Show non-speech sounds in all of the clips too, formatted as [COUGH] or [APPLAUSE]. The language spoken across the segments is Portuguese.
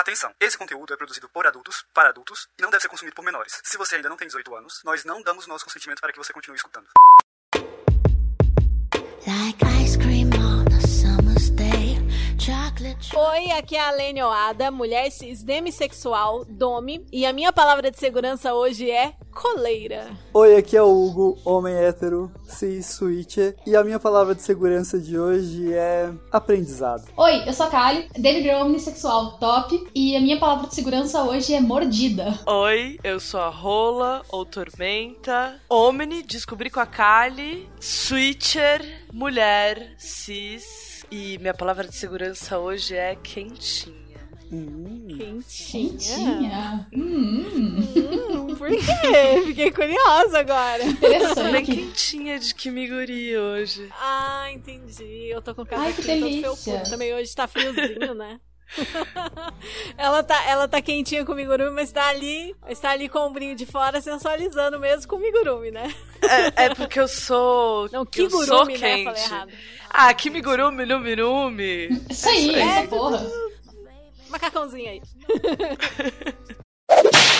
Atenção! Esse conteúdo é produzido por adultos, para adultos, e não deve ser consumido por menores. Se você ainda não tem 18 anos, nós não damos nosso consentimento para que você continue escutando. Oi, aqui é a Lene Oada, mulher cis demissexual, dome, e a minha palavra de segurança hoje é coleira. Oi, aqui é o Hugo, homem hétero, cis, switcher, e a minha palavra de segurança de hoje é aprendizado. Oi, eu sou a Kali, David Girl omnissexual top, e a minha palavra de segurança hoje é mordida. Oi, eu sou a Rola, ou Tormenta, Omni, descobri com a Kali, Switcher, mulher, cis, e minha palavra de segurança hoje é quentinha. Hum, Quentinha. Quentinha. Hum, Hum, por quê? Fiquei curiosa agora. Bem interessante. quentinha de Kimiguri hoje. Ah, entendi. Eu tô com o Ai, que casaquinho todo felpudo. Também hoje tá friozinho, né? [LAUGHS] ela, tá, ela tá quentinha com o migurumi, mas tá ali, está ali com o ombrinho de fora, sensualizando mesmo com o migurumi, né? É, é porque eu sou. Não, eu sou né? quente. Falei errado. Ah, Kimigurumi, Luminumi. Isso aí, É, essa porra. Macacãozinho aí. [LAUGHS]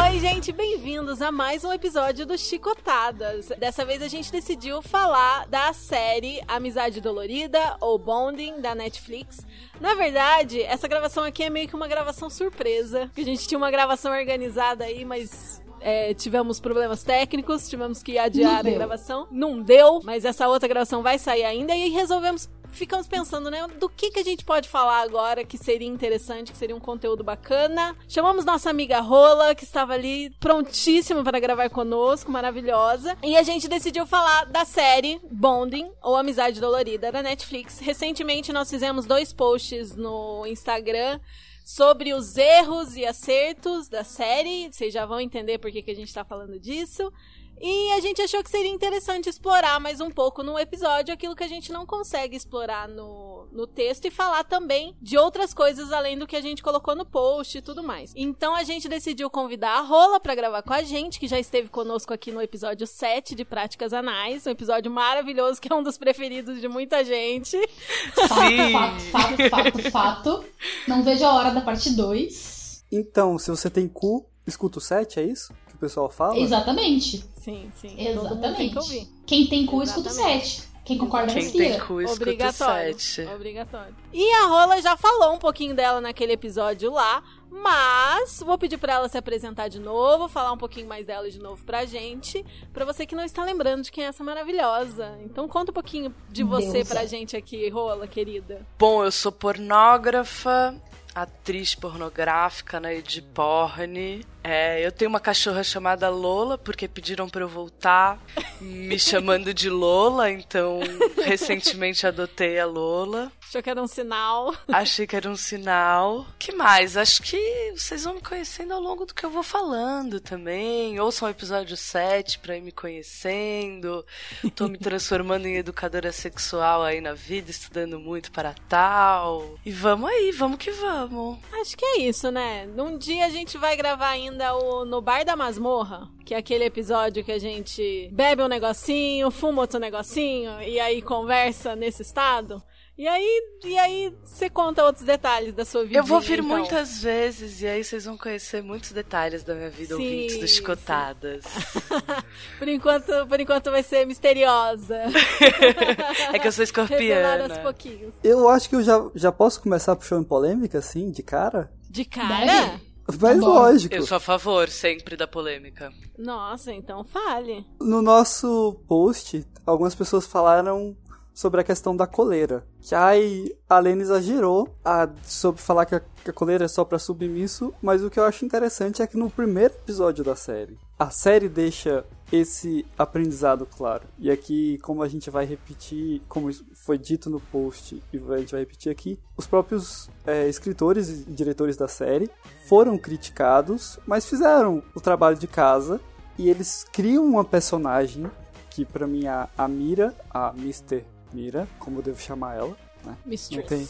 Oi, gente, bem-vindos a mais um episódio do Chicotadas. Dessa vez a gente decidiu falar da série Amizade Dolorida ou Bonding da Netflix. Na verdade, essa gravação aqui é meio que uma gravação surpresa, que a gente tinha uma gravação organizada aí, mas é, tivemos problemas técnicos, tivemos que adiar a gravação. Não deu, mas essa outra gravação vai sair ainda e resolvemos. Ficamos pensando, né? Do que, que a gente pode falar agora que seria interessante, que seria um conteúdo bacana. Chamamos nossa amiga Rola, que estava ali prontíssima para gravar conosco, maravilhosa. E a gente decidiu falar da série Bonding, ou Amizade Dolorida, da Netflix. Recentemente nós fizemos dois posts no Instagram sobre os erros e acertos da série. Vocês já vão entender por que, que a gente tá falando disso. E a gente achou que seria interessante explorar mais um pouco no episódio aquilo que a gente não consegue explorar no, no texto e falar também de outras coisas além do que a gente colocou no post e tudo mais. Então a gente decidiu convidar a Rola pra gravar com a gente, que já esteve conosco aqui no episódio 7 de Práticas Anais, um episódio maravilhoso que é um dos preferidos de muita gente. Sim. Fato, fato, fato, fato. Não vejo a hora da parte 2. Então, se você tem cu, escuta o 7, é isso o pessoal fala? Exatamente. Sim, sim. Tem que. Exatamente. Quem tem cu, escuta o. 7. Quem concorda, Quem respira. tem cu, escuta o Obrigatório. sete. Obrigatório. E a Rola já falou um pouquinho dela naquele episódio lá, mas vou pedir pra ela se apresentar de novo, falar um pouquinho mais dela de novo pra gente, pra você que não está lembrando de quem é essa maravilhosa. Então conta um pouquinho de você Deusa. pra gente aqui, Rola, querida. Bom, eu sou pornógrafa, atriz pornográfica na Ediporn. É, eu tenho uma cachorra chamada Lola, porque pediram pra eu voltar me [LAUGHS] chamando de Lola, então recentemente adotei a Lola. Achou que era um sinal. Achei que era um sinal. que mais? Acho que vocês vão me conhecendo ao longo do que eu vou falando também. Ouçam o episódio 7 pra ir me conhecendo. Tô me transformando em educadora sexual aí na vida, estudando muito para tal. E vamos aí, vamos que vamos. Acho que é isso, né? Num dia a gente vai gravar ainda o No Bar da Masmorra, que é aquele episódio que a gente bebe um negocinho, fuma outro negocinho e aí conversa nesse estado. E aí, e aí você conta outros detalhes da sua vida. Eu vou vir então. muitas vezes e aí vocês vão conhecer muitos detalhes da minha vida, Sim, ouvintes do. Chicotadas. [LAUGHS] Por enquanto, por enquanto vai ser misteriosa. [LAUGHS] É que eu sou escorpiana. aos pouquinhos. Eu acho que eu já, já posso começar puxando polêmica, assim, de cara? De cara? Deve. Mas Adoro. lógico. Eu sou a favor sempre da polêmica. Nossa, então fale. No nosso post, algumas pessoas falaram sobre a questão da coleira. Que ai, a Lena exagerou a, sobre falar que a, que a coleira é só pra submisso, mas o que eu acho interessante é que no primeiro episódio da série, a série deixa esse aprendizado claro. E aqui, como a gente vai repetir, como foi dito no post e a gente vai repetir aqui, os próprios é, escritores e diretores da série foram criticados, mas fizeram o trabalho de casa e eles criam uma personagem que para mim é a, a Mira, a Mr. Mira, como eu devo chamar ela, né? Mistress. Não tem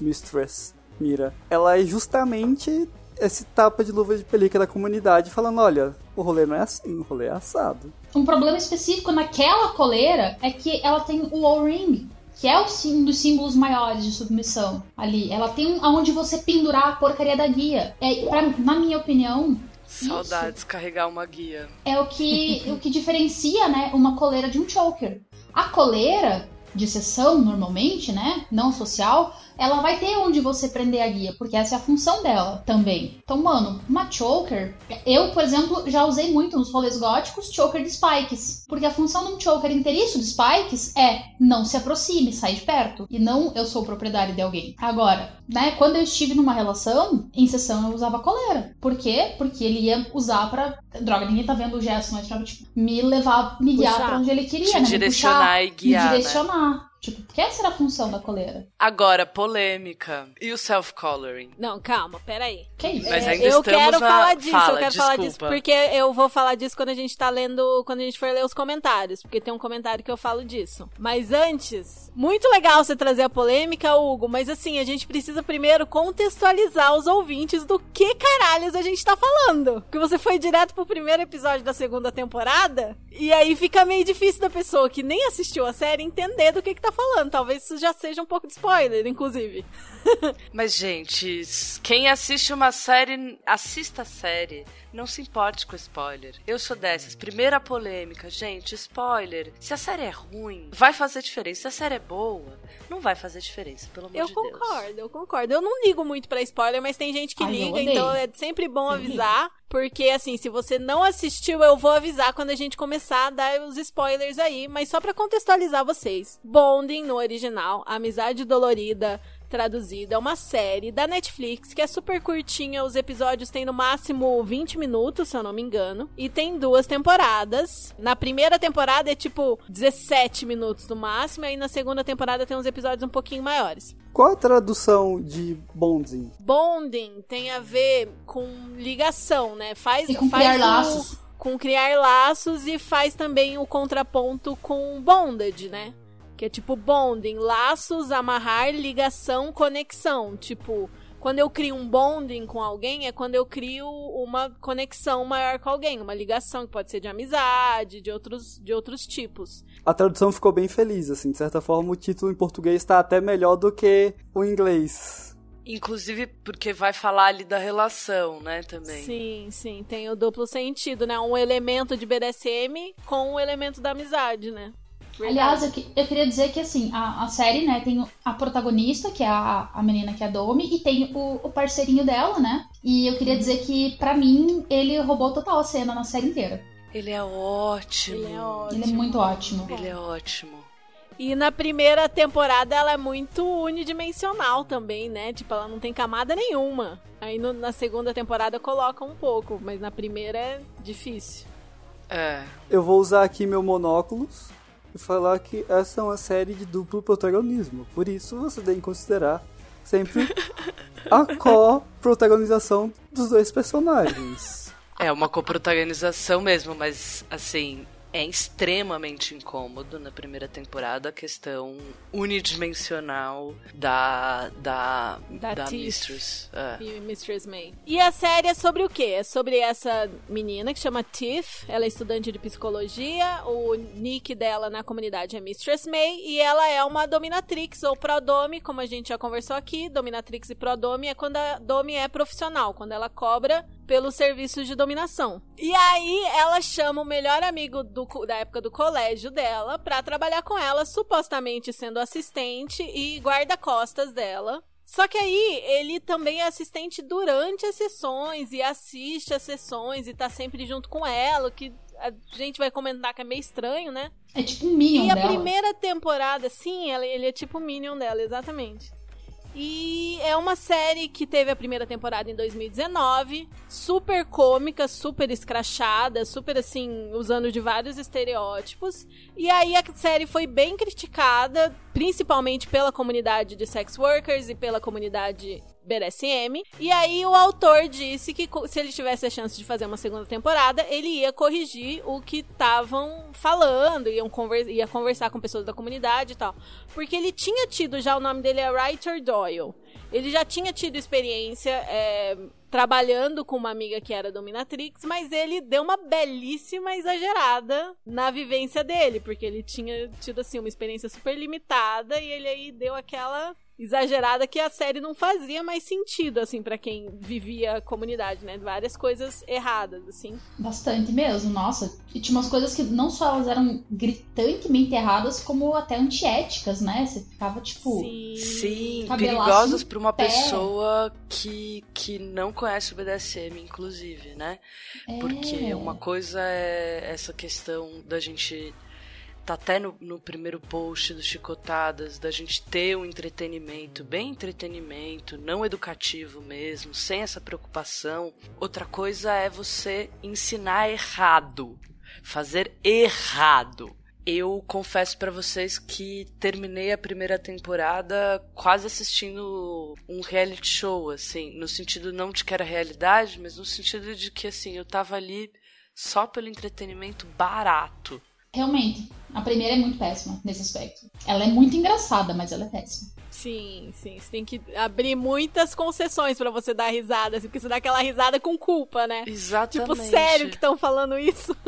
Mistress Mira. Ela é justamente esse tapa de luva de pelica da comunidade falando, olha, o rolê não é assim, o rolê é assado. Um problema específico naquela coleira é que ela tem o O-ring, que é um dos símbolos maiores de submissão ali. Ela tem aonde você pendurar a porcaria da guia. É, pra- na minha opinião, Saudades carregar uma guia. é o que, o que diferencia, né, uma coleira de um choker. A coleira de sessão, normalmente, né, não social, ela vai ter onde você prender a guia, porque essa é a função dela também. Então, mano, uma choker, eu, por exemplo, já usei muito nos rolês góticos choker de spikes, porque a função de um choker inteiriço de spikes é não se aproxime, sai de perto, e não eu sou propriedade de alguém. Agora, né, quando eu estive numa relação, em sessão eu usava coleira. Por quê? Porque ele ia usar pra. Droga, ninguém tá vendo o gesto, mas pra tipo, me levar, me guiar Puxar. pra onde ele queria, Te né? me direcionar puxar, e guiar, Me né? Tipo, porque essa era a função da coleira. Agora, polêmica. E o self-coloring? Não, calma, peraí. Que isso? Mas É, ainda eu quero na- falar disso, Fala, eu quero falar disso desculpa. porque eu vou falar disso quando a gente tá lendo, quando a gente for ler os comentários, porque tem um comentário que eu falo disso. Mas antes, muito legal você trazer a polêmica, Hugo, mas assim, a gente precisa primeiro contextualizar os ouvintes do que caralhos a gente tá falando. Porque você foi direto pro primeiro episódio da segunda temporada, e aí fica meio difícil da pessoa que nem assistiu a série entender do que que tá falando. Talvez isso já seja um pouco de spoiler, inclusive. [LAUGHS] Mas, gente, quem assiste uma série, assista a série. Não se importe com spoiler. Eu sou dessas. Primeira polêmica, gente, spoiler. Se a série é ruim, vai fazer diferença. Se a série é boa, não vai fazer diferença, pelo amor Eu de Deus. concordo, eu concordo. Eu não ligo muito pra spoiler, mas tem gente que Ai, eu liga, então é sempre bom Eu avisar. Porque, assim, se você não assistiu, eu vou avisar quando a gente começar a dar os spoilers aí. Mas só pra contextualizar vocês. Bonding no original, Amizade Dolorida, traduzida, é uma série da Netflix que é super curtinha. Os episódios têm no máximo 20 minutos, se eu não me engano. E tem duas temporadas. Na primeira temporada é tipo 17 minutos no máximo. E aí na segunda temporada tem uns episódios um pouquinho maiores. Qual a tradução de bonding? Bonding tem a ver com ligação, né? Faz, E com faz criar o- laços. Com criar laços e faz também o contraponto com bondage, né? Que é tipo bonding, laços, amarrar, ligação, conexão. Tipo, quando eu crio um bonding com alguém, é quando eu crio uma conexão maior com alguém, uma ligação que pode ser de amizade, de outros, de outros tipos. A tradução ficou bem feliz, assim. De certa forma, o título em português está até melhor do que o inglês. Inclusive porque vai falar ali da relação, né, também. Sim, sim, tem o duplo sentido, né? Um elemento de BDSM com o elemento da amizade, né? Aliás, eu, que- eu queria dizer que assim, a, a série, né, tem a protagonista, que é a, a menina que é a Domi, e tem o, o parceirinho dela, né? E eu queria dizer que, pra mim, ele roubou total a cena na série inteira. Ele é ótimo. Ele é ótimo. Ele é muito ótimo. Ele é ótimo. E na primeira temporada ela é muito unidimensional também, né? Tipo, ela não tem camada nenhuma. Aí no- na segunda temporada coloca um pouco, mas na primeira é difícil. É. Eu vou usar aqui meu monóculos e falar que essa é uma série de duplo protagonismo. Por isso, você tem que considerar sempre [LAUGHS] a co-protagonização dos dois personagens. É uma coprotagonização mesmo, mas assim, é extremamente incômodo na primeira temporada a questão unidimensional da da Da da. Mistress. É. E Mistress May. E a série é sobre o quê? É sobre essa menina que chama Tiff. Ela é estudante de psicologia. O nick dela na comunidade é Mistress May. E ela é uma dominatrix ou prodomi, como a gente já conversou aqui. Dominatrix e prodomi é quando a domi é profissional, quando ela cobra pelo serviço de dominação. E aí ela chama o melhor amigo do da época do colégio dela pra trabalhar com ela, supostamente sendo assistente e guarda-costas dela. Só que aí ele também é assistente durante as sessões e assiste as sessões e tá sempre junto com ela, o que a gente vai comentar que é meio estranho, né? É tipo um Minion E a dela. primeira temporada, sim, ele é tipo o Minion dela, exatamente. E é uma série que teve a primeira temporada em 2019, super cômica, super escrachada, super assim, usando de vários estereótipos. E aí a série foi bem criticada, principalmente pela comunidade de sex workers e pela comunidade BDSM. E aí o autor disse que se ele tivesse a chance de fazer uma segunda temporada, ele ia corrigir o que estavam falando, iam ia conversar com pessoas da comunidade e tal. Porque ele tinha tido já, o nome dele é Writer Doyle. Ele já tinha tido experiência é, trabalhando com uma amiga que era dominatrix, mas ele deu uma belíssima exagerada na vivência dele, porque ele tinha tido assim uma experiência super limitada e ele aí deu aquela exagerada que a série não fazia mais sentido assim pra quem vivia a comunidade, né? Várias coisas erradas assim. Bastante mesmo, nossa. E tinha umas coisas que não só elas eram gritantemente erradas, como até antiéticas, né? Você ficava tipo. Sim, Cabelaço perigosas no para uma pé. pessoa que, que não conhece o BDSM, inclusive, né? É. Porque uma coisa é essa questão da gente. Tá até no, no primeiro post do Chicotadas, da gente ter um entretenimento, bem entretenimento, não educativo mesmo, sem essa preocupação. Outra coisa é você ensinar errado, fazer errado. Eu confesso pra vocês que terminei a primeira temporada quase assistindo um reality show, assim, no sentido não de que era realidade, mas no sentido de que assim, eu tava ali só pelo entretenimento barato. Realmente, a primeira é muito péssima nesse aspecto. Ela é muito engraçada, mas ela é péssima. Sim, sim. Você tem que abrir muitas concessões pra você dar risada, assim, porque você dá aquela risada com culpa, né? Exatamente. Tipo, sério que estão falando isso? [LAUGHS]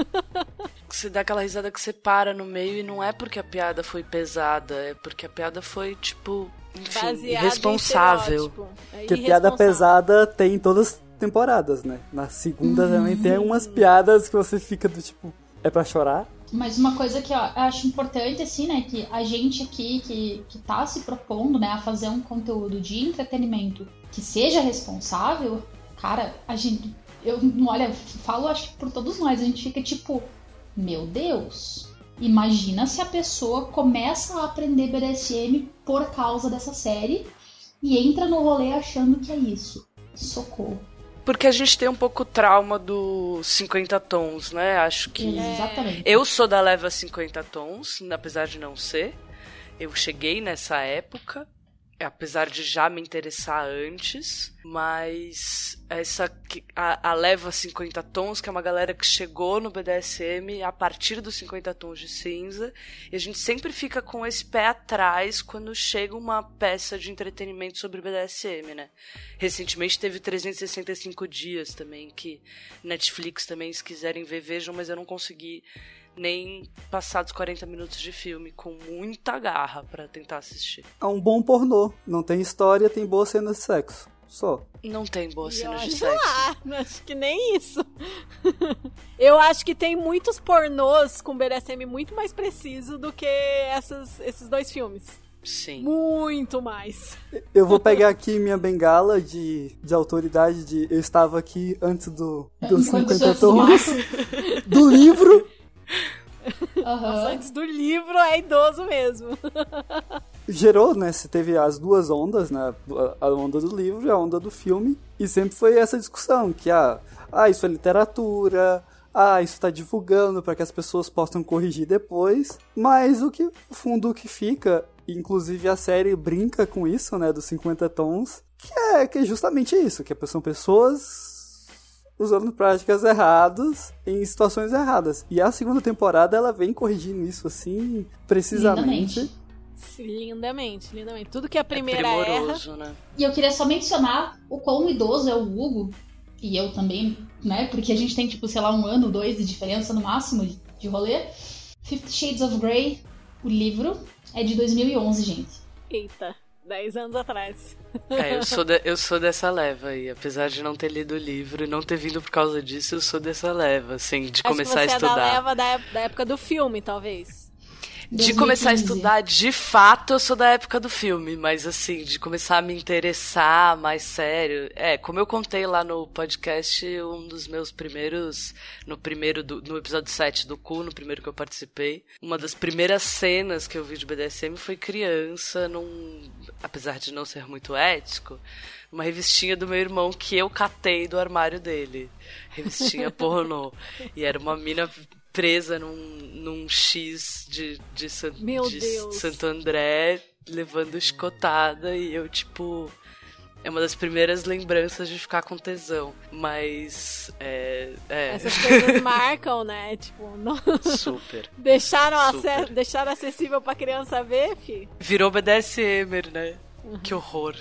Você dá aquela risada que você para no meio e não é porque a piada foi pesada, é porque a piada foi, tipo, enfim, Baseado irresponsável. É Porque piada pesada tem em todas as temporadas, né? Na segunda também tem umas piadas que você fica do tipo, é pra chorar? Mas uma coisa que eu acho importante, assim, né, que a gente aqui que, que tá se propondo, né, a fazer um conteúdo de entretenimento que seja responsável, cara, a gente. Eu, olha, falo acho que por todos nós, a gente fica tipo, meu Deus, imagina se a pessoa começa a aprender BDSM por causa dessa série e entra no rolê achando que é isso. Socorro. Porque a gente tem um pouco trauma do 50 tons, né? Acho que. Exatamente. Eu sou da leva 50 tons, apesar de não ser. Eu cheguei nessa época, apesar de já me interessar antes, mas essa a, a leva 50 tons, que é uma galera que chegou no BDSM a partir dos 50 tons de cinza, e a gente sempre fica com esse pé atrás quando chega uma peça de entretenimento sobre BDSM, né? Recentemente teve 365 dias também, que Netflix também, se quiserem ver, vejam, mas eu não consegui nem passar dos 40 minutos de filme com muita garra pra tentar assistir. É um bom pornô. Não tem história, tem boas cenas de sexo. Só. Não tem boas cenas de sexo. lá, [LAUGHS] acho que nem isso. [LAUGHS] Eu acho que tem muitos pornôs com BDSM muito mais preciso do que essas, esses dois filmes. Sim. Muito mais. Eu vou pegar aqui minha bengala de, de autoridade de eu estava aqui antes do, dos Enquanto 50 você tons do livro. Aham. Antes do livro é idoso mesmo. Gerou, né? Se teve as duas ondas, né? A onda do livro e a onda do filme. E sempre foi essa discussão, que ah, ah isso é literatura, ah, isso tá divulgando para que as pessoas possam corrigir depois. Mas o que o fundo que fica, inclusive a série brinca com isso, né, dos 50 tons, que é que é justamente isso, que são pessoas usando práticas erradas em situações erradas. E a segunda temporada ela vem corrigindo isso assim precisamente. Lindamente. Lindamente, lindamente. Tudo que a primeira é erra. né? E eu queria só mencionar o quão idoso é o Hugo, e eu também, né? Porque a gente tem, tipo, sei lá, um ano, dois de diferença no máximo de, de rolê. Fifty Shades of Grey, o livro, é de 2011, gente. Eita, 10 anos atrás. É, eu sou, de- eu sou dessa leva aí. Apesar de não ter lido o livro e não ter vindo por causa disso, eu sou dessa leva, assim, de Acho começar a você é da estudar. leva da, da época do filme, talvez. De começar a 2015. estudar, de fato, eu sou da época do filme, mas assim, de começar a me interessar mais sério. É, como eu contei lá no podcast, um dos meus primeiros, no primeiro, do- no episódio 7 do Cu, no primeiro que eu participei, uma das primeiras cenas que eu vi de BDSM foi criança, num, apesar de não ser muito ético, uma revistinha do meu irmão que eu catei do armário dele. Revistinha [LAUGHS] pornô. E era uma mina presa num, num X de, de, San- de. Santo André, levando escotada, e eu, tipo. É uma das primeiras lembranças de ficar com tesão. Mas. É. é Essas coisas [LAUGHS] marcam, né? Tipo, não... super. [LAUGHS] deixaram, Super. ace- deixaram acessível pra criança ver, fi. Virou BDSM, né? Uhum. Que horror.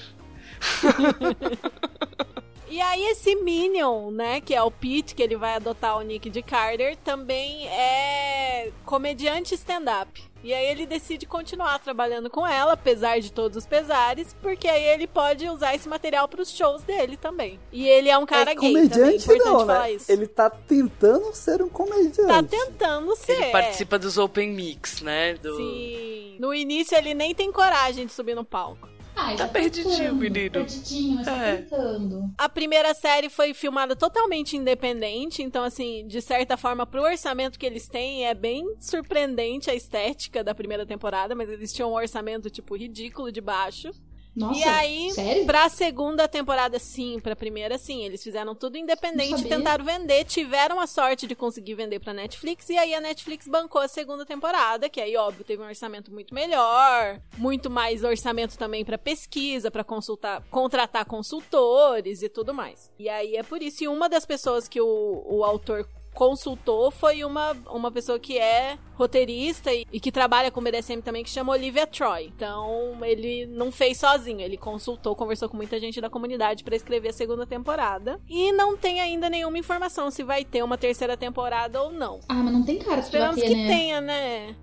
[LAUGHS] E aí esse Minion, né, que é o Pete, que ele vai adotar o nick de Carter, também é comediante stand-up. E aí ele decide continuar trabalhando com ela, apesar de todos os pesares, porque aí ele pode usar esse material pros shows dele também. E ele é um cara é gay também, comediante importante não, falar né? isso. Ele tá tentando ser um comediante. Tá tentando ser. Ele participa dos Open Mix, né? Do... Sim. No início ele nem tem coragem de subir no palco. Ah, Tá perdidinho, menino. Perdidinho, É. tá tentando. A primeira série foi filmada totalmente independente, então, assim, de certa forma, pro orçamento que eles têm, é bem surpreendente a estética da primeira temporada, mas eles tinham um orçamento, tipo, ridículo de baixo. Nossa, e aí, sério? pra segunda temporada, sim, pra primeira, sim, eles fizeram tudo independente, tentaram vender, tiveram a sorte de conseguir vender pra Netflix, e aí a Netflix bancou a segunda temporada, que aí, óbvio, teve um orçamento muito melhor, muito mais orçamento também pra pesquisa, pra consultar, contratar consultores e tudo mais. E aí é por isso, e uma das pessoas que o, o autor consultou foi uma, uma pessoa que é roteirista e, e que trabalha com BDSM também, que chama Olivia Troy. Então, ele não fez sozinho, ele consultou, conversou com muita gente da comunidade pra escrever a segunda temporada. E não tem ainda nenhuma informação se vai ter uma terceira temporada ou não. Ah, mas não tem cara vai Esperamos ter, que né? tenha, né?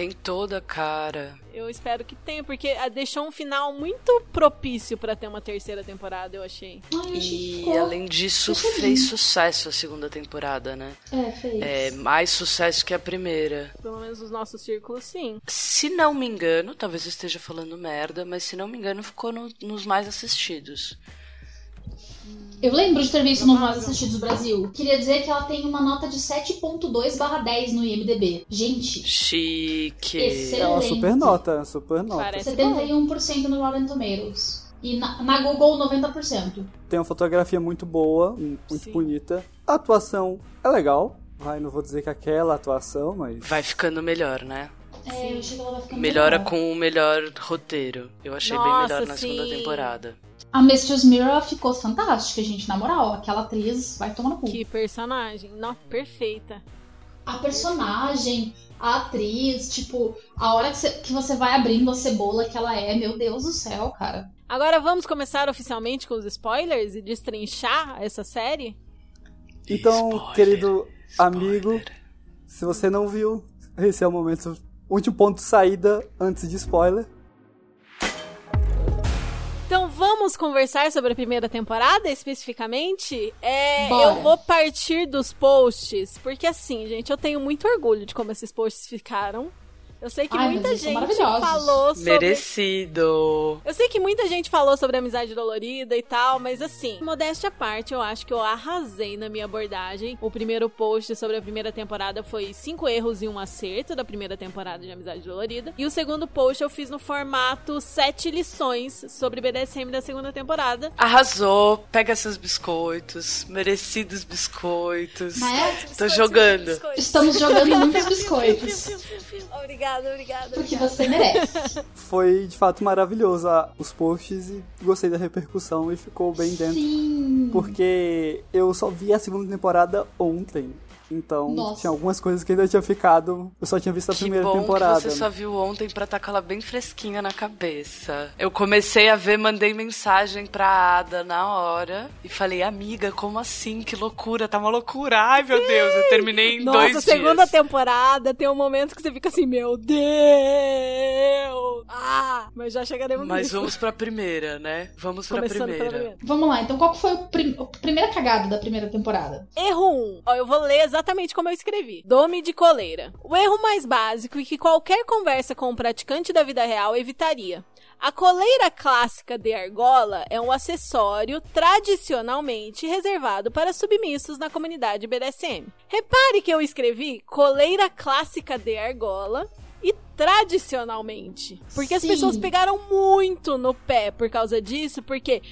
Tem toda a cara. Eu espero que tenha, porque ah, deixou um final muito propício pra ter uma terceira temporada, eu achei. Ai, E ficou... além disso, fez sucesso a segunda temporada, né? É, fez. É mais sucesso que a primeira. Pelo menos nos nossos círculos, sim. Se não me engano, talvez eu esteja falando merda, mas se não me engano, ficou no- nos mais assistidos. Eu lembro de ter visto no Mais Assistidos do Brasil. Queria dizer que ela tem uma nota de 7.2 barra 10 no IMDB. Gente, Chique. Excelente. É uma super nota, super nota. Parece bom. 71% no Rotten Tomatoes. E na, na Google, 90%. Tem uma fotografia muito boa, muito Sim. bonita. A atuação é legal. Vai, não vou dizer que aquela atuação, mas. Vai ficando melhor, né? É, eu achei que ela vai ficando Melhora melhor. com o melhor roteiro. Eu achei bem Nossa, melhor na segunda sim. temporada. A Mistress Mirror ficou fantástica, gente. Na moral, aquela atriz vai tomar no cu. Que personagem. Não, perfeita. A personagem, a atriz, tipo, a hora que você, que você vai abrindo a cebola que ela é, meu Deus do céu, cara. Agora vamos começar oficialmente com os spoilers e destrinchar essa série? Então, Spoiler, querido amigo, Spoiler. se você não viu, esse é o momento. Último ponto de saída antes de spoiler. Vamos conversar sobre a primeira temporada especificamente? É, Bora. eu vou partir dos posts, porque assim, gente, eu tenho muito orgulho de como esses posts ficaram. Eu sei que Ai, muita gente falou sobre. Merecido. Eu sei que muita gente falou sobre amizade dolorida e tal, mas assim, modéstia à parte, eu acho que eu arrasei na minha abordagem. O primeiro post sobre a primeira temporada foi cinco erros e um acerto da primeira temporada de Amizade Dolorida. E o segundo post eu fiz no formato sete lições sobre BDSM da segunda temporada. Arrasou. Pega seus biscoitos. Merecidos biscoitos. Mas Tô jogando. estamos jogando [LAUGHS] muitos biscoitos. Obrigada, obrigada. Porque obrigada. você merece. [LAUGHS] Foi de fato maravilhoso a- os posts e gostei da repercussão e ficou bem dentro. Sim. Porque eu só vi a segunda temporada ontem. Então, Nossa. tinha algumas coisas que ainda tinha ficado. Eu só tinha visto a Que primeira bom temporada. que você só viu ontem pra estar com ela bem fresquinha na cabeça. Eu comecei a ver, mandei mensagem pra Ada na hora e falei, amiga, como assim? Que loucura, tá uma loucura. Ai, meu Deus, eu terminei em Nossa, dois segunda dias. temporada tem um momento que você fica assim, meu Deus! Ah! Mas já chegaremos Mas nisso. vamos pra primeira, né? Vamos pra Começando primeira. primeira. Vamos lá, então qual que foi o prim- a primeira cagada da primeira temporada? Erro 1. Ó, eu vou ler exatamente exatamente como eu escrevi. Dome de coleira. O erro mais básico e que qualquer conversa com um praticante da vida real evitaria. A coleira clássica de argola é um acessório tradicionalmente reservado para submissos na comunidade BDSM. Repare que eu escrevi coleira clássica de argola e tradicionalmente. Porque as Sim. pessoas pegaram muito no pé por causa disso, porque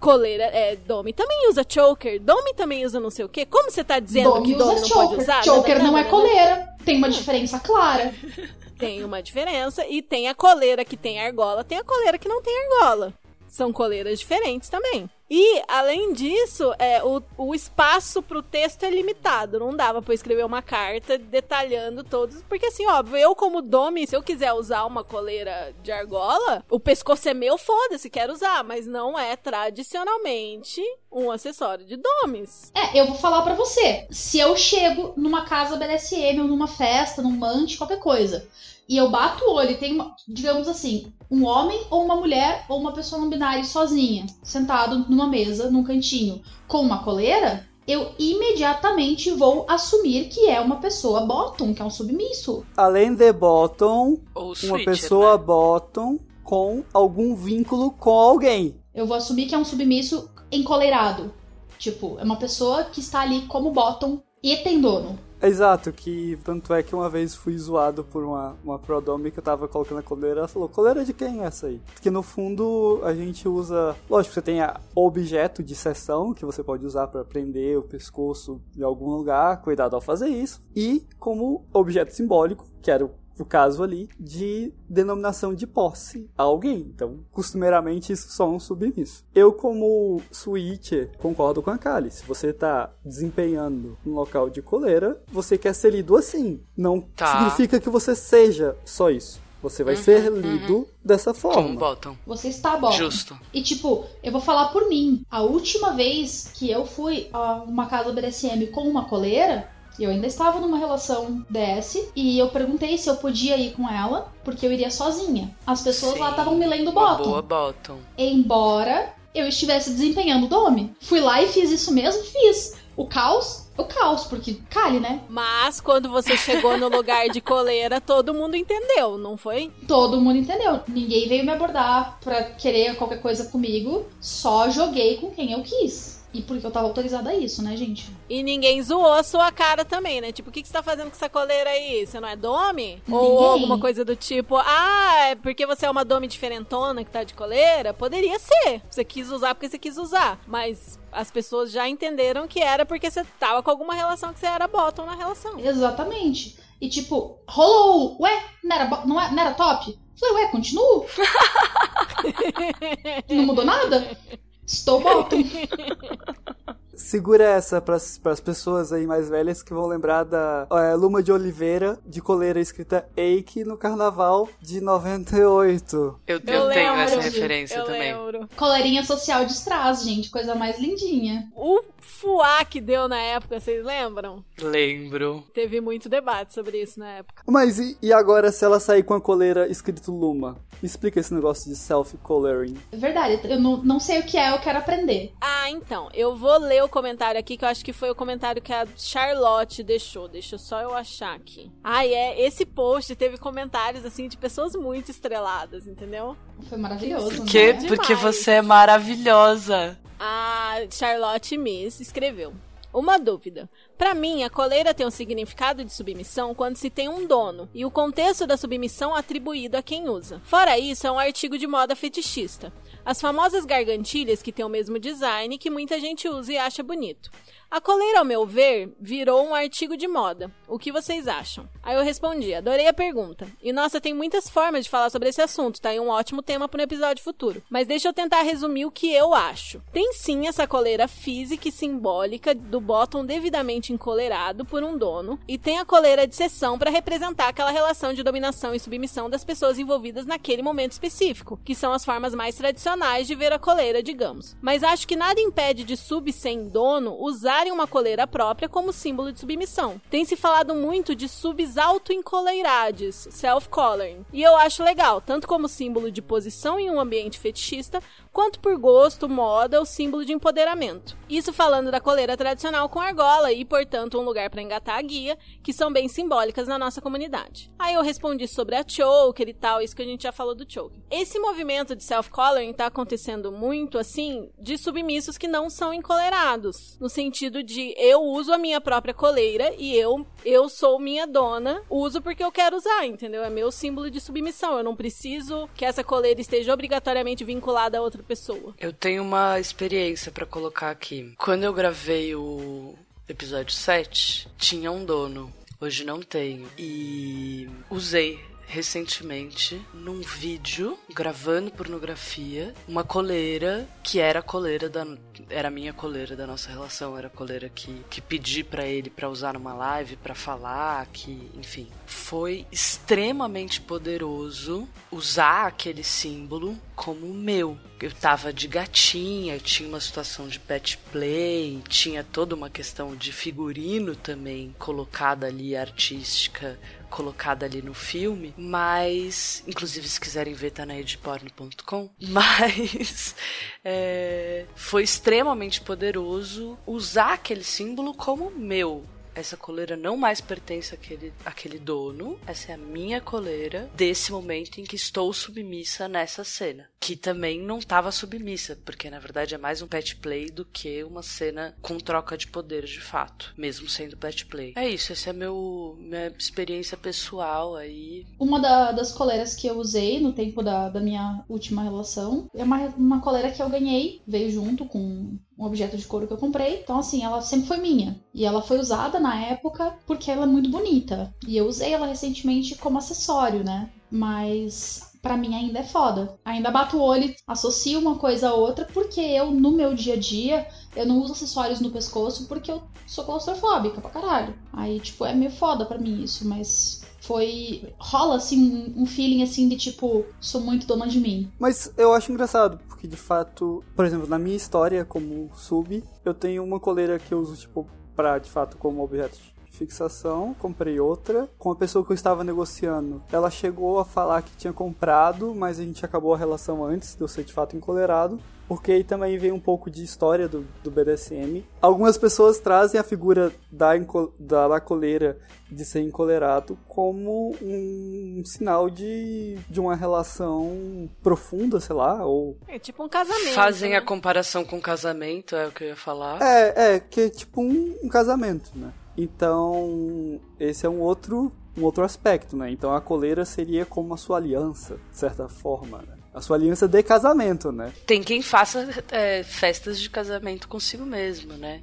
coleira, é, Domi também usa choker, Domi também usa não sei o quê. Como você tá dizendo Domi que Domi usa não choker. pode usar? choker não é Nananana. coleira. Tem uma diferença clara. [LAUGHS] Tem uma diferença e tem a coleira que tem argola, tem a coleira que não tem argola. São coleiras diferentes também. E, além disso, é, o, o espaço pro texto é limitado. Não dava pra escrever uma carta detalhando todos. Porque, assim, óbvio, eu como Domi, se eu quiser usar uma coleira de argola, o pescoço é meu, foda-se, quero usar. Mas não é tradicionalmente um acessório de Domis. É, eu vou falar pra você. Se eu chego numa casa BDSM ou numa festa, num mante, qualquer coisa, e eu bato o olho e tem, digamos assim, um homem ou uma mulher ou uma pessoa não binária sozinha, sentado numa mesa, num cantinho, com uma coleira, eu imediatamente vou assumir que é uma pessoa bottom, que é um submisso. Além de bottom, Ou uma switcher, pessoa né? bottom com algum vínculo com alguém. Eu vou assumir que é um submisso encoleirado. Tipo, é uma pessoa que está ali como bottom e tem dono. Exato, que tanto é que uma vez fui zoado por uma, uma prodome que eu tava colocando a coleira, ela falou, coleira de quem é essa aí? Porque no fundo a gente usa, lógico, você tem a objeto de seção que você pode usar para prender o pescoço em algum lugar, cuidado ao fazer isso, e como objeto simbólico, que era o o caso ali, de denominação de posse a alguém. Então, costumeiramente, isso só é um submisso. Eu, como switcher, concordo com a Kali. Se você tá desempenhando um local de coleira, você quer ser lido assim. Não Tá. significa que você seja só isso. Você vai ser lido dessa Como forma. botam. Você está bottom. Justo. E tipo, eu vou falar por mim. A última vez que eu fui a uma casa BDSM com uma coleira, eu ainda estava numa relação DS e eu perguntei se eu podia ir com ela, porque eu iria sozinha. As pessoas lá Sim, estavam me lendo bottom. boa botam. Embora eu estivesse desempenhando o Dome. Fui lá e fiz isso mesmo, fiz. O caos, o caos, porque cale, né? Mas quando você chegou no lugar de coleira, todo mundo entendeu, não foi? Todo mundo entendeu. Ninguém veio me abordar pra querer qualquer coisa comigo. Só joguei com quem eu quis. E porque eu tava autorizada a isso, né, gente? E ninguém zoou a sua cara também, né? Tipo, o que, que você tá fazendo com essa coleira aí? Você não é Domi? Ou alguma coisa do tipo, ah, é porque você é uma Domi diferentona que tá de coleira? Poderia ser. Você quis usar porque você quis usar. Mas as pessoas já entenderam que era porque você tava com alguma relação que você era bottom na relação. Exatamente. E tipo, rolou. Ué, não era, não é- não era top? Falei, ué, continuo? [LAUGHS] não mudou nada? Estou bottom. [LAUGHS] Segura essa para as pessoas aí mais velhas que vão lembrar da é, Luma de Oliveira de coleira escrita Eike no carnaval de 98. Eu, eu, Eu tenho lembro, essa gente, referência Eu também. lembro. Coleirinha social de strass, gente. Coisa mais lindinha. O fuá que deu na época, vocês lembram? Lembro. Teve muito debate sobre isso na época. Mas e, e agora se ela sair com a coleira escrito Luma? Me explica esse negócio de self-coloring. É verdade, eu não, não sei o que é, eu quero aprender. Ah, então, eu vou ler o comentário aqui, que eu acho que foi o comentário que a Charlotte deixou. Deixa só eu achar aqui. Ah, é, esse post teve comentários, assim, de pessoas muito estreladas, entendeu? Foi maravilhoso, Que? né? Porque Demais. você é maravilhosa. A Charlotte Miss escreveu. Uma dúvida. Pra mim, a coleira tem um significado de submissão quando se tem um dono e o contexto da submissão atribuído a quem usa. Fora isso, é um artigo de moda fetichista. As famosas gargantilhas que têm o mesmo design que muita gente usa e acha bonito. A coleira, ao meu ver, virou um artigo de moda. O que vocês acham? Aí eu respondi, adorei a pergunta. E nossa, tem muitas formas de falar sobre esse assunto, tá? E um ótimo tema para um episódio futuro. Mas deixa eu tentar resumir o que eu acho. Tem sim essa coleira física e simbólica do bottom devidamente encoleirado por um dono, e tem a coleira de seção para representar aquela relação de dominação e submissão das pessoas envolvidas naquele momento específico, que são as formas mais tradicionais de ver a coleira, digamos. Mas acho que nada impede de sub sem dono usarem uma coleira própria como símbolo de submissão. Tem se falado muito de subs auto-encoleirades, self-coloring, e eu acho legal, tanto como símbolo de posição em um ambiente fetichista, quanto por gosto, moda ou símbolo de empoderamento. Isso falando da coleira tradicional com argola e, portanto, um lugar para engatar a guia, que são bem simbólicas na nossa comunidade. Aí eu respondi sobre a choker e tal, isso que a gente já falou do choker. Esse movimento de self-coloring tá acontecendo muito, assim, de submissos que não são encolerados. No sentido de eu uso a minha própria coleira e eu, eu sou minha dona, uso porque eu quero usar, entendeu? É meu símbolo de submissão. Eu não preciso que essa coleira esteja obrigatoriamente vinculada a outra pessoa. Eu tenho uma experiência pra colocar aqui. Quando eu gravei o episódio 7, tinha um dono. Hoje não tenho. E usei recentemente num vídeo gravando pornografia uma coleira que era a coleira da era a minha coleira da nossa relação era a coleira que que pedi para ele para usar numa live para falar que enfim. Foi extremamente poderoso usar aquele símbolo como meu. Eu tava de gatinha tinha uma situação de pet play tinha toda uma questão de figurino também colocada ali artística colocada ali no filme, mas inclusive se quiserem ver tá na edporn.com, [LAUGHS] mas é, foi extremamente poderoso usar aquele símbolo como meu. Essa coleira não mais pertence àquele, àquele dono. Essa é a minha coleira desse momento em que estou submissa nessa cena. Que também não estava submissa, porque na verdade é mais um pet play do que uma cena com troca de poder de fato, mesmo sendo pet play. É isso, essa é meu, minha experiência pessoal aí. Uma da- das coleiras que eu usei no tempo da, da minha última relação é uma, uma coleira que eu ganhei, veio junto com um objeto de couro que eu comprei. Então, assim, ela sempre foi minha. E ela foi usada na época porque ela é muito bonita. E eu usei ela recentemente como acessório, né? Mas pra mim ainda é foda. Ainda bato o olho, associo uma coisa a outra, porque eu, no meu dia a dia, eu não uso acessórios no pescoço porque eu sou claustrofóbica pra caralho. Aí, tipo, é meio foda pra mim isso, mas foi. rola assim um feeling assim de tipo, sou muito dona de mim. Mas eu acho engraçado, porque de fato, por exemplo, na minha história como sub, eu tenho uma coleira que eu uso, tipo, pra, de fato, como objeto fixação, comprei outra. Com a pessoa que eu estava negociando, ela chegou a falar que tinha comprado, mas a gente acabou a relação antes de eu ser de fato encolerado. Porque aí também vem um pouco de história do, do BDSM. Algumas pessoas trazem a figura da, da, da coleira de ser encolerado como um sinal de, de uma relação profunda, sei lá, ou... É tipo um casamento. Fazem né? a comparação com casamento, é o que eu ia falar. É, é, que é tipo um, um casamento, né? Então, esse é um outro, um outro aspecto, né? Então a coleira seria como a sua aliança, de certa forma, né? A sua aliança de casamento, né? Tem quem faça é, festas de casamento consigo mesmo, né?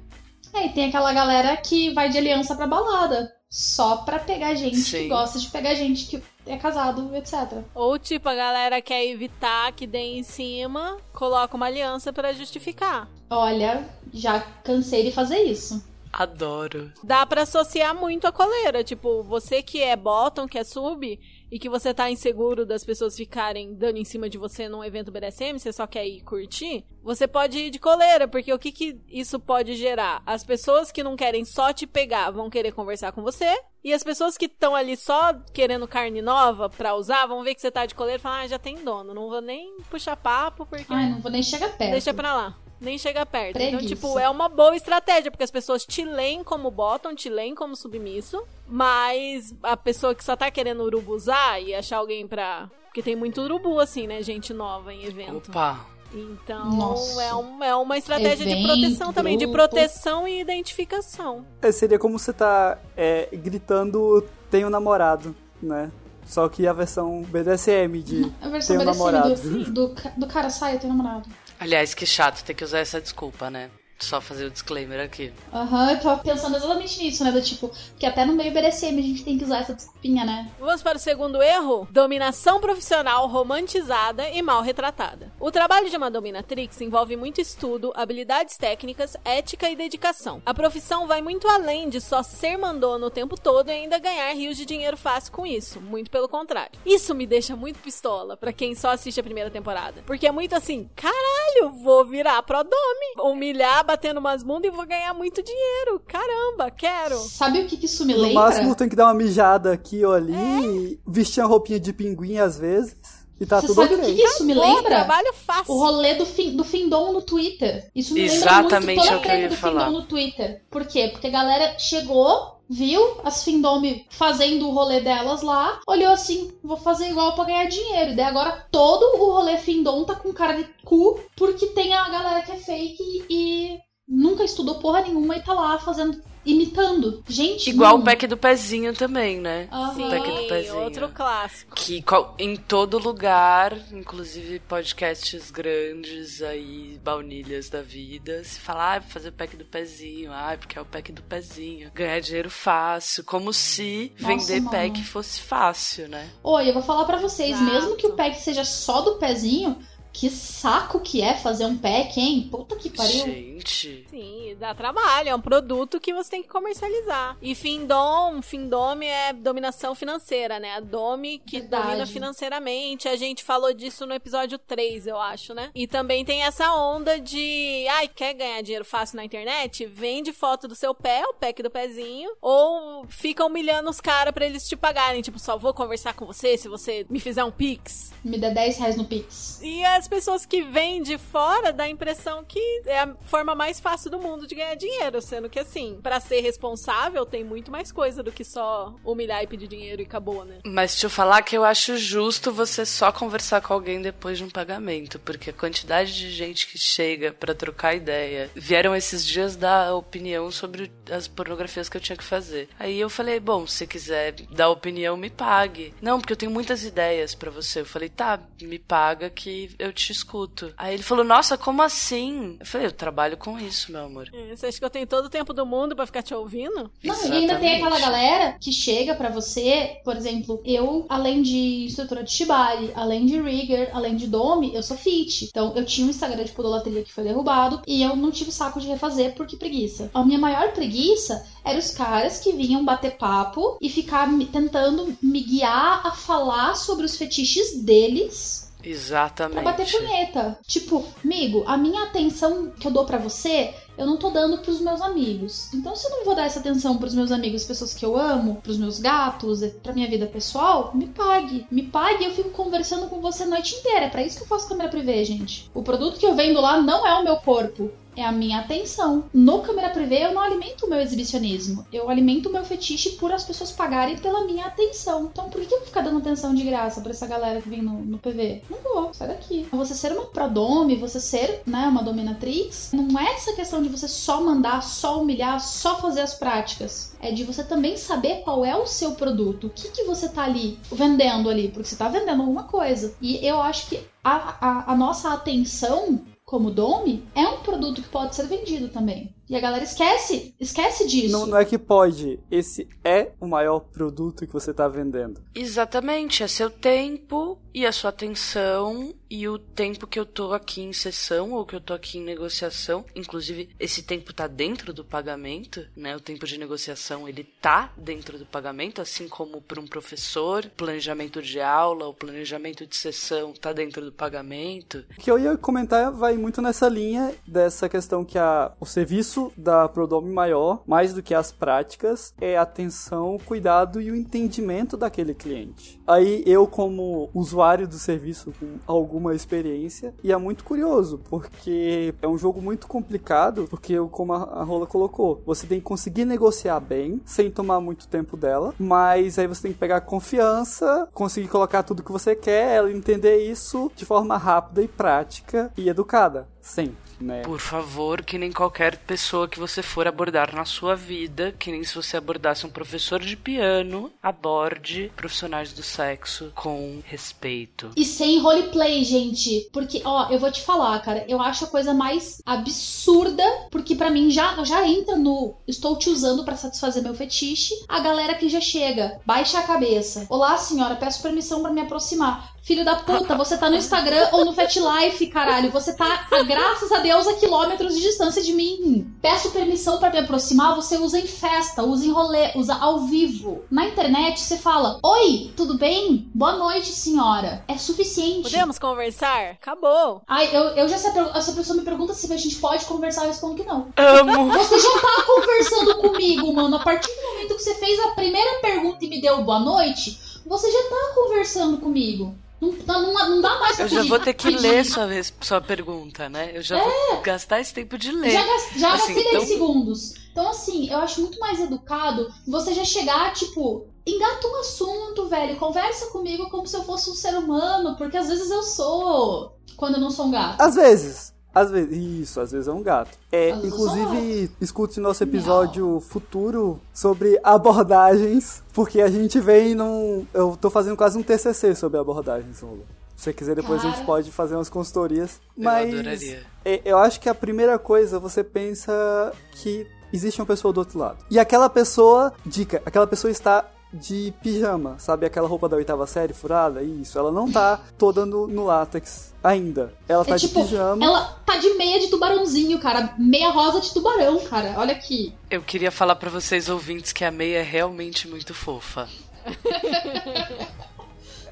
É, e tem aquela galera que vai de aliança pra balada. Só pra pegar gente que Sim. gosta de pegar gente que é casado, etc. Ou tipo, a galera quer evitar que dê em cima, coloca uma aliança pra justificar. Olha, já cansei de fazer isso. Adoro. Dá pra associar muito a coleira. Tipo, você que é bottom, que é sub, e que você tá inseguro das pessoas ficarem dando em cima de você num evento BDSM, você só quer ir curtir, você pode ir de coleira, porque o que, que isso pode gerar? As pessoas que não querem só te pegar vão querer conversar com você, e as pessoas que estão ali só querendo carne nova pra usar, vão ver que você tá de coleira e falar, ah, já tem dono, não vou nem puxar papo, porque Ai, não vou nem chegar perto. deixa pra lá. Nem chega perto. Então, Preguiça. tipo, é uma boa estratégia, porque as pessoas te leem como bottom, te leem como submisso, mas a pessoa que só tá querendo urubuzar e achar alguém pra. Porque tem muito urubu, assim, né? Gente nova em evento. Opa. Então, Nossa. é, um- é uma estratégia de Evento, proteção também, de proteção e identificação. É, seria como você tá é, gritando tenho namorado, né? Só que a versão BDSM de A versão tenho namorado. do, do, do cara sai, eu tenho namorado. Aliás, que chato ter que usar essa desculpa, né? Só fazer o disclaimer aqui. Aham, eu tava pensando exatamente nisso, né? Do tipo, que até no meio BDSM a gente tem que usar essa desculpinha, né? Vamos para o segundo erro: dominação profissional romantizada e mal retratada. O trabalho de uma dominatrix envolve muito estudo, habilidades técnicas, ética e dedicação. A profissão vai muito além de só ser mandona o tempo todo e ainda ganhar rios de dinheiro fácil com isso. Muito pelo contrário. Isso me deixa muito pistola pra quem só assiste a primeira temporada. Porque é muito assim: caralho, vou virar pro dome, humilhar, batendo umas bundas e vou ganhar muito dinheiro. Caramba, quero. Sabe o que, que isso me No lembra? máximo tem que dar uma mijada aqui ou ali, vestir uma roupinha de pinguim às vezes. E tá Você tudo sabe ok. o que, que isso me Pô, lembra? trabalho fácil. O rolê do, fin, do Findom no Twitter. Isso me Exatamente lembra muito toda é a o que eu ia treta do falar. Findom no Twitter. Por quê? Porque a galera chegou, viu as Findome fazendo o rolê delas lá, olhou assim, vou fazer igual pra ganhar dinheiro. E daí agora todo o rolê Findom tá com cara de cu, porque tem a galera que é fake e nunca estudou porra nenhuma e tá lá fazendo, imitando. Gente, Igual não. o pack do pezinho também, né? Aham. Sim, Pack do pezinho. outro clássico. Que qual- em todo lugar, inclusive podcasts grandes aí, baunilhas da vida, se fala, ah, vou fazer o pack do pezinho, ah, porque é o pack do pezinho. Ganhar dinheiro fácil, como se Nossa, vender mano. pack fosse fácil, né? Oi, eu vou falar pra vocês, Exato. mesmo que o pack seja só do pezinho, que saco que é fazer um pack, hein? Puta que pariu. Gente. Sim, dá trabalho, é um produto que você tem que comercializar. E Findom, Findome é dominação financeira, né? A Domi que Verdade. domina financeiramente. A gente falou disso no episódio 3, eu acho, né? E também tem essa onda de, ai, quer ganhar dinheiro fácil na internet? Vende foto do seu pé, o pack do pezinho, ou fica humilhando os caras pra eles te pagarem, tipo, só vou conversar com você se você me fizer um pix. Me dá 10 reais no Pix. E as pessoas que vêm de fora dá a impressão que é a forma mais fácil do mundo de ganhar dinheiro, sendo que assim, pra ser responsável tem muito mais coisa do que só humilhar e pedir dinheiro e acabou, né? Mas eu falar que eu acho justo você só conversar com alguém depois de um pagamento, porque a quantidade de gente que chega pra trocar ideia. Vieram esses dias dar opinião sobre as pornografias que eu tinha que fazer. Aí eu falei, bom, se quiser dar opinião, me pague. Não, porque eu tenho muitas ideias pra você. Eu falei, tá, me paga que eu te escuto. Aí ele falou, nossa, como assim? Eu falei, eu trabalho com isso, meu amor. É, Você acha que eu tenho todo o tempo do mundo pra ficar te ouvindo? Não, e ainda tem aquela galera que chega pra você, por exemplo, eu, além de instrutora de Shibari, além de Rigger, além de Domi, eu sou fit. Então, eu tinha um Instagram de podolatria que foi derrubado e eu não tive saco de refazer porque preguiça. A minha maior preguiça era os caras que vinham bater papo e ficar me- tentando me guiar a falar sobre os fetiches deles Pra Exatamente. bater punheta. Tipo, amigo, a minha atenção que eu dou pra você, eu não tô dando pros meus amigos. Então, se eu não vou dar essa atenção pros meus amigos, pessoas que eu amo, pros meus gatos, pra minha vida pessoal, me pague. Me pague eu fico conversando com você a noite inteira. É pra isso que eu faço câmera privê, gente. O produto que eu vendo lá não é o meu corpo. É a minha atenção. No câmera privê, eu não alimento o meu exibicionismo. Eu alimento o meu fetiche por as pessoas pagarem pela minha atenção. Então, por que eu vou ficar dando atenção de graça pra essa galera que vem no, no PV? Não vou, sai daqui. Você ser uma prodome, você ser, né, uma dominatrix, não é essa questão de você só mandar, só humilhar, só fazer as práticas. É de você também saber qual é o seu produto. O que, que você tá ali vendendo ali. Porque você tá vendendo alguma coisa. E eu acho que a, a, a nossa atenção como Dome é um produto que pode ser vendido também. E a galera esquece, esquece disso. Não, não é que pode. Esse é o maior produto que você tá vendendo. Exatamente, é seu tempo e a sua atenção e o tempo que eu tô aqui em sessão ou que eu tô aqui em negociação. Inclusive, esse tempo tá dentro do pagamento, né? O tempo de negociação, ele tá dentro do pagamento, assim como para um professor, planejamento de aula, o planejamento de sessão tá dentro do pagamento. O que eu ia comentar vai muito nessa linha dessa questão que a, o serviço da Prodome maior, mais do que as práticas, é a atenção, o cuidado e o entendimento daquele cliente. Aí eu, como usuário do serviço com alguma experiência, e é muito curioso, porque é um jogo muito complicado, porque como a Rola colocou, você tem que conseguir negociar bem, sem tomar muito tempo dela, mas aí você tem que pegar confiança, conseguir colocar tudo que você quer, ela entender isso de forma rápida e prática e educada, sempre. Né? Por favor, que nem qualquer pessoa que você for abordar na sua vida, que nem se você abordasse um professor de piano, aborde profissionais do sexo com respeito. E sem roleplay, gente. Porque, ó, eu vou te falar, cara, eu acho a coisa mais absurda, porque pra mim já, já entra no estou te usando pra satisfazer meu fetiche. A galera que já chega, baixa a cabeça. Olá, senhora, peço permissão pra me aproximar. Filho da puta, você tá no Instagram ou no Fat Life, caralho. Você tá, a- graças a Deus, a quilômetros de distância de mim. Peço permissão pra me aproximar, você usa em festa, usa em rolê, usa ao vivo. Na internet, você fala: Oi, tudo bem? Boa noite, senhora. É suficiente. Podemos conversar? Acabou. Ai, eu, eu já sei, essa pessoa me pergunta se a gente pode conversar, eu respondo que não. Amo! Você já tá conversando comigo, mano. A partir do momento que você fez a primeira pergunta e me deu boa noite, você já tá conversando comigo. Não, não, não dá mais pra Eu já vou ter que ler sua, sua pergunta, né? Eu já vou gastar esse tempo de ler. Já, já Assim, gastei 10 então- segundos. Então, assim, eu acho muito mais educado você já chegar, tipo, engata um assunto, velho. Conversa comigo como se eu fosse um ser humano, porque às vezes eu sou. Quando eu não sou um gato. Às vezes. Às vezes. Isso, às vezes é um gato. É, Às um inclusive, escute nosso episódio futuro sobre abordagens, porque a gente vem num. Eu tô fazendo quase um TCC sobre abordagens, Lula. Se você quiser, depois a gente Cara. pode fazer umas consultorias. Eu Mas adoraria. é, eu acho que a primeira coisa você pensa que existe uma pessoa do outro lado. E aquela pessoa, dica, aquela pessoa está de pijama, sabe? Aquela roupa da oitava série furada? Isso, ela não tá toda no, no látex ainda. Ela tá é de tipo, pijama. ela tá de meia de tubarãozinho, cara. Meia rosa de tubarão, cara. Olha aqui. Eu queria falar pra vocês ouvintes que a meia é realmente muito fofa. [LAUGHS]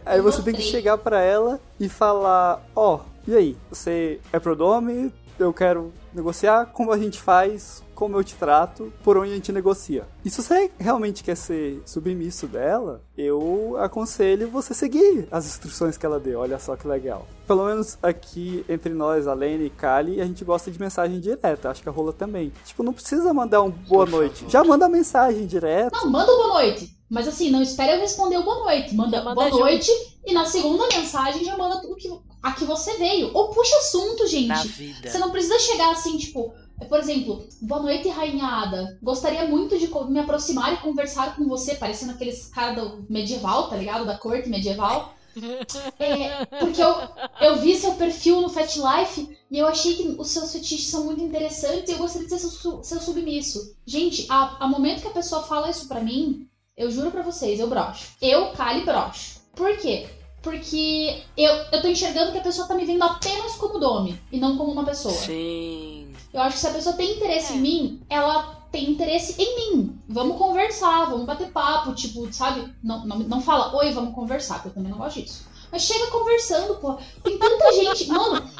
Aí você tem que chegar pra ela e falar: Ó, e aí? Você é prodome? Eu quero negociar. Como a gente faz? Como eu te trato? Por onde a gente negocia? E se você realmente quer ser submisso dela, eu aconselho você seguir as instruções que ela deu. Olha só que legal. Pelo menos aqui entre nós, a Lene e Kali, a gente gosta de mensagem direta. Acho que a Rola também. Tipo, não precisa mandar um boa noite. Já manda mensagem direta. Não, manda o boa noite. Mas assim, não espere eu responder o boa noite. Manda, manda boa junto. noite e na segunda mensagem já manda o que, a que você veio. Ou puxa assunto, gente. Você não precisa chegar assim, tipo, por exemplo, boa noite, rainha Ada. Gostaria muito de me aproximar e conversar com você, parecendo aqueles caras do medieval, tá ligado? Da corte medieval. [LAUGHS] É, porque eu, eu vi seu perfil no Fat Life e eu achei que os seus fetiches são muito interessantes e eu gostaria de ser seu, seu submisso. Gente, a, a momento que a pessoa fala isso pra mim, eu juro pra vocês, eu broxo. Eu, Kali, broxo. Por quê? Porque eu, eu tô enxergando que a pessoa tá me vendo apenas como dome e não como uma pessoa. Sim. Eu acho que se a pessoa tem interesse É. em mim, ela tem interesse em mim. Vamos conversar, vamos bater papo, tipo, sabe? Não, não, não fala, oi, vamos conversar, que eu também não gosto disso. Mas chega conversando, pô. Tem tanta gente. Mano,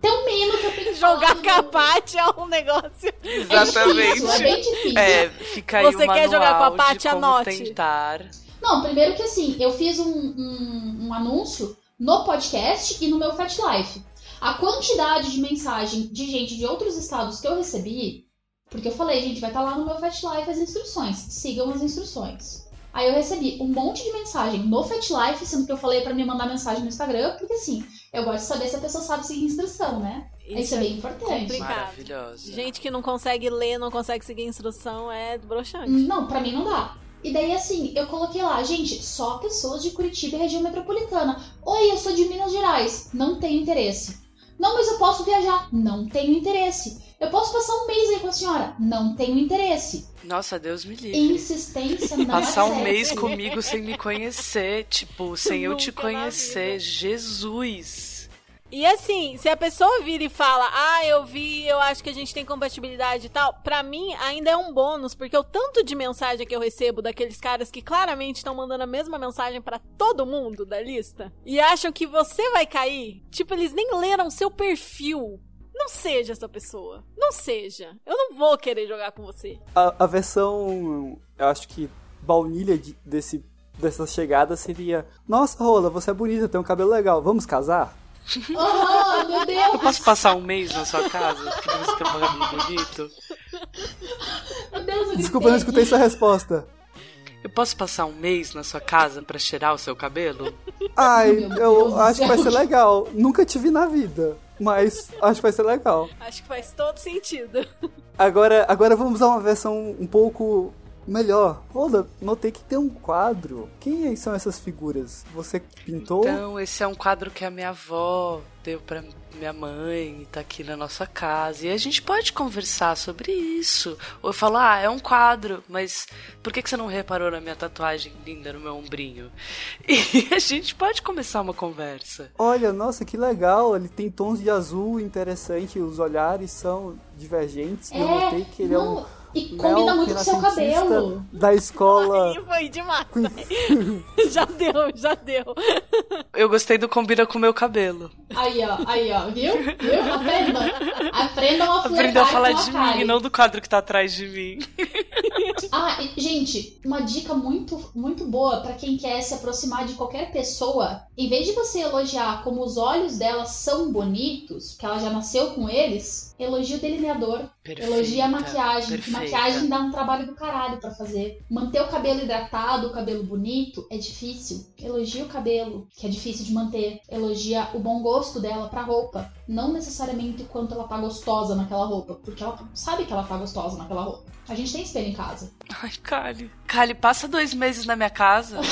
tem um menino que eu tenho Jogar capate é um negócio. É difícil, é Exatamente. bem difícil. É, fica aí Você quer jogar com a Paty, anote. tentar. Não, primeiro que assim, eu fiz um, um, um anúncio no podcast e no meu Fat Life. A quantidade de mensagem de gente de outros estados que eu recebi, porque eu falei, gente, vai estar lá no meu Fat Life as instruções, sigam as instruções. Aí eu recebi um monte de mensagem no Fat Life, sendo que eu falei pra me mandar mensagem no Instagram, porque assim, eu gosto de saber se a pessoa sabe seguir instrução, né? Isso, é bem importante. Maravilhosa. Gente que não consegue ler, não consegue seguir instrução é broxante. Não, pra mim não dá. E daí, assim, eu coloquei lá, gente, só pessoas de Curitiba e região metropolitana. Oi, eu sou de Minas Gerais. Não tenho interesse. Não, mas eu posso viajar. Não tenho interesse. Eu posso passar um mês aí com a senhora. Não tenho interesse. Nossa, Deus me livre. Insistência não Passar é um sexo. mês comigo sem me conhecer, tipo, sem eu te conhecer. Jesus. E assim, se a pessoa vira e fala, ah, eu vi, eu acho que a gente tem compatibilidade e tal, pra mim ainda é um bônus, porque o tanto de mensagem que eu recebo daqueles caras que claramente estão mandando a mesma mensagem pra todo mundo da lista e acham que você vai cair, tipo, eles nem leram seu perfil. Não seja essa pessoa. Não seja. Eu não vou querer jogar com você. A, a versão, eu acho que baunilha de- desse, dessa chegada seria: Nossa, Rola, você é bonita, tem um cabelo legal, vamos casar? Oh, meu Eu Deus. posso passar um mês na sua casa? Porque você tem um cabelo bonito? Meu Deus, eu Desculpa, eu não escutei sua resposta. Eu posso passar um mês na sua casa pra cheirar o seu cabelo? Ai, eu acho que vai ser legal. Nunca te vi na vida, mas acho que vai ser legal. Acho que faz todo sentido. Agora, agora vamos a uma versão um pouco melhor. Rola, notei que tem um quadro. Quem são essas figuras? Você pintou? Então, esse é um quadro que a minha avó deu pra minha mãe e tá aqui na nossa casa. E a gente pode conversar sobre isso. Ou eu falo, ah, é um quadro, mas por que, que você não reparou na minha tatuagem linda no meu ombrinho? [LAUGHS] E a gente pode começar uma conversa. Olha, nossa, que legal. Ele tem tons de azul interessante. Os olhares são divergentes. e eu É, notei que ele é um não, e combina muito com o seu cabelo. da escola. Aí foi demais. [LAUGHS] já deu, já deu. Eu gostei do combina com o meu cabelo. Aí, ó, aí, ó, viu? Viu? Aprendam. Aprendam a flertar a falar de mim, não do quadro que tá atrás de mim. [LAUGHS] Ah, e, gente, uma dica muito, muito boa pra quem quer se aproximar de qualquer pessoa. Em vez de você elogiar como os olhos dela são bonitos, que ela já nasceu com eles, elogia o delineador. Perfeita, Elogia a maquiagem, maquiagem dá um trabalho do caralho pra fazer. Manter o cabelo hidratado, o cabelo bonito, é difícil. Elogia o cabelo, que é difícil de manter. Elogia o bom gosto dela pra roupa. Não necessariamente o quanto ela tá gostosa naquela roupa, porque ela sabe que ela tá gostosa naquela roupa. A gente tem espelho em casa. Ai, Kali. Kali, passa dois meses na minha casa. [LAUGHS]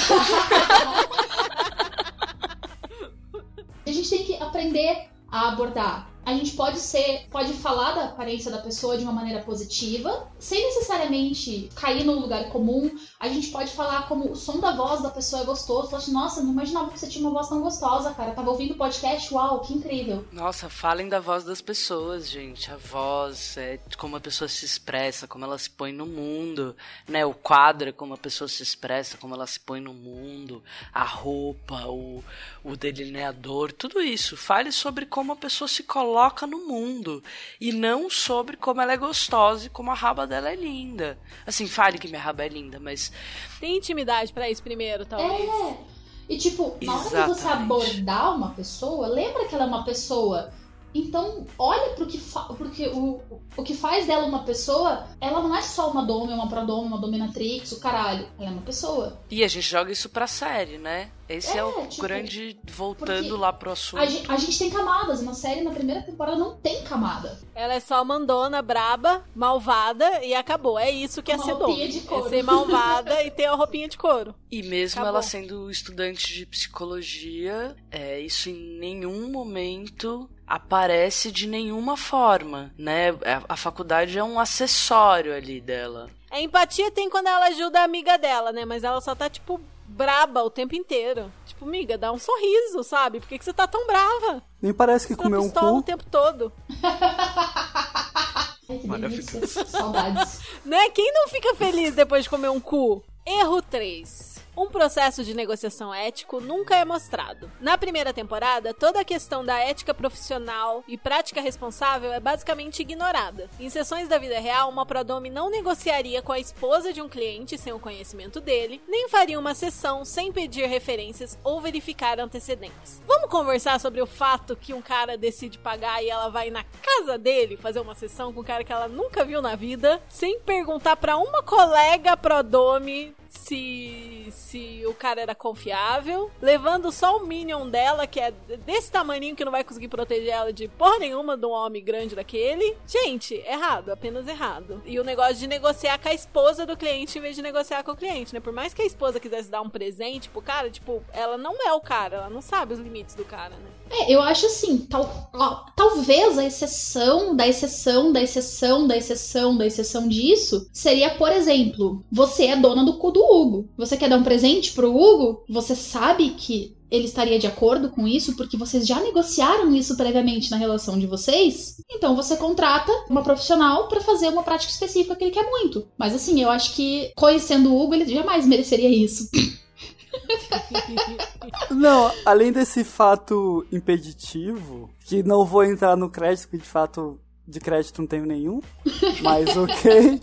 A gente tem que aprender a abordar. A gente pode ser, pode falar da aparência da pessoa de uma maneira positiva, sem necessariamente cair no lugar comum. A gente pode falar como o som da voz da pessoa é gostoso. Falar assim, nossa, não imaginava que você tinha uma voz tão gostosa, cara. Tava ouvindo o podcast, uau, que incrível. Nossa, falem da voz das pessoas, gente. A voz é como a pessoa se expressa, como ela se põe no mundo, né? O quadro é como a pessoa se expressa, como ela se põe no mundo, a roupa, o, o delineador, tudo isso. Fale sobre como a pessoa se coloca no mundo e não sobre como ela é gostosa e como a raba dela é linda. Assim, fale que minha raba é linda, mas Tem intimidade pra isso primeiro, talvez. É. E tipo, na hora de você abordar uma pessoa, lembra que ela é uma pessoa. Então, olha pro que, fa porque o, o que faz dela uma pessoa, ela não é só uma dome, uma prodome, uma dominatrix, o caralho. Ela é uma pessoa. e a gente joga isso pra série, né? Esse é, É, o tipo, grande voltando lá pro assunto. A gente, a gente tem camadas. Uma série na primeira temporada não tem camada. Ela é só mandona, braba, malvada e acabou. É isso que é Uma ser roupinha dona. de couro. É ser malvada [LAUGHS] e ter a roupinha de couro. E mesmo Acabou. ela sendo estudante de psicologia, é, isso em nenhum momento aparece de nenhuma forma, né? A, a faculdade é um acessório ali dela. A empatia tem quando ela ajuda a amiga dela, né? Mas ela só tá, tipo, braba o tempo inteiro. Tipo, amiga, dá um sorriso, sabe? Por que, que você tá tão brava? Nem parece que Você tá comeu um pistola o cu. tempo todo. [LAUGHS] Maravilhoso. Saudades. Né? Quem não fica feliz depois de comer um cu? Erro 3. Um processo de negociação ético nunca é mostrado. Na primeira temporada, toda a questão da ética profissional e prática responsável é basicamente ignorada. Em sessões da vida real, uma prodome não negociaria com a esposa de um cliente sem o conhecimento dele, nem faria uma sessão sem pedir referências ou verificar antecedentes. Vamos conversar sobre o fato que um cara decide pagar e ela vai na casa dele fazer uma sessão com um cara que ela nunca viu na vida, sem perguntar pra uma colega prodome se se o cara era confiável, levando só o minion dela, que é desse tamaninho que não vai conseguir proteger ela de porra nenhuma de um homem grande daquele. Gente, errado, apenas errado. E o negócio de negociar com a esposa do cliente em vez de negociar com o cliente, né? Por mais que a esposa quisesse dar um presente pro cara, tipo, ela não é o cara, ela não sabe os limites do cara, né? É, eu acho assim, tal, ó, talvez a exceção da exceção da exceção da exceção da exceção disso seria, por exemplo, você é dona do cu do Hugo. Você quer dar um presente pro Hugo? Você sabe que ele estaria de acordo com isso porque vocês já negociaram isso previamente na relação de vocês? Então você contrata uma profissional pra fazer uma prática específica que ele quer muito. Mas assim, eu acho que conhecendo o Hugo, ele jamais mereceria isso. Não, além desse fato impeditivo, que não vou entrar no crédito, porque de fato de crédito não tenho nenhum, mas [LAUGHS] ok.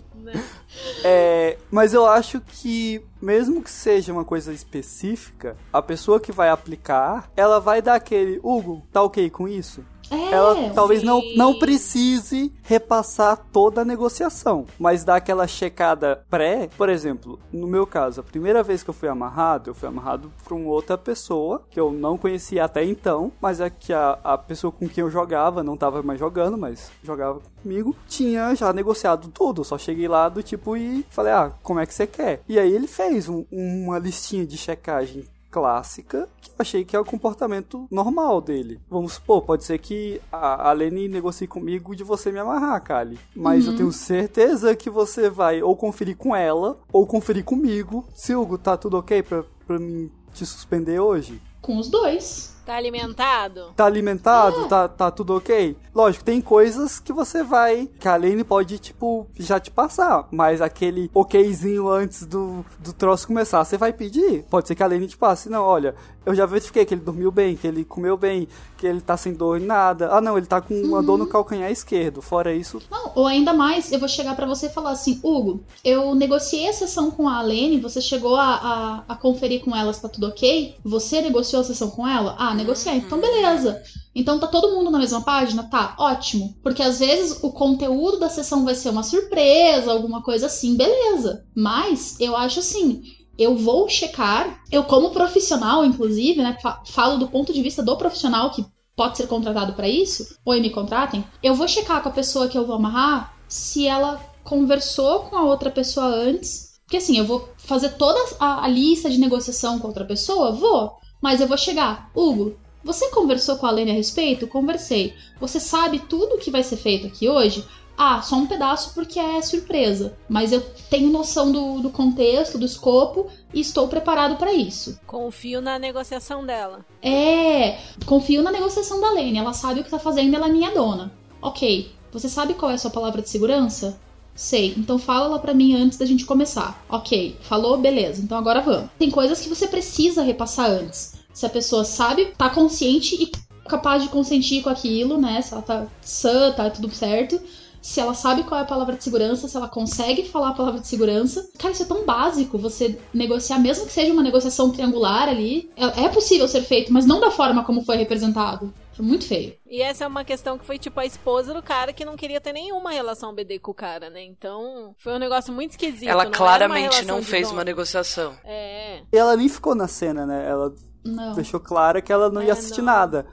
É, mas eu acho que, mesmo que seja uma coisa específica, a pessoa que vai aplicar, ela vai dar aquele, Hugo, tá ok com isso? É, Ela talvez não, sim. não precise repassar toda a negociação, mas dar aquela checada pré. Por exemplo, no meu caso, a primeira vez que eu fui amarrado, eu fui amarrado por uma outra pessoa que eu não conhecia até então, mas é que a, a pessoa com quem eu jogava, não tava mais jogando, mas jogava comigo, tinha já negociado tudo. Eu só cheguei lá do tipo e falei, ah, como é que você quer? E aí ele fez um- uma listinha de checagem clássica que eu achei que é o comportamento normal dele. Vamos supor, pode ser que a, a Lene negocie comigo de você me amarrar, Kali. Mas eu tenho certeza que você vai ou conferir com ela ou conferir comigo se Hugo tá tudo ok pra, pra mim te suspender hoje. Com os dois. Tá alimentado? Tá alimentado? Tá, tá tudo ok? Lógico, tem coisas que você vai. Que a Lane pode, tipo, já te passar. Mas aquele okzinho antes do, do troço começar, você vai pedir. Pode ser que a Lane te passe. Não, olha, eu já verifiquei que ele dormiu bem, que ele comeu bem, que ele tá sem dor em nada. Ah, não, ele tá com uma dor no calcanhar esquerdo. Fora isso, Não, ou ainda mais, eu vou chegar pra você e falar assim, Hugo, eu negociei a sessão com a Alene, você chegou a, a, a conferir com elas, tá tudo ok? Você negociou a sessão com ela? Ah, negociei. Então, beleza. Então tá todo mundo na mesma página? Tá, ótimo. Porque às vezes o conteúdo da sessão vai ser uma surpresa, alguma coisa assim, beleza. Mas eu acho assim, eu vou checar, eu como profissional, inclusive, né, fa- falo do ponto de vista do profissional que pode ser contratado pra isso, ou me contratem, eu vou checar com a pessoa que eu vou amarrar se ela conversou com a outra pessoa antes. Porque assim, eu vou fazer toda a, a lista de negociação com outra pessoa? Vou. Mas eu vou chegar. Hugo, você conversou com a Lene a respeito? Conversei. Você sabe tudo o que vai ser feito aqui hoje? Ah, só um pedaço porque é surpresa. Mas eu tenho noção do, do contexto, do escopo e estou preparado para isso. Confio na negociação dela. É, confio na negociação da Lene. Ela sabe o que tá fazendo, ela é minha dona. Ok, você sabe qual é a sua palavra de segurança? Sei, então fala lá pra mim antes da gente começar. Ok, falou, beleza, então agora vamos. Tem coisas que você precisa repassar antes. Se a pessoa sabe, tá consciente e capaz de consentir com aquilo, né? Se ela tá sã, tá tudo certo. Se ela sabe qual é a palavra de segurança, se ela consegue falar a palavra de segurança. Cara, isso é tão básico, você negociar, mesmo que seja uma negociação triangular ali. É é possível ser feito, mas não da forma como foi representado. Foi muito feio. E essa é uma questão que foi tipo a esposa do cara que não queria ter nenhuma relação BD com o cara, né? Então foi um negócio muito esquisito. Ela não claramente não fez dono. uma negociação. É. E ela nem ficou na cena, né? Ela Não. deixou claro que ela não É, ia assistir não. nada.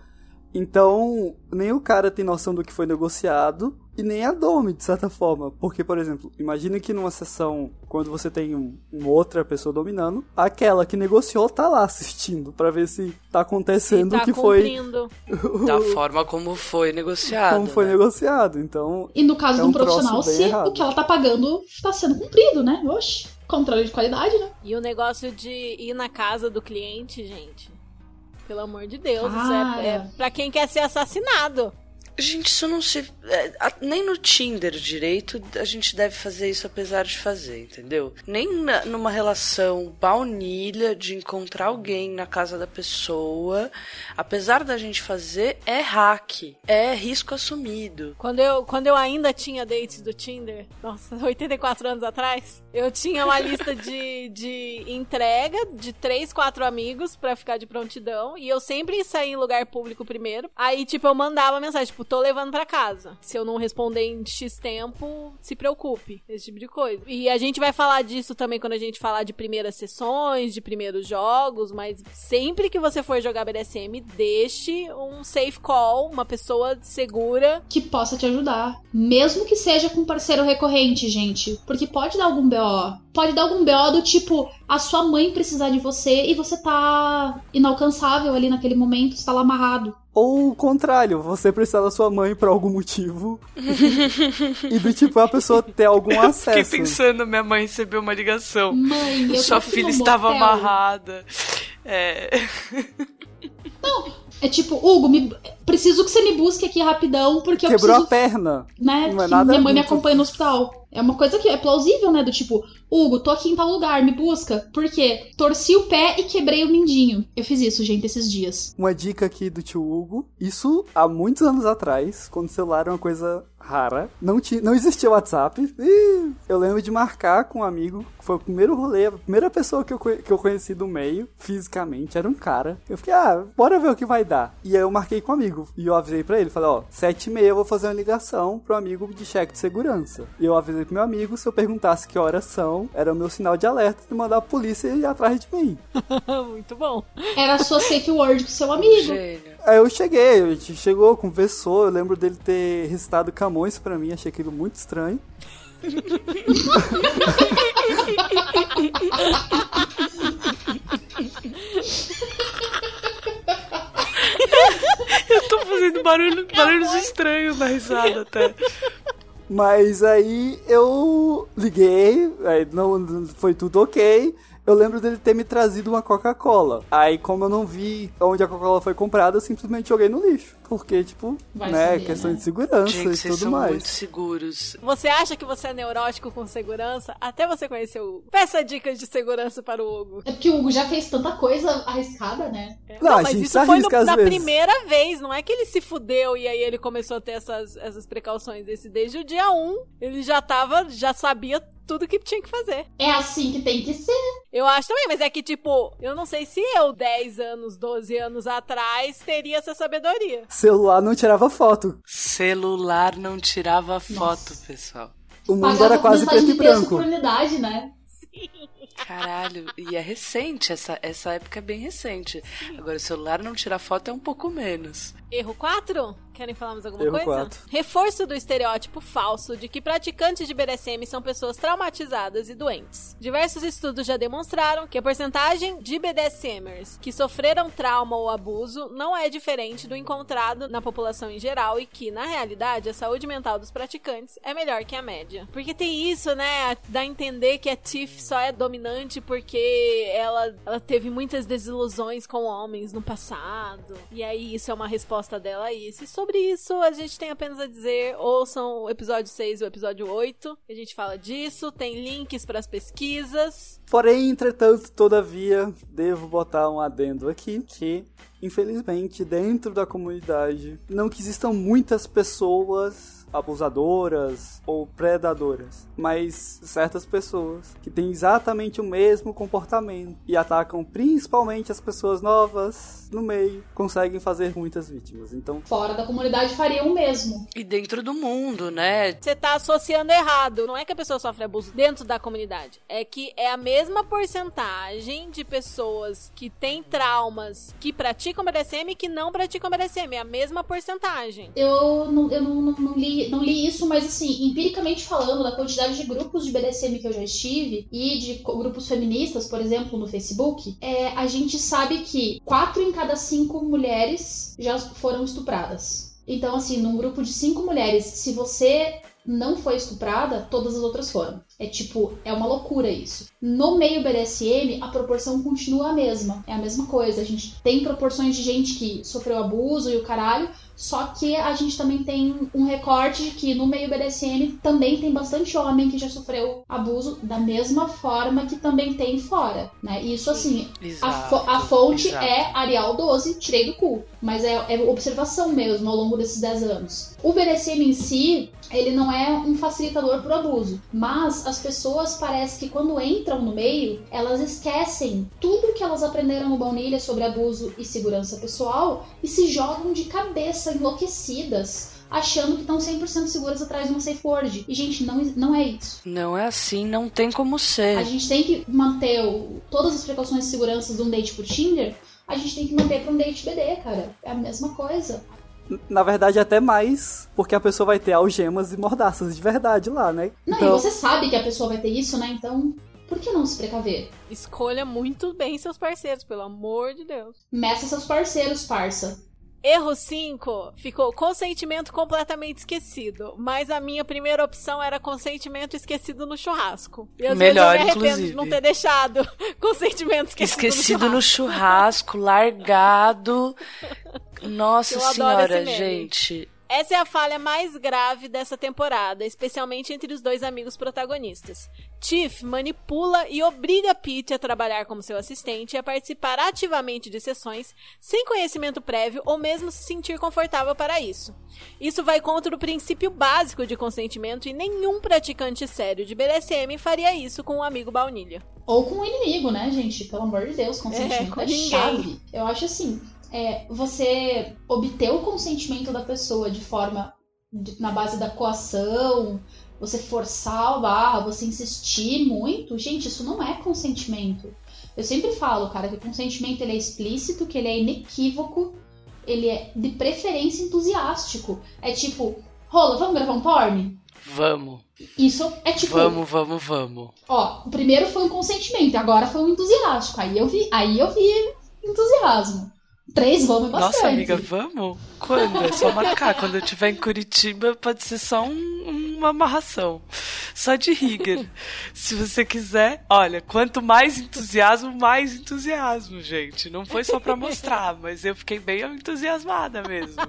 Então, nem o cara tem noção do que foi negociado e nem a Domi, de certa forma. Porque, por exemplo, imagine que numa sessão, quando você tem um- uma outra pessoa dominando, aquela que negociou tá lá assistindo pra ver se tá acontecendo o tá que foi cumprindo. [LAUGHS] Da forma como foi negociado. como foi né? negociado. Então, E no caso É de um um troço profissional, se errado. o que ela tá pagando tá sendo cumprido, né? Oxe, controle de qualidade, né? E o negócio de ir na casa do cliente, gente. Pelo amor de Deus, isso é, é pra quem quer ser assassinado. Gente, isso não se. é, nem no Tinder direito a gente deve fazer isso apesar de fazer, entendeu? Nem na- numa relação baunilha de encontrar alguém na casa da pessoa. Apesar da gente fazer, é hack. É risco assumido. Quando eu, quando eu ainda tinha dates do Tinder, nossa, [LAUGHS] 84 anos atrás, eu tinha uma lista de, de entrega de três, quatro amigos pra ficar de prontidão. E eu sempre saía em lugar público primeiro. Aí, tipo, eu mandava mensagem, tipo, tô levando pra casa. Se eu não responder em X tempo, se preocupe. Esse tipo de coisa. E a gente vai falar disso também quando a gente falar de primeiras sessões, de primeiros jogos, mas sempre que você for jogar BDSM, deixe um safe call, uma pessoa segura Que possa te ajudar. Mesmo que seja com parceiro recorrente, gente. Porque pode dar algum BO. Pode dar algum BO do tipo, a sua mãe precisar de você e você tá inalcançável ali naquele momento, você tá lá amarrado. Ou o contrário, você precisar da sua mãe por algum motivo. [LAUGHS] e do tipo, a pessoa ter algum Fiquei acesso. pensando, minha mãe recebeu uma ligação. Mãe, eu Sua filha estava motel. amarrada. É. É tipo, Hugo, me- preciso que você me busque aqui rapidão, porque eu Quebrou a preciso. perna. né, Não é nada minha mãe me acompanha no hospital. É uma coisa que é plausível, né? Do tipo, Hugo, tô aqui em tal lugar, me busca. Por quê? Torci o pé e quebrei o mindinho. Eu fiz isso, gente, esses dias. Uma dica aqui do tio Hugo. Isso há muitos anos atrás, quando o celular era uma coisa rara. Não, tinha, não existia WhatsApp. Ih, eu lembro de marcar com um amigo. que Foi o primeiro rolê, a primeira pessoa que eu, que eu conheci do meio, fisicamente, era um cara. Eu fiquei, ah, bora ver o que vai dar. E aí eu marquei com um amigo. E eu avisei pra ele, falei, ó, sete e meia eu vou fazer uma ligação pro amigo de cheque de segurança. E eu avisei pro meu amigo, se eu perguntasse que horas são, era o meu sinal de alerta de mandar a polícia ir atrás de mim. [LAUGHS] Muito bom. Era a sua safe word com seu amigo. Gênio. Aí eu cheguei, a gente chegou, conversou, eu lembro dele ter recitado Camões pra mim, achei aquilo muito estranho. [LAUGHS] Eu tô fazendo barulho, barulhos estranhos na risada até. Mas aí eu liguei, aí não, foi tudo ok. Eu lembro dele ter me trazido uma Coca-Cola. Aí, como eu não vi onde a Coca-Cola foi comprada, eu simplesmente joguei no lixo. Porque, tipo, Vai né, saber, questão né? de segurança Gente, e vocês tudo são mais. muito seguros. Você acha que você é neurótico com segurança até você conhecer o Hugo. Peça dicas de segurança para o Hugo. É porque o Hugo já fez tanta coisa arriscada, né? Não, a mas gente isso se foi no- na vezes. primeira vez, não é que ele se fudeu e aí ele começou a ter essas, essas precauções. Esse desde o dia 1, ele já tava, já sabia tudo que tinha que fazer. É assim que tem que ser. Eu acho também, mas é que, tipo, eu não sei se eu, 10 anos, 12 anos atrás, teria essa sabedoria. Celular não tirava foto. Celular não tirava foto, Nossa. pessoal. O mundo Pagava era quase preto e branco. unidade, né? Caralho, e é recente, essa, essa época é bem recente. Agora, o celular não tirar foto é um pouco menos. Erro 4? Querem falar mais alguma Erro coisa? Reforço do estereótipo falso de que praticantes de BDSM são pessoas traumatizadas e doentes. Diversos estudos já demonstraram que a porcentagem de BDSMers que sofreram trauma ou abuso não é diferente do encontrado na população em geral e que, na realidade, a saúde mental dos praticantes é melhor que a média. Porque tem isso, né? Dá a entender que a Tiff só é dominante porque ela, ela teve muitas desilusões com homens no passado. E aí isso é uma resposta dela a isso. E sobre isso a gente tem apenas a dizer: ouçam o episódio 6 e o episódio 8. A gente fala disso, tem links para as pesquisas. Porém, entretanto, todavia, devo botar um adendo aqui que, infelizmente, dentro da comunidade, não que existam muitas pessoas abusadoras ou predadoras, mas certas pessoas que têm exatamente o mesmo comportamento e atacam principalmente as pessoas novas no meio, conseguem fazer muitas vítimas. Então, Fora da comunidade faria o mesmo. E dentro do mundo, né? Você tá associando errado. Não é que a pessoa sofre abuso dentro da comunidade. É que é a mesma porcentagem de pessoas que têm traumas que praticam BDSM e que não praticam BDSM. É a mesma porcentagem. Eu não, eu não, não, não li, não li isso, mas assim, empiricamente falando, da quantidade de grupos de BDSM que eu já estive e de grupos feministas, por exemplo, no Facebook, é, a gente sabe que quatro em cada cinco mulheres já foram estupradas. Então, assim, num grupo de cinco mulheres, se você não foi estuprada, todas as outras foram. É tipo, é uma loucura isso. No meio BDSM, a proporção continua a mesma. É a mesma coisa. A gente tem proporções de gente que sofreu abuso e o caralho, só que a gente também tem um recorte de que no meio BDSM também tem bastante homem que já sofreu abuso da mesma forma que também tem fora, né? Isso assim, a, Exato. fo- a fonte exato. é Arial 12, tirei do cu. Mas é, é observação mesmo ao longo desses 10 anos. O BDSM em si, ele não é um facilitador pro abuso. Mas as pessoas parece que quando entram no meio, elas esquecem tudo que elas aprenderam no Baunilha sobre abuso e segurança pessoal e se jogam de cabeça enlouquecidas. Achando que estão 100% seguras atrás de uma safe word. E, gente, não, não é isso. Não é assim, não tem como A ser. gente tem que manter o- todas as precauções de segurança de um date por Tinder. A gente tem que manter pra um date BD, cara. É a mesma coisa. Na verdade, até mais, porque a pessoa vai ter algemas e mordaças de verdade lá, né? Não, então, e você sabe que a pessoa vai ter isso, né? Então, por que não se precaver? Escolha muito bem seus parceiros, pelo amor de Deus. Meça seus parceiros, parça. Erro 5 ficou consentimento completamente esquecido. Mas a minha primeira opção era consentimento esquecido no churrasco. E às Melhor, vezes eu me arrependo inclusive. de não ter deixado [LAUGHS] consentimento esquecido, Esquecido no churrasco. churrasco, largado. [LAUGHS] Nossa senhora, gente. Essa é a falha mais grave dessa temporada, especialmente entre os dois amigos protagonistas. Tiff manipula e obriga Pete a trabalhar como seu assistente e a participar ativamente de sessões sem conhecimento prévio ou mesmo se sentir confortável para isso. Isso vai contra o princípio básico de consentimento e nenhum praticante sério de BDSM faria isso com um amigo baunilha. Ou com o inimigo, né, gente? Pelo amor de Deus, consentimento com [LAUGHS] é, ninguém. chave. Eu acho assim, é, você obter o consentimento da pessoa de forma de- na base da coação, você forçar a barra, você insistir muito, gente, isso não é consentimento. Eu sempre falo, cara, que o consentimento ele é explícito, que ele é inequívoco, ele é de preferência entusiástico. É tipo, rola, vamos gravar um porn? Vamos, Isso é tipo, vamos, vamos, vamos. Ó, o primeiro foi um consentimento, agora foi um entusiástico. Aí eu vi, aí eu vi entusiasmo. Três vamos bastante. Nossa, amiga, vamos? Quando? É só marcar. Quando eu estiver em Curitiba, pode ser só um- uma amarração. Só de rigor. [LAUGHS] Se você quiser. Olha, quanto mais entusiasmo, mais entusiasmo, gente. Não foi só pra mostrar, mas eu fiquei bem entusiasmada mesmo.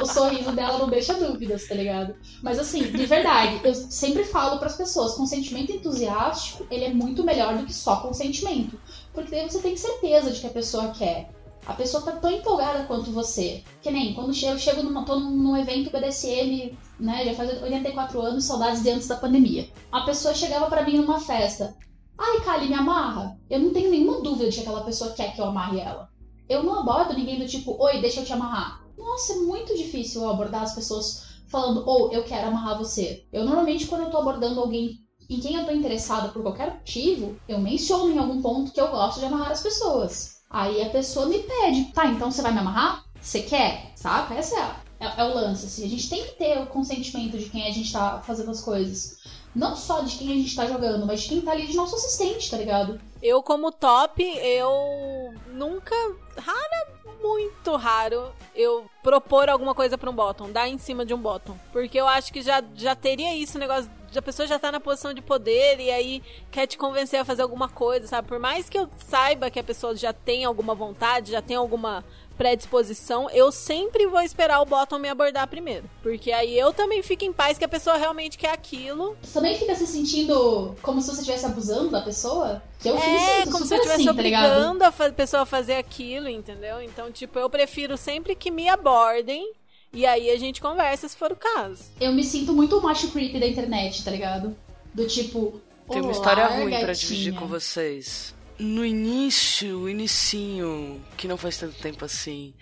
o sorriso dela não deixa dúvidas, tá ligado? Mas assim, de verdade, eu sempre falo pras pessoas, consentimento entusiástico, ele é muito melhor do que só consentimento. Porque daí você tem certeza de que a pessoa quer. A pessoa tá tão empolgada quanto você. Que nem quando eu chego numa, tô num, evento BDSM, né? Já faz 84 anos, saudades de antes da pandemia. A pessoa chegava pra mim numa festa. Ai, Kali, me amarra. Eu não tenho nenhuma dúvida de que aquela pessoa quer que eu amarre ela. Eu não abordo ninguém do tipo, oi, deixa eu te amarrar. Nossa, é muito difícil eu abordar as pessoas falando, ou eu quero amarrar você. Eu normalmente, quando eu tô abordando alguém em quem eu tô interessada por qualquer motivo, eu menciono em algum ponto que eu gosto de amarrar as pessoas. Aí a pessoa me pede, tá, então você vai me amarrar? Você quer? Saca? Essa é, é, é o lance, assim. A gente tem que ter o consentimento de quem a gente tá fazendo as coisas. Não só de quem a gente tá jogando, mas de quem tá ali de nosso assistente, tá ligado? Eu, como top, eu nunca. Rara, muito raro, eu propor alguma coisa pra um bottom, dar em cima de um bottom. Porque eu acho que já, já teria isso, o negócio. A pessoa já tá na posição de poder e aí quer te convencer a fazer alguma coisa, sabe? Por mais que eu saiba que a pessoa já tem alguma vontade, já tem alguma predisposição, eu sempre vou esperar o bottom me abordar primeiro. Porque aí eu também fico em paz que a pessoa realmente quer aquilo. Você também fica se sentindo como se você estivesse abusando da pessoa? Que eu É, sinto como se eu estivesse assim, tá obrigando a fa- pessoa a fazer aquilo, entendeu? Então, tipo, eu prefiro sempre que me abordem e aí a gente conversa se for o caso. Eu me sinto muito o macho creep da internet, tá ligado? Do tipo. Tem uma "Olá, história ruim pra gatinha." dividir com vocês. No início, o inicinho, que não faz tanto tempo assim,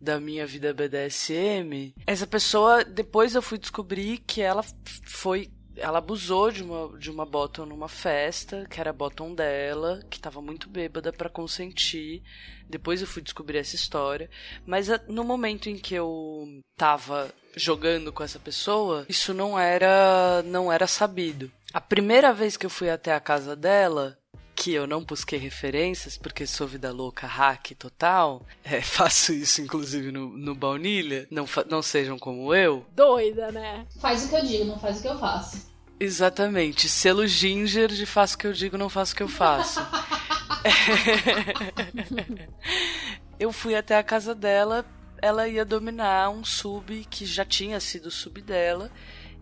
da minha vida BDSM, essa pessoa, depois eu fui descobrir que ela foi. Ela abusou de uma, de uma bottom numa festa, que era a bottom dela, que tava muito bêbada pra consentir. Depois eu fui descobrir essa história. Mas a- no momento em que eu tava jogando com essa pessoa, isso não era não era sabido. A primeira vez que eu fui até a casa dela, que eu não busquei referências, porque sou vida louca, hack total, [LAUGHS] é, faço isso inclusive no, no baunilha, não, não sejam como eu. Doida, né? Faz o que eu digo, não faz o que eu faço. Exatamente, selo ginger de faço o que eu digo, não faço o que eu faço. [LAUGHS] eu fui até a casa dela, ela ia dominar um sub que já tinha sido sub dela,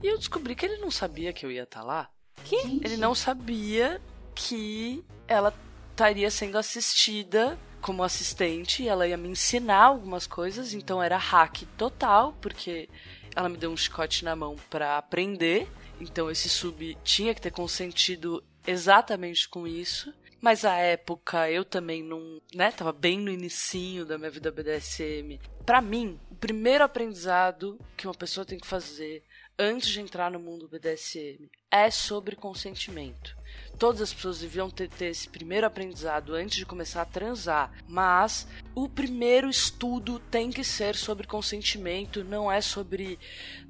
e eu descobri que ele não sabia que eu ia estar lá. Gente, Ele não sabia que ela estaria sendo assistida como assistente e ela ia me ensinar algumas coisas, então era hack total, porque ela me deu um chicote na mão pra aprender. Então esse sub tinha que ter consentido exatamente com isso. Mas a época eu também não, né, tava bem no inicinho da minha vida BDSM. Pra mim, o primeiro aprendizado que uma pessoa tem que fazer antes de entrar no mundo BDSM é sobre consentimento. Todas as pessoas deviam ter, ter esse primeiro aprendizado antes de começar a transar, mas o primeiro estudo tem que ser sobre consentimento, não é sobre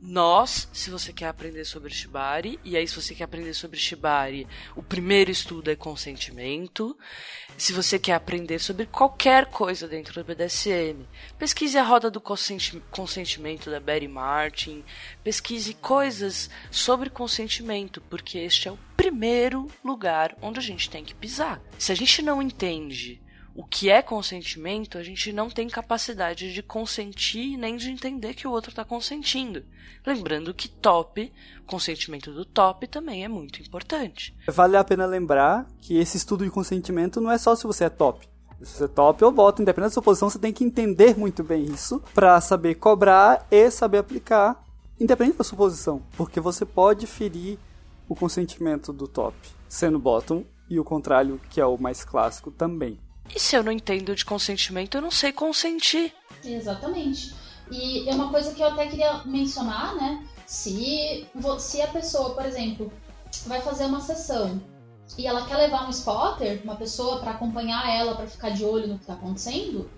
nós, se você quer aprender sobre Shibari, e aí se você quer aprender sobre Shibari, o primeiro estudo é consentimento. Se você quer aprender sobre qualquer coisa dentro do BDSM, pesquise a roda do consenti- consentimento da Betty Martin, pesquise coisas sobre consentimento, porque este é o primeiro lugar onde a gente tem que pisar. Se a gente não entende o que é consentimento, a gente não tem capacidade de consentir nem de entender que o outro está consentindo. Lembrando que top, consentimento do top também é muito importante. Vale a pena lembrar que esse estudo de consentimento não é só se você é top. Se você é top ou bota, independente da sua posição, você tem que entender muito bem isso pra saber cobrar e saber aplicar, independente da sua posição. Porque você pode ferir o consentimento do top, sendo bottom, e o contrário, que é o mais clássico, também. E se eu não entendo de consentimento, eu não sei consentir. Exatamente. E é uma coisa que eu até queria mencionar, né? Se, se a pessoa, por exemplo, vai fazer uma sessão e ela quer levar um spotter, uma pessoa pra acompanhar ela, pra ficar de olho no que tá acontecendo,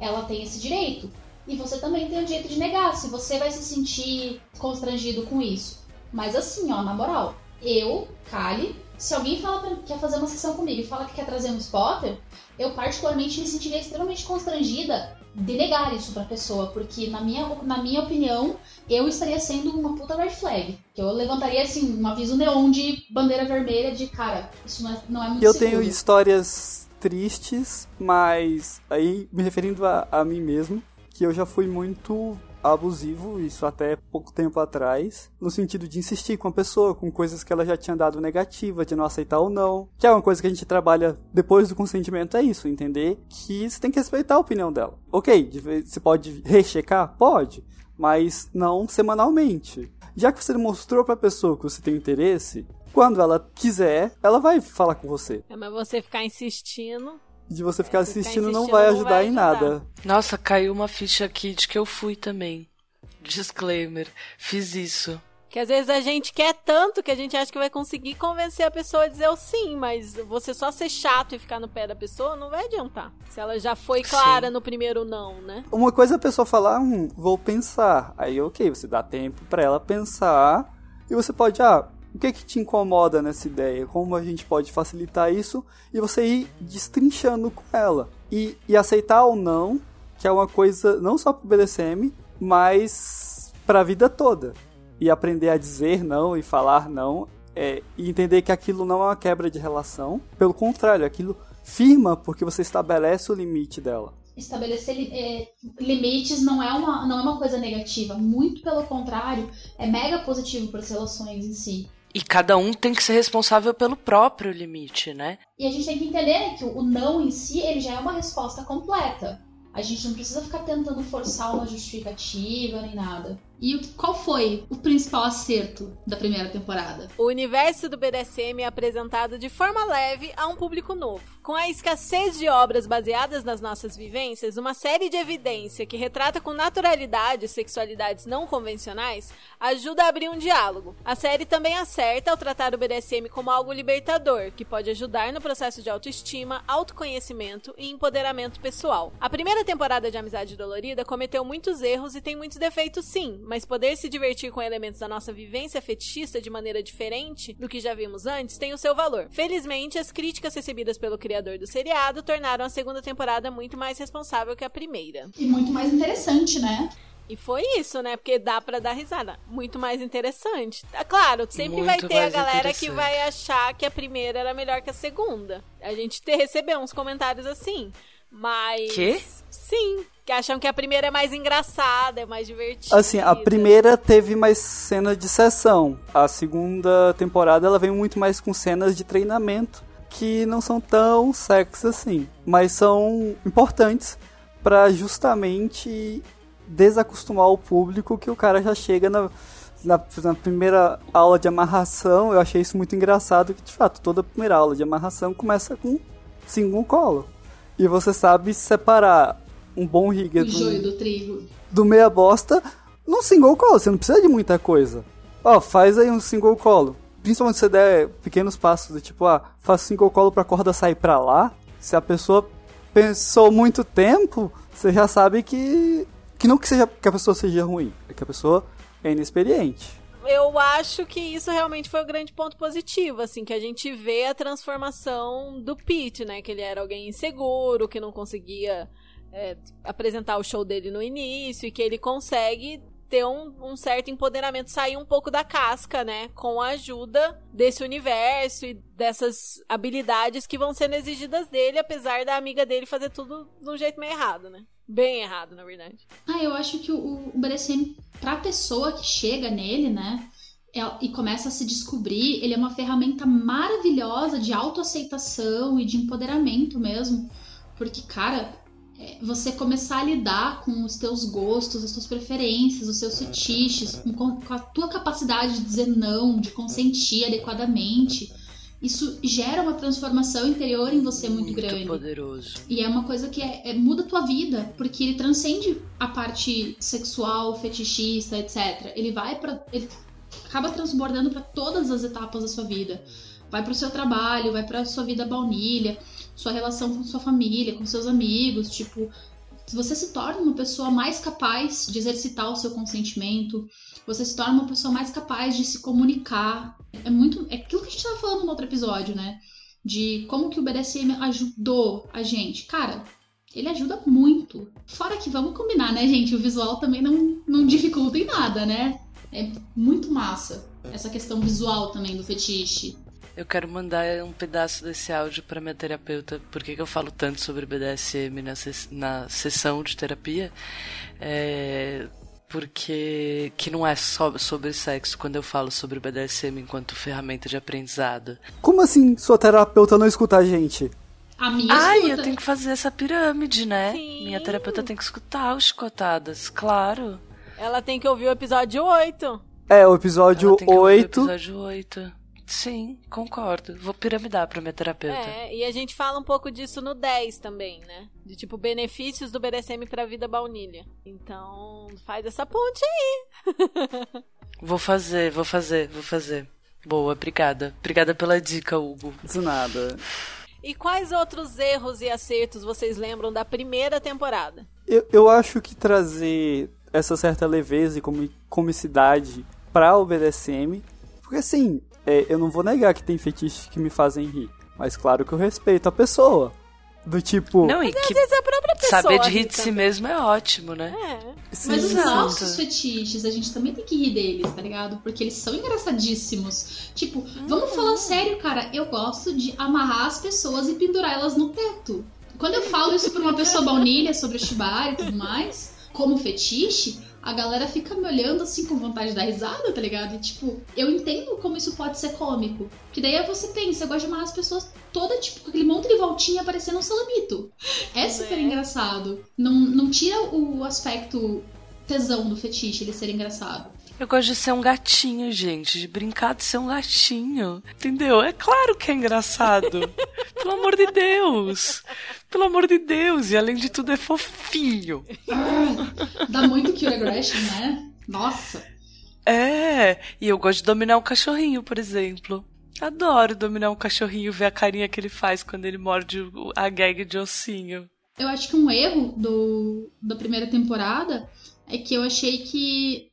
ela tem esse direito. E você também tem o direito de negar, se você vai se sentir constrangido com isso. Mas assim, ó, na moral, eu, Kali, Se alguém fala pra, quer fazer uma sessão comigo e fala que quer trazer um spotter, eu particularmente me sentiria extremamente constrangida de negar isso pra pessoa, porque na minha, na minha opinião, eu estaria sendo uma puta red flag. Que eu levantaria assim, um aviso neon de bandeira vermelha de cara, isso não é, não é muito Eu seguro. tenho histórias tristes, mas aí me referindo a, a mim mesmo, que eu já fui muito abusivo, isso até pouco tempo atrás, no sentido de insistir com a pessoa, com coisas que ela já tinha dado negativa, de não aceitar ou não. Que é uma coisa que a gente trabalha depois do consentimento, é isso, entender que você tem que respeitar a opinião dela. Ok, você pode rechecar? Pode, mas não semanalmente. Já que você mostrou pra pessoa que você tem interesse, quando ela quiser, ela vai falar com você. É, mas você ficar insistindo. De você ficar Se ficar assistindo não vai não ajudar vai em ajudar. nada. Nossa, caiu uma ficha aqui de que eu fui também. Disclaimer. Fiz isso. Que às vezes a gente quer tanto que a gente acha que vai conseguir convencer a pessoa a dizer o sim, mas você só ser chato e ficar no pé da pessoa não vai adiantar. Se ela já foi clara Sim. no primeiro não, né? Uma coisa é a pessoa falar, hum, vou pensar. Aí, ok, você dá tempo pra ela pensar. E você pode, ah, o que que te incomoda nessa ideia? Como a gente pode facilitar isso? E você ir destrinchando com ela. E, e aceitar ou não, que é uma coisa não só pro BDSM, mas pra vida toda. E aprender a dizer não e falar não. É, e entender que aquilo não é uma quebra de relação. Pelo contrário, aquilo firma porque você estabelece o limite dela. estabelecer é, limites não é, uma, não é uma coisa negativa. Muito pelo contrário, é mega positivo para as relações em si. E cada um tem que ser responsável pelo próprio limite, né? E a gente tem que entender que o não em si, ele já é uma resposta completa. A gente não precisa ficar tentando forçar uma justificativa nem nada. E qual foi o principal acerto da primeira temporada? O universo do BDSM é apresentado de forma leve a um público novo. Com a escassez de obras baseadas nas nossas vivências, uma série de evidência que retrata com naturalidade sexualidades não convencionais ajuda a abrir um diálogo. A série também acerta ao tratar o BDSM como algo libertador, que pode ajudar no processo de autoestima, autoconhecimento e empoderamento pessoal. A primeira temporada de Amizade Dolorida cometeu muitos erros e tem muitos defeitos sim, mas poder se divertir com elementos da nossa vivência fetichista de maneira diferente do que já vimos antes tem o seu valor. Felizmente, as críticas recebidas pelo criador do seriado tornaram a segunda temporada muito mais responsável que a primeira. E muito mais interessante, né? E foi isso, né? Porque dá pra dar risada. Muito mais interessante. É Claro, sempre Muito vai ter a galera que vai achar que a primeira era melhor que a segunda. A gente te recebeu uns comentários assim. Mas. Quê? Sim. Que acham que a primeira é mais engraçada, é mais divertida. Assim, a primeira teve mais cenas de sessão. A segunda temporada ela vem muito mais com cenas de treinamento que não são tão sexy assim, mas são importantes pra justamente desacostumar o público que o cara já chega na, na, na primeira aula de amarração. Eu achei isso muito engraçado que de fato toda primeira aula de amarração começa com single colo. E você sabe separar um bom rigger do- joio do trigo. do meia bosta num single colo. Você não precisa de muita coisa. Ó, faz aí um single colo. Principalmente se você der pequenos passos do tipo, ah, faz single colo pra corda sair pra lá. Se a pessoa pensou muito tempo, você já sabe que. Que não que, seja, que a pessoa seja ruim, é que a pessoa é inexperiente. Eu acho que isso realmente foi o grande ponto positivo, assim, que a gente vê a transformação do Pete, né? Que ele era alguém inseguro, que não conseguia é, apresentar o show dele no início e que ele consegue ter um, um certo empoderamento, sair um pouco da casca, né? Com a ajuda desse universo e dessas habilidades que vão sendo exigidas dele, apesar da amiga dele fazer tudo de um jeito meio errado, né? Bem errado, na verdade. Ah, eu acho que o, o BDSM, pra pessoa que chega nele, né, é- e começa a se descobrir, ele é uma ferramenta maravilhosa de autoaceitação e de empoderamento mesmo. Porque, cara, é, você começar a lidar com os teus gostos, as tuas preferências, os seus fetiches, com, com a tua capacidade de dizer não, de consentir adequadamente, isso gera uma transformação interior em você muito, grande. poderoso. E é uma coisa que é, é- muda a tua vida, porque ele transcende a parte sexual, fetichista, etc. Ele vai para ele acaba transbordando para todas as etapas da sua vida. Vai pro seu trabalho, vai pra sua vida baunilha, sua relação com sua família, com seus amigos, tipo, você se torna uma pessoa mais capaz de exercitar o seu consentimento, você se torna uma pessoa mais capaz de se comunicar. É muito. É aquilo que a gente estava falando no outro episódio, né? De como que o BDSM ajudou a gente. Cara, ele ajuda muito. Fora que vamos combinar, né, gente? O visual também não, não dificulta em nada, né? É muito massa essa questão visual também do fetiche. Eu quero mandar um pedaço desse áudio para minha terapeuta. Por que, que eu falo tanto sobre BDSM na, na sessão de terapia? É, porque que não é só sobre sexo quando eu falo sobre BDSM enquanto ferramenta de aprendizado. Como assim sua terapeuta não escuta a gente? A minha Ai, escuta. eu tenho que fazer essa pirâmide, né? Sim. Minha terapeuta tem que escutar os chicotadas, claro. Ela tem que ouvir o episódio 8. É, o episódio Ela tem que ouvir o 8. episódio 8. Sim, concordo. Vou piramidar pra minha terapeuta. É, e a gente fala um pouco disso no 10 também, né? De tipo, benefícios do BDSM pra vida baunilha. Então, faz essa ponte aí. [LAUGHS] Vou fazer, vou fazer, vou fazer. Boa, obrigada. Obrigada pela dica, Hugo. De nada. E quais outros erros e acertos vocês lembram da primeira temporada? Eu, eu acho que trazer essa certa leveza e comi- comicidade pra o BDSM. Porque assim, é, eu não vou negar que tem fetiches que me fazem rir. Mas claro que eu respeito a pessoa. Do tipo. Não, e Às que vezes a própria pessoa. saber de ri rir de si também. mesmo é ótimo, né? É. sim, Mas os nossos fetiches, a gente também tem que rir deles, tá ligado? Porque eles são engraçadíssimos. Tipo, vamos falar sério, cara. Eu gosto de amarrar as pessoas e pendurar elas no teto. Quando eu falo isso pra uma pessoa baunilha sobre o shibari e tudo mais, como fetiche, a galera fica me olhando assim com vontade de dar risada, tá ligado? E tipo, eu entendo como isso pode ser cômico. Que daí você pensa, eu gosto de amarrar as pessoas toda, tipo, com aquele monte de voltinha parecendo um salamito. É super Né? engraçado. Não, não tira o aspecto tesão do fetiche ele ser engraçado. Eu gosto de ser um gatinho, gente. De brincar de ser um gatinho. Entendeu? É claro que é engraçado. [LAUGHS] Pelo amor de Deus. Pelo amor de Deus. E além de tudo, é fofinho. [LAUGHS] Dá muito kill aggression, né? Nossa. É. E eu gosto de dominar um cachorrinho, por exemplo. Adoro dominar um cachorrinho, ver a carinha que ele faz quando ele morde o- a gag de ossinho. Eu acho que um erro do, da primeira temporada é que eu achei que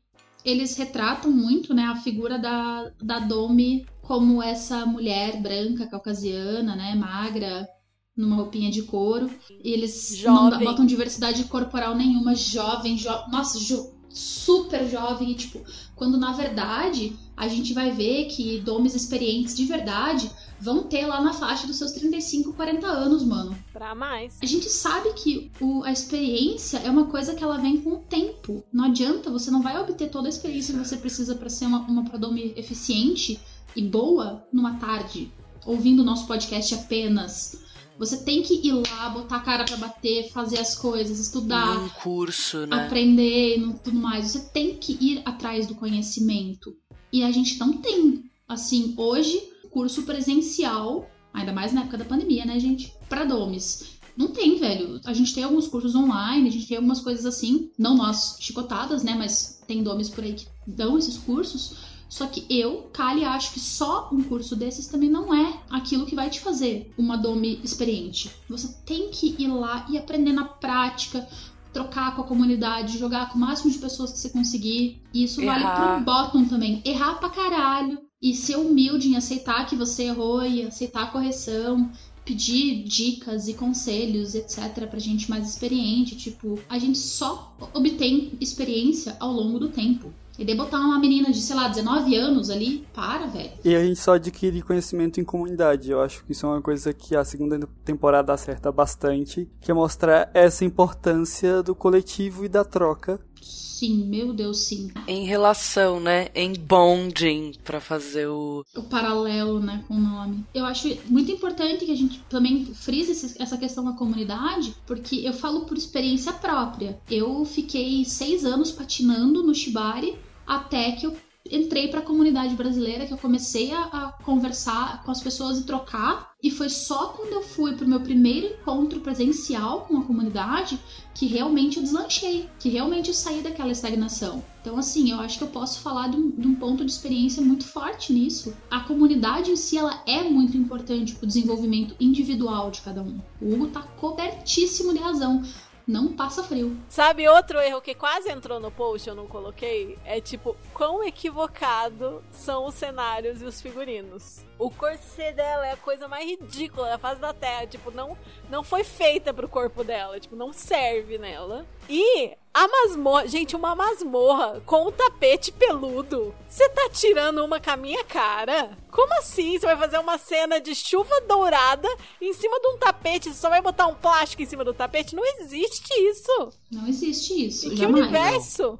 eles retratam muito, né, a figura da, da Domi como essa mulher branca, caucasiana, né, magra, numa roupinha de couro. E eles não Jovem. botam diversidade corporal nenhuma, jovem, jo nossa, jo- super jovem, e tipo, quando na verdade a gente vai ver que domes experientes de verdade vão ter lá na faixa dos seus 35, 40 anos, mano. Pra mais. A gente sabe que o- a experiência é uma coisa que ela vem com o tempo. Não adianta, você não vai obter toda a experiência que você precisa para ser uma, uma prodome eficiente e boa numa tarde, ouvindo o nosso podcast apenas. Você tem que ir lá, botar a cara pra bater, fazer as coisas, estudar, Num curso, né? aprender e tudo mais. Você tem que ir atrás do conhecimento. E a gente não tem, assim, hoje, curso presencial, ainda mais na época da pandemia, né, gente? Pra domes. Não tem, velho. A gente tem alguns cursos online, a gente tem algumas coisas assim, não nós chicotadas, né, mas tem domes por aí que dão esses cursos. Só que eu, Kali, acho que só um curso desses também não é aquilo que vai te fazer uma dome experiente. Você tem que ir lá e aprender na prática, trocar com a comunidade, jogar com o máximo de pessoas que você conseguir. E isso vale Errar. pro bottom também. Errar pra caralho. E ser humilde em aceitar que você errou e aceitar a correção. Pedir dicas e conselhos, etc, pra gente mais experiente. Tipo, a gente só obtém experiência ao longo do tempo. E daí botar uma menina de, sei lá, 19 anos ali, para, velho. E a gente só adquire conhecimento em comunidade. Eu acho que isso é uma coisa que a segunda temporada acerta bastante, que é mostrar essa importância do coletivo e da troca. Sim, meu Deus, sim. Em relação, né? Em bonding, pra fazer o. o paralelo, né, com o nome. Eu acho muito importante que a gente também frise essa questão da comunidade, porque eu falo por experiência própria. Eu fiquei seis anos patinando no Shibari até que eu entrei pra comunidade brasileira, que eu comecei a, a conversar com as pessoas e trocar. E foi só quando eu fui pro meu primeiro encontro presencial com a comunidade que realmente eu deslanchei, que realmente eu saí daquela estagnação. Então, assim, eu acho que eu posso falar de um, de um ponto de experiência muito forte nisso. A comunidade em si, ela é muito importante pro desenvolvimento individual de cada um. O Hugo tá cobertíssimo de razão. Não passa frio. Sabe outro erro que quase entrou no post, eu não coloquei? É tipo, quão equivocado são os cenários e os figurinos. O corset dela é a coisa mais ridícula da face da Terra. Tipo, não, não foi feita pro corpo dela. Tipo, não serve nela. E a masmorra. Gente, uma masmorra com um tapete peludo. Você tá tirando uma com a minha cara? Como assim? Você vai fazer uma cena de chuva dourada em cima de um tapete? Você só vai botar um plástico em cima do tapete? Não existe isso. Não existe isso. Em que jamais. universo?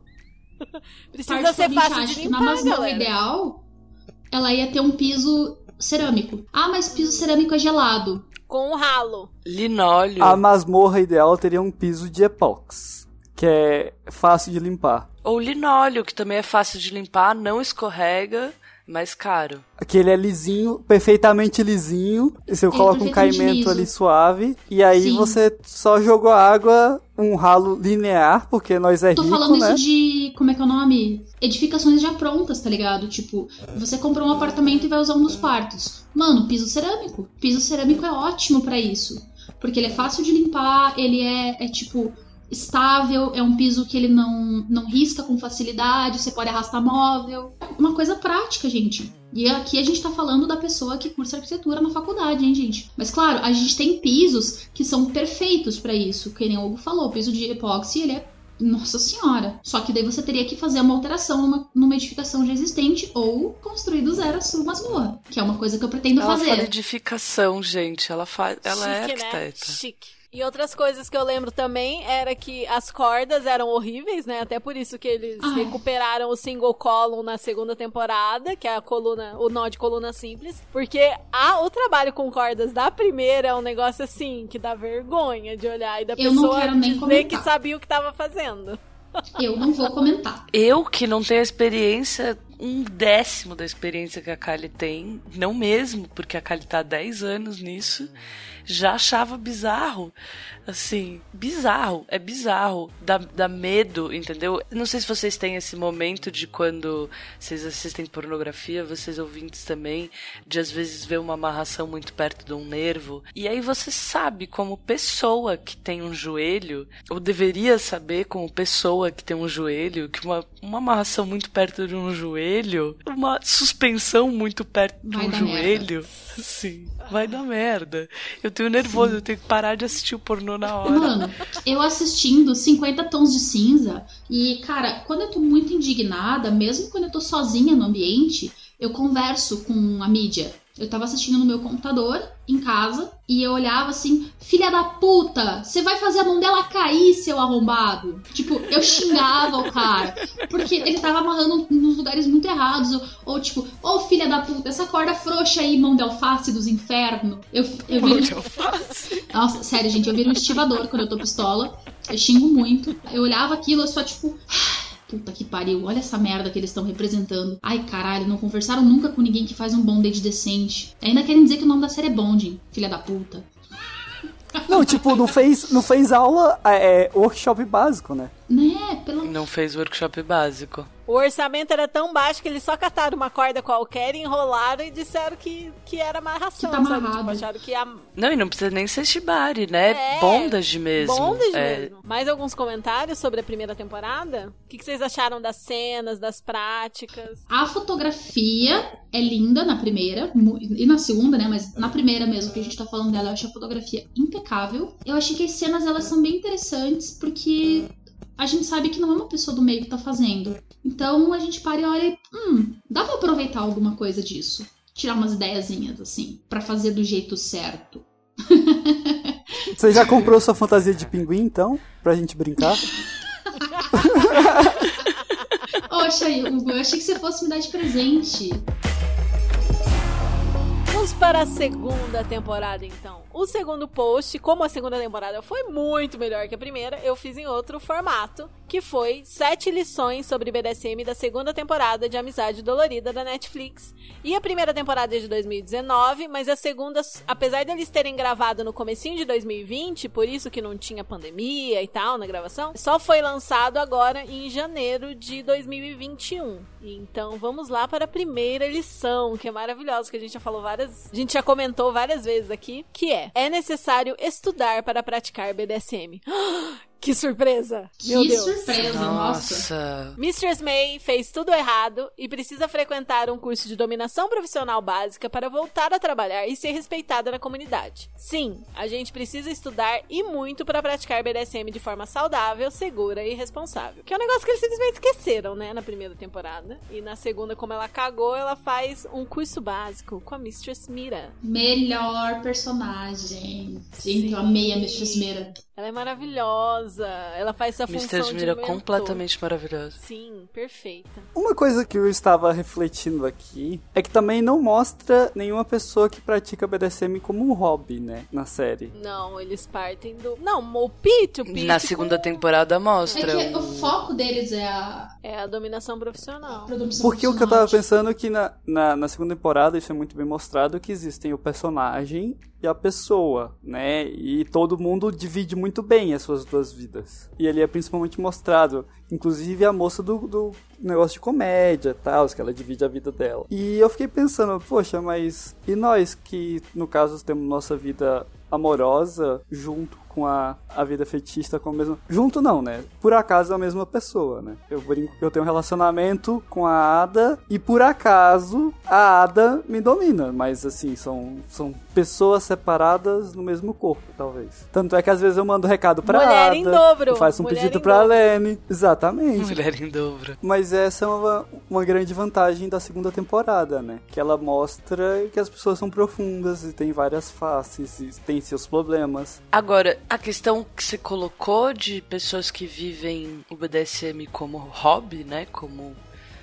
[LAUGHS] Precisa ser fácil de que na limpar, masmorra galera. ideal, ela ia ter um piso cerâmico. Ah, mas piso cerâmico é gelado. Com um ralo. Linóleo. A masmorra ideal teria um piso de epox, que é fácil de limpar. Ou linóleo, que também é fácil de limpar, não escorrega, mais caro. Aquele é lisinho, perfeitamente lisinho. e Você Ele é coloca um caimento ali suave. E aí Sim. você só jogou água, um ralo linear, porque nós é Tô rico, falando né? isso de. Como é que é o nome? Edificações já prontas, tá ligado? Tipo, você comprou um apartamento e vai usar um dos quartos. Mano, piso cerâmico. Piso cerâmico é ótimo pra isso. Porque ele é fácil de limpar, ele é, é tipo. Estável, é um piso que ele não, não risca com facilidade, você pode arrastar móvel. Uma coisa prática, gente. E aqui a gente tá falando da pessoa que cursa arquitetura na faculdade, hein, gente? Mas claro, a gente tem pisos que são perfeitos pra isso. Que nem o Hugo falou, o piso de epóxi, ele é nossa senhora. Só que daí você teria que fazer uma alteração numa, numa edificação já existente ou construir do zero a sua masmorra. Que é uma coisa que eu pretendo Ela fazer. fala edificação, gente. Ela faz. Ela é Chique, né? arquiteta. Chique. E outras coisas que eu lembro também era que as cordas eram horríveis, né? Até por isso que eles Ai. recuperaram o single column na segunda temporada, que é a coluna, o nó de coluna simples, porque a, o trabalho com cordas da primeira é um negócio assim que dá vergonha de olhar e da Eu pessoa dizer comentar. que sabia o que tava fazendo. Eu não vou comentar. Eu que não tenho a experiência, um décimo da experiência que a Kali tem, não mesmo, porque a Kali tá há 10 anos nisso, já achava bizarro. Assim, bizarro, é bizarro. Dá, dá medo, entendeu? Não sei se vocês têm esse momento de quando vocês assistem pornografia, vocês ouvintes também, de às vezes ver uma amarração muito perto de um nervo. E aí você sabe, como pessoa que tem um joelho, ou deveria saber, como pessoa que tem um joelho, que uma, uma amarração muito perto de um joelho, uma suspensão muito perto de Vai um joelho, sim, vai dar merda. Eu tenho nervoso, eu tenho que parar de assistir o pornô na hora. Mano, eu assistindo 50 tons de cinza e, cara, quando eu tô muito indignada, mesmo quando eu tô sozinha no ambiente, eu converso com a mídia. Eu tava assistindo no meu computador, em casa, e eu olhava assim, filha da puta, você vai fazer a mão dela cair, seu arrombado. Tipo, eu xingava o cara, porque ele tava amarrando nos lugares muito errados, ou, ou tipo, ô filha da puta, essa corda frouxa aí, mão de alface dos infernos. Eu, eu Mão vi de alface. nossa, sério, gente, eu viro um estivador quando eu tô pistola. Eu xingo muito. Eu olhava aquilo, eu só tipo. Puta que pariu, olha essa merda que eles estão representando. Ai, caralho, não conversaram nunca com ninguém que faz um bondage decente. Ainda querem dizer que o nome da série é Bonding, filha da puta. Não, tipo, não fez, não fez aula, é, é, workshop básico, né? Né, pelo. Não fez workshop básico. O orçamento era tão baixo que eles só cataram uma corda qualquer, enrolaram e disseram que, que era amarração, Que tá sabe? amarrado. Tipo, acharam que a Não, e não precisa nem ser shibari, né? É, Bondage mesmo. Bondage É, mesmo. Mais alguns comentários sobre a primeira temporada? O que, que vocês acharam das cenas, das práticas? A fotografia é linda na primeira, e na segunda, né? Mas na primeira mesmo, que a gente tá falando dela, eu achei a fotografia impecável. Eu achei que as cenas elas são bem interessantes, porque a gente sabe que não é uma pessoa do meio que tá fazendo. Então a gente para e olha e, hum, dá pra aproveitar alguma coisa disso. Tirar umas ideiazinhas, assim, pra fazer do jeito certo. [LAUGHS] Você já comprou sua fantasia de pinguim, então? Pra gente brincar? [LAUGHS] Poxa, Hugo, eu achei que você fosse me dar de presente. Para a segunda temporada, então. O segundo post, como a segunda temporada foi muito melhor que a primeira, eu fiz em outro formato, que foi sete lições sobre BDSM da segunda temporada de Amizade Dolorida da Netflix. E a primeira temporada é de 2019, mas a segunda, apesar deles terem gravado no comecinho de 2020, por isso que não tinha pandemia e tal na gravação, só foi lançado agora em janeiro de 2021. Então vamos lá para a primeira lição, que é maravilhosa, que a gente já falou várias, a gente já comentou várias vezes aqui, que é: é necessário estudar para praticar BDSM. [GASPS] Que surpresa! Meu que Deus. surpresa, nossa. Nossa. Mistress May fez tudo errado e precisa frequentar um curso de dominação profissional básica para voltar a trabalhar e ser respeitada na comunidade. Sim, a gente precisa estudar e muito para praticar BDSM de forma saudável, segura e responsável. Que é um negócio que eles simplesmente esqueceram, né, na primeira temporada. E na segunda, como ela cagou, ela faz um curso básico com a Mistress Mira. Melhor personagem. Gente, eu amei a Mistress Mira. Ela é maravilhosa. Ela faz essa função Mr. de Mira mentor. completamente maravilhoso. Sim, perfeita. Uma coisa que eu estava refletindo aqui é que também não mostra nenhuma pessoa que pratica BDSM como um hobby, né? Na série. Não, eles partem do. Não, o Pete, o Pete Na segunda temporada É mostra. que o o- foco deles é a É a dominação profissional. produção Porque o que eu tava profissional. pensando é que na, na, na segunda temporada isso é muito bem mostrado que existem o personagem e a pessoa, né? E todo mundo divide muito bem as suas duas vidas. E ali é principalmente mostrado, inclusive a moça do, do negócio de comédia tal, que ela divide a vida dela. E eu fiquei pensando, poxa, mas e nós que no caso temos nossa vida amorosa junto com a, a vida fetista com a mesma. Junto não, né? Por acaso é a mesma pessoa, né? Eu brinco que eu tenho um relacionamento com a Ada e por acaso a Ada me domina. Mas assim, são, são pessoas separadas no mesmo corpo, talvez. Tanto é que às vezes eu mando recado pra Mulher Ada. em dobro. Faço um Mulher pedido pra dobro. Lene. Exatamente. Mulher em dobro. Mas essa é uma, uma grande vantagem da segunda temporada, né? Que ela mostra que as pessoas são profundas e tem várias faces e tem seus problemas. Agora, a questão que você colocou de pessoas que vivem o BDSM como hobby, né? Como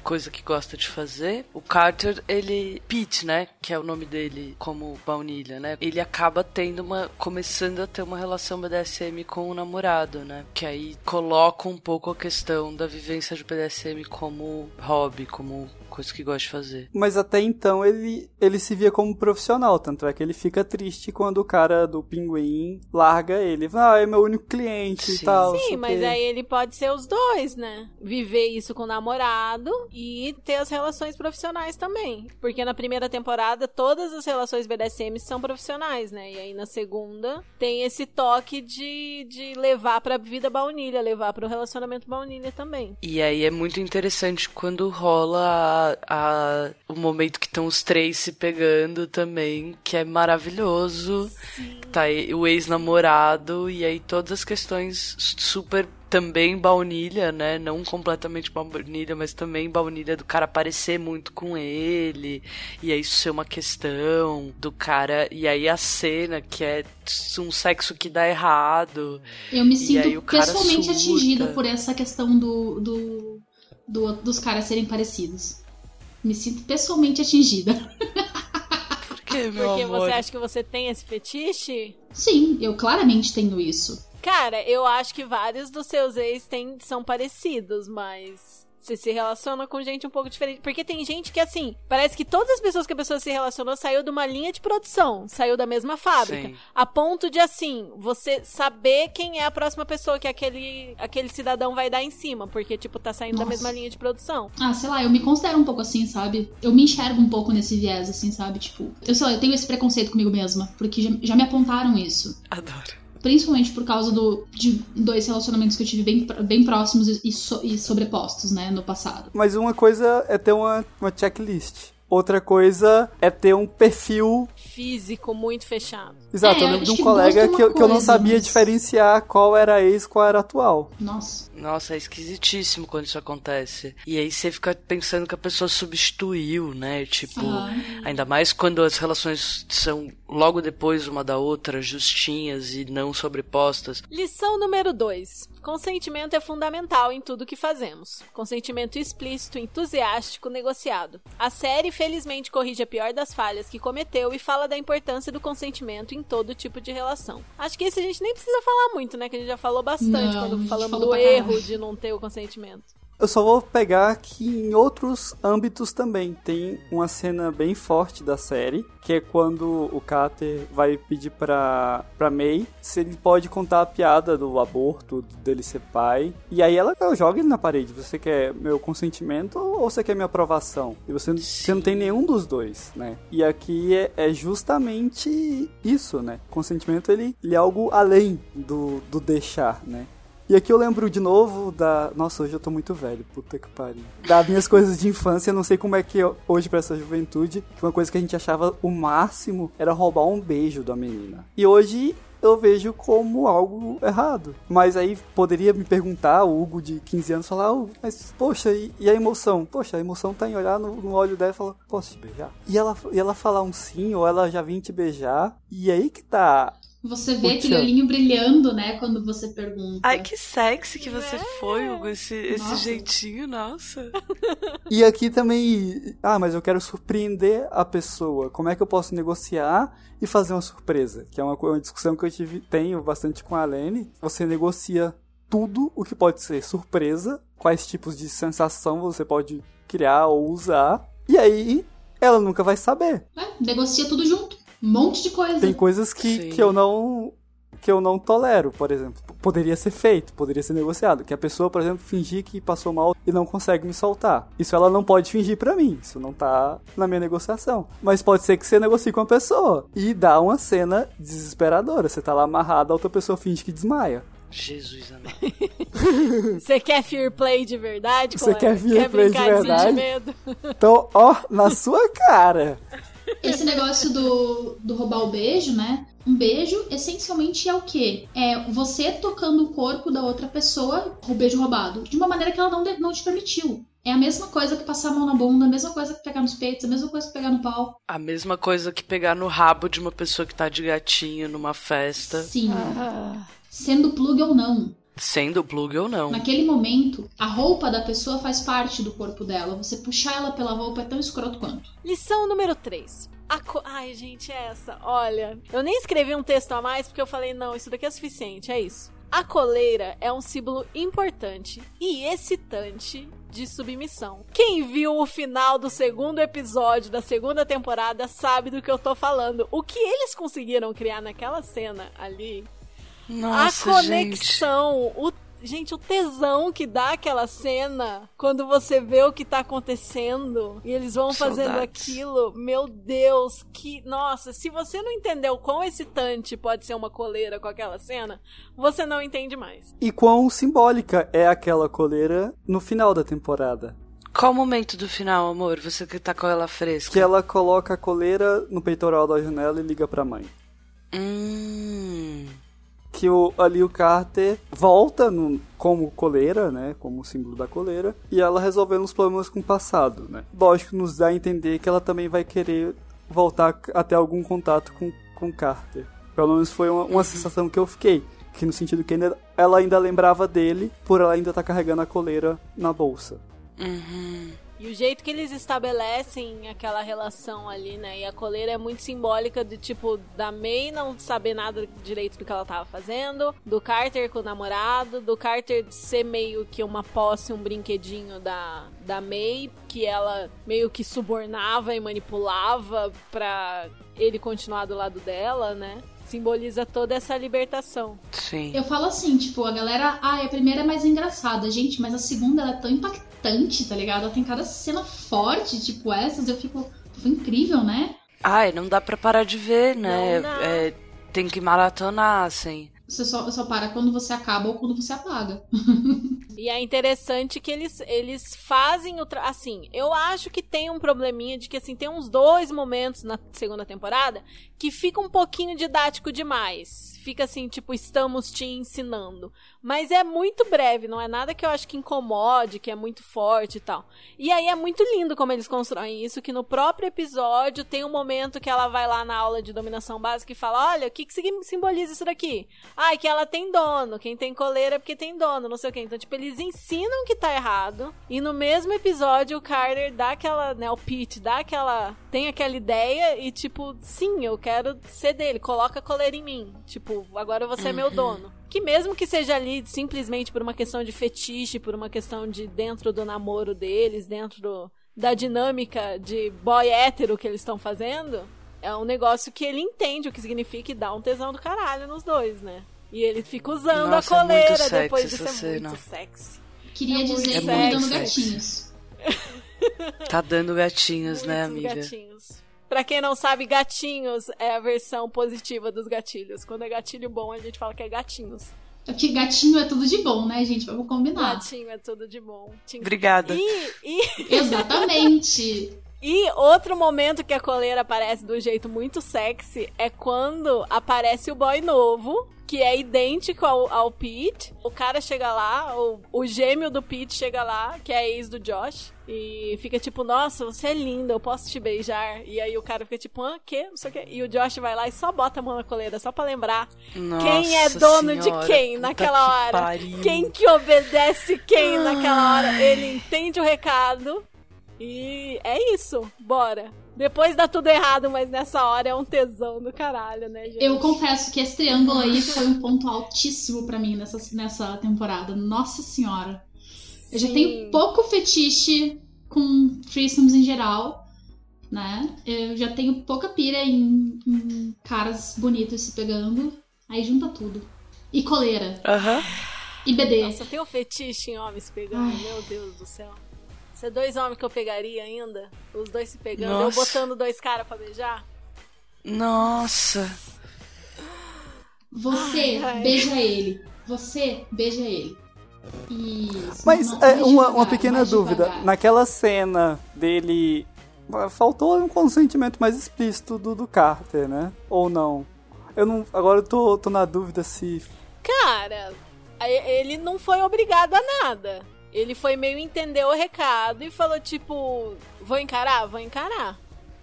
coisa que gosta de fazer. O Carter, ele. Pete, né? Que é o nome dele como baunilha, né? Ele acaba tendo uma. começando a ter uma relação BDSM com o namorado, né? Que aí coloca um pouco a questão da vivência de BDSM como hobby, como coisa que gosta de fazer. Mas até então ele, ele se via como profissional, tanto é que ele fica triste quando o cara do pinguim larga ele. Ah, é meu único cliente Sim. e tal. Sim, o mas quê. aí ele pode ser os dois, né? Viver isso com o namorado e ter as relações profissionais também. Porque na primeira temporada todas as relações BDSM são profissionais, né? E aí na segunda tem esse toque de, de levar pra vida baunilha, levar pro relacionamento baunilha também. E aí é muito interessante quando rola a- a- o momento que estão os três se pegando também, que é maravilhoso. Tá aí o ex-namorado e aí todas as questões super também baunilha, né? Não completamente baunilha, mas também baunilha do cara parecer muito com ele. E aí isso ser uma questão do cara. E aí a cena que é um sexo que dá errado. Eu me sinto pessoalmente atingida por essa questão do, do, do- dos caras serem parecidos. Me sinto pessoalmente atingida. Por que, meu Porque amor? você acha que você tem esse fetiche? Sim, eu claramente tenho isso. Cara, eu acho que vários dos seus ex têm, são parecidos, mas você se relaciona com gente um pouco diferente. Porque tem gente que, assim, parece que todas as pessoas que a pessoa se relacionou saiu de uma linha de produção, saiu da mesma fábrica. Sim. A ponto de, assim, você saber quem é a próxima pessoa que aquele, aquele cidadão vai dar em cima, porque, tipo, tá saindo da Nossa. mesma linha de produção. Ah, sei lá, eu me considero um pouco assim, sabe? Eu me enxergo um pouco nesse viés, assim, sabe? Tipo, eu sei lá, eu tenho esse preconceito comigo mesma, porque já, já me apontaram isso. Adoro. Principalmente por causa do, de dois relacionamentos que eu tive bem, bem próximos e, e so- e sobrepostos, né, no passado. Mas uma coisa é ter uma, uma checklist. Outra coisa é ter um perfil. Físico muito fechado. Exato, É, eu lembro de um que colega que, eu- que eu não sabia mas- diferenciar qual era ex e qual era atual. Nossa. Nossa, é esquisitíssimo quando isso acontece. E aí você fica pensando que a pessoa substituiu, né? Tipo, Aham. ainda mais quando as relações são logo depois uma da outra, justinhas e não sobrepostas. Lição número 2. Consentimento é fundamental em tudo que fazemos. Consentimento explícito, entusiástico, negociado. A série felizmente corrige a pior das falhas que cometeu e fala da importância do consentimento em todo tipo de relação. Acho que isso a gente nem precisa falar muito, né? Que a gente já falou bastante Não, quando falamos do erro de não ter o consentimento. Eu só vou pegar que em outros âmbitos também tem uma cena bem forte da série, que é quando o Carter vai pedir pra, pra May se ele pode contar a piada do aborto, dele ser pai. E aí ela joga ele na parede. Você quer meu consentimento ou você quer minha aprovação? E você, você não tem nenhum dos dois, né? E aqui é, é justamente isso, né? Consentimento ele, ele é algo além do, do deixar, né? E aqui eu lembro de novo da. Nossa, hoje eu tô muito velho, puta que pariu. Das minhas coisas de infância, não sei como é que é hoje pra essa juventude, que uma coisa que a gente achava o máximo era roubar um beijo da menina. E hoje eu vejo como algo errado. Mas aí poderia me perguntar, o Hugo de 15 anos, falar, oh, mas poxa, e, e, a emoção? Poxa, a emoção tá em olhar no, no olho dela e falar, posso te beijar? E ela, e ela falar um sim, ou ela já vir te beijar, e aí que tá você vê aquele olhinho brilhando, né, quando você pergunta. Ai, que sexy que você É. foi, Hugo, esse, esse jeitinho, nossa. E aqui também, ah, mas eu quero surpreender a pessoa. Como é que eu posso negociar e fazer uma surpresa? Que é uma, uma discussão que eu tive, tenho bastante com a Lene. Você negocia tudo o que pode ser surpresa, quais tipos de sensação você pode criar ou usar, e aí ela nunca vai saber. É, negocia tudo junto. Um monte de coisa. Tem coisas que, Sim. que eu não que eu não tolero, por exemplo. Poderia ser feito, poderia ser negociado. Que a pessoa, por exemplo, fingir que passou mal e não consegue me soltar. Isso ela não pode fingir pra mim. Isso não tá na minha negociação. Mas pode ser que você negocie com a pessoa e dá uma cena desesperadora. Você tá lá amarrado, a outra pessoa finge que desmaia. Jesus amado. [LAUGHS] Você quer fear play de verdade? Você quer fear play de brincar verdade? sentir medo? Então, ó, na sua cara. Esse negócio do, do roubar o beijo, né? Um beijo essencialmente é o quê? É você tocando o corpo da outra pessoa, o beijo roubado, de uma maneira que ela não, não te permitiu. É a mesma coisa que passar a mão na bunda, a mesma coisa que pegar nos peitos, a mesma coisa que pegar no pau. A mesma coisa que pegar no rabo de uma pessoa que tá de gatinho numa festa, Sim. Ah, Sendo plug ou não. Sendo plug ou não. Naquele momento, a roupa da pessoa faz parte do corpo dela. Você puxar ela pela roupa é tão escroto quanto. Lição número 3. Ai, gente, é essa. Olha, eu nem escrevi um texto a mais porque eu falei, não, isso daqui é suficiente, é isso. A coleira é um símbolo importante e excitante de submissão. Quem viu o final do segundo episódio da segunda temporada sabe do que eu tô falando. O que eles conseguiram criar naquela cena ali Nossa, a gente. conexão, o gente, o tesão que dá aquela cena quando você vê o que tá acontecendo e eles vão fazendo Saudades. aquilo, meu Deus, que nossa, se você não entendeu quão excitante pode ser uma coleira com aquela cena, você não entende mais. E quão simbólica é aquela coleira no final da temporada. Qual o momento do final, amor? Você que tá com ela fresca. Que ela coloca a coleira no peitoral da janela e liga pra mãe. Hum. Que o, ali o Carter volta no- como coleira, né, como símbolo da coleira, e ela resolvendo os problemas com o passado, né. Lógico, nos dá a entender que ela também vai querer voltar c- a ter algum contato com, com Carter. Pelo menos foi uma, uma sensação que eu fiquei, que no sentido que ainda- ela ainda lembrava dele, por ela ainda estar carregando a coleira na bolsa. Uhum. E o jeito que eles estabelecem aquela relação ali, né? E a coleira é muito simbólica de tipo da May não saber nada direito do que ela tava fazendo, do Carter com o namorado, do Carter ser meio que uma posse, um brinquedinho da, da May, que ela meio que subornava e manipulava pra ele continuar do lado dela, né? Simboliza toda essa libertação. Sim. Eu falo assim, tipo, a galera, ah, a primeira é mais engraçada, gente, mas a segunda ela é tão impactante, tá ligado? Ela tem cada cena forte, tipo essas, eu fico, foi incrível, né? Ai, não dá pra parar de ver, né? Não dá. É, tem que maratonar, assim. Você só, só para quando você acaba ou quando você apaga. [LAUGHS] E é interessante que eles, eles fazem o. tra- Assim, eu acho que tem um probleminha de que, assim, tem uns dois momentos na segunda temporada que fica um pouquinho didático demais. Fica assim, tipo, estamos te ensinando. Mas é muito breve, não é nada que eu acho que incomode, que é muito forte e tal. E aí é muito lindo como eles constroem isso, que no próprio episódio tem um momento que ela vai lá na aula de dominação básica e fala: olha, o que, que simboliza isso daqui? Ai, que ela tem dono. Quem tem coleira é porque tem dono, não sei o quê. Então, tipo, eles ensinam que tá errado. E no mesmo episódio, o Carter dá aquela, né, o Pete dá aquela. Tem aquela ideia e, tipo, sim, eu quero ser dele. Coloca a coleira em mim. Tipo, agora você é meu dono. Que mesmo que seja ali simplesmente por uma questão de fetiche, por uma questão de dentro do namoro deles, dentro do, da dinâmica de boy hétero que eles estão fazendo, é um negócio que ele entende o que significa e dá um tesão do caralho nos dois, né? E ele fica usando Nossa, é a coleira sexy depois de essa ser cena. muito sexy. Queria É muito dizer, sexy. me dando Sexy. gatinhos. [LAUGHS] Tá dando gatinhos, né, amiga? gatinhos. Pra quem não sabe, gatinhos é a versão positiva dos gatilhos. Quando é gatilho bom, a gente fala que é gatinhos. É que gatinho é tudo de bom, né, gente? Vamos combinar. Gatinho é tudo de bom. Obrigada. E, e, Exatamente. [LAUGHS] e outro momento que a coleira aparece do jeito muito sexy é quando aparece o boy novo, que é idêntico ao, ao Pete. O cara chega lá, o, o gêmeo do Pete chega lá, que é ex do Josh, e fica tipo, nossa, você é linda, eu posso te beijar. E aí o cara fica tipo, ah, quê? Não sei o quê. E o Josh vai lá e só bota a mão na coleira, só pra lembrar quem é Nossa dono de senhora, quem puta naquela que hora. pariu. Quem que obedece quem naquela hora. Ele entende o recado. E é isso. Bora. Depois dá tudo errado, mas nessa hora é um tesão do caralho, né, gente? Eu confesso que esse triângulo aí foi um ponto altíssimo pra mim nessa, nessa temporada. Nossa senhora. Eu já tenho pouco fetiche com threesomes em geral, né? Eu já tenho pouca pira em, em caras bonitos se pegando. Aí junta tudo. E coleira. Aham. E BD. Nossa, eu tenho fetiche em homens pegando, Ai. meu Deus do céu. Você é dois homens que eu pegaria ainda? Os dois se pegando, Nossa. eu botando dois caras pra beijar? Nossa. Você Ai, ai. beija ele. Você beija ele. Isso. Mas Não, é, uma, devagar, uma pequena dúvida. devagar. Naquela cena dele. Faltou um consentimento mais explícito do, do Carter, né? Ou não? Eu não. Agora eu tô, tô na dúvida se. Cara, ele não foi obrigado a nada. Ele foi meio entender o recado e falou tipo, vou encarar, vou encarar.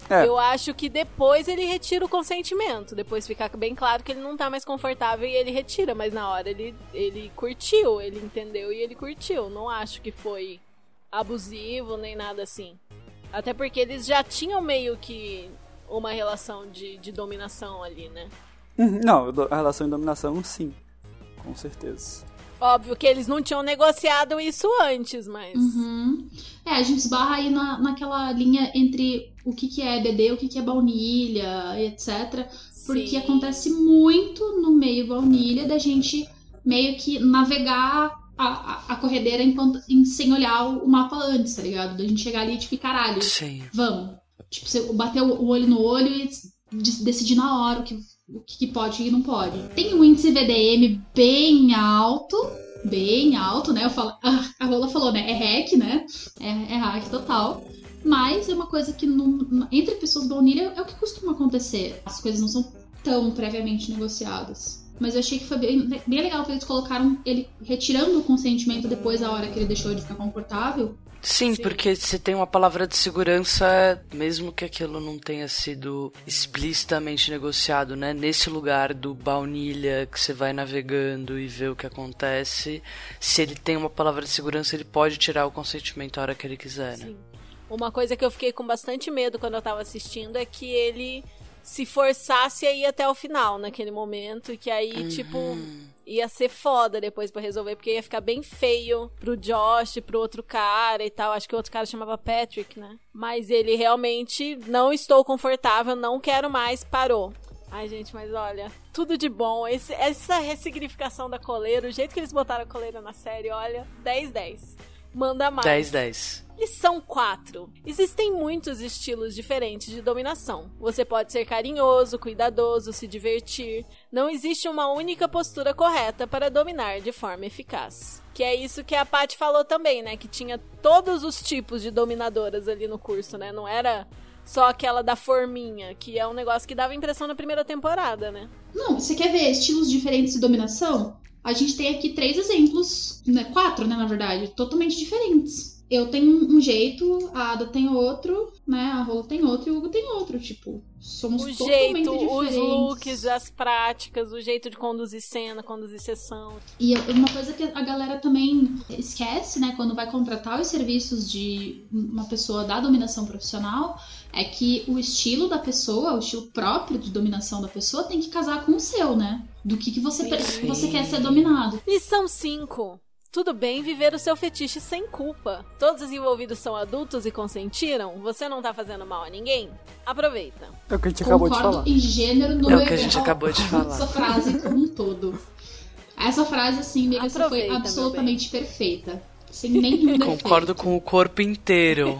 É. Eu acho que depois ele retira o consentimento. Depois fica bem claro que ele não tá mais confortável e ele retira. Mas na hora ele, ele curtiu, ele entendeu e ele curtiu. Não acho que foi abusivo nem nada assim. Até porque eles já tinham meio que uma relação de, de dominação ali, né? Uhum, Não, a relação de dominação, sim. Com certeza. Óbvio que eles não tinham negociado isso antes, mas. Uhum. É, a gente esbarra aí na, naquela linha entre o que, que é BD, o que, que é baunilha, etc. Porque Sim. acontece muito no meio baunilha da gente meio que navegar a, a, a corredeira enquanto, em- sem olhar o, mapa antes, tá ligado? Da gente chegar ali e tipo, caralho, Sim. vamos. Tipo, você bater o o olho no olho e de- decidir na hora o que, o que pode e não pode. Tem um índice VDM bem alto, bem alto, né? Eu falo, ah, a Rola falou, né? É hack, né? É, é hack total. Mas é uma coisa que não- entre pessoas baunilha é o que costuma acontecer. As coisas não são tão previamente negociadas. Mas eu achei que foi bem, bem legal que eles colocaram ele retirando o consentimento depois da hora que ele deixou de ficar confortável. Sim, Sim. porque se tem uma palavra de segurança, mesmo que aquilo não tenha sido explicitamente negociado, né? Nesse lugar do baunilha que você vai navegando e vê o que acontece, se ele tem uma palavra de segurança, ele pode tirar o consentimento a hora que ele quiser, né? Sim. Uma coisa que eu fiquei com bastante medo quando eu tava assistindo é que ele se forçasse a ir até o final naquele momento. E que aí, tipo, ia ser foda depois pra resolver, porque ia ficar bem feio pro Josh, pro outro cara e tal. Acho que o outro cara chamava Patrick, né? Mas ele realmente não estou confortável, não quero mais, parou. Ai, gente, mas olha, tudo de bom. Esse- essa ressignificação da coleira, o jeito que eles botaram a coleira na série, olha, 10-10. Manda mais. 10, 10. Lição 4. Existem muitos estilos diferentes de dominação. Você pode ser carinhoso, cuidadoso, se divertir. Não existe uma única postura correta para dominar de forma eficaz. Que é isso que a Paty falou também, né? Que tinha todos os tipos de dominadoras ali no curso, né? Não era só aquela da forminha, que é um negócio que dava impressão na primeira temporada, né? Não, você quer ver estilos diferentes de dominação? A gente tem aqui três exemplos, né? Quatro, né, na verdade, totalmente diferentes. Eu tenho um jeito, a Ada tem outro, né? A Rola tem outro e o Hugo tem outro. Tipo, somos O totalmente jeito, os diferentes. looks, as práticas, o jeito de conduzir cena, conduzir sessão. E uma coisa que a galera também esquece, né, quando vai contratar os serviços de uma pessoa da dominação profissional, é que o estilo da pessoa, o estilo próprio de dominação da pessoa, tem que casar com o seu, né? Do que, que você, Sim. você quer ser dominado. Lição 5. Tudo bem viver o seu fetiche sem culpa. Todos os envolvidos são adultos e consentiram? Você não tá fazendo mal a ninguém? Aproveita. É o que a gente acabou de Concordo falar. em gênero, É número o que a gente e acabou de falar. Essa frase como um todo. Essa frase, assim, amiga, essa foi absolutamente perfeita. Sem nenhum [LAUGHS] defeito. Concordo com o corpo inteiro.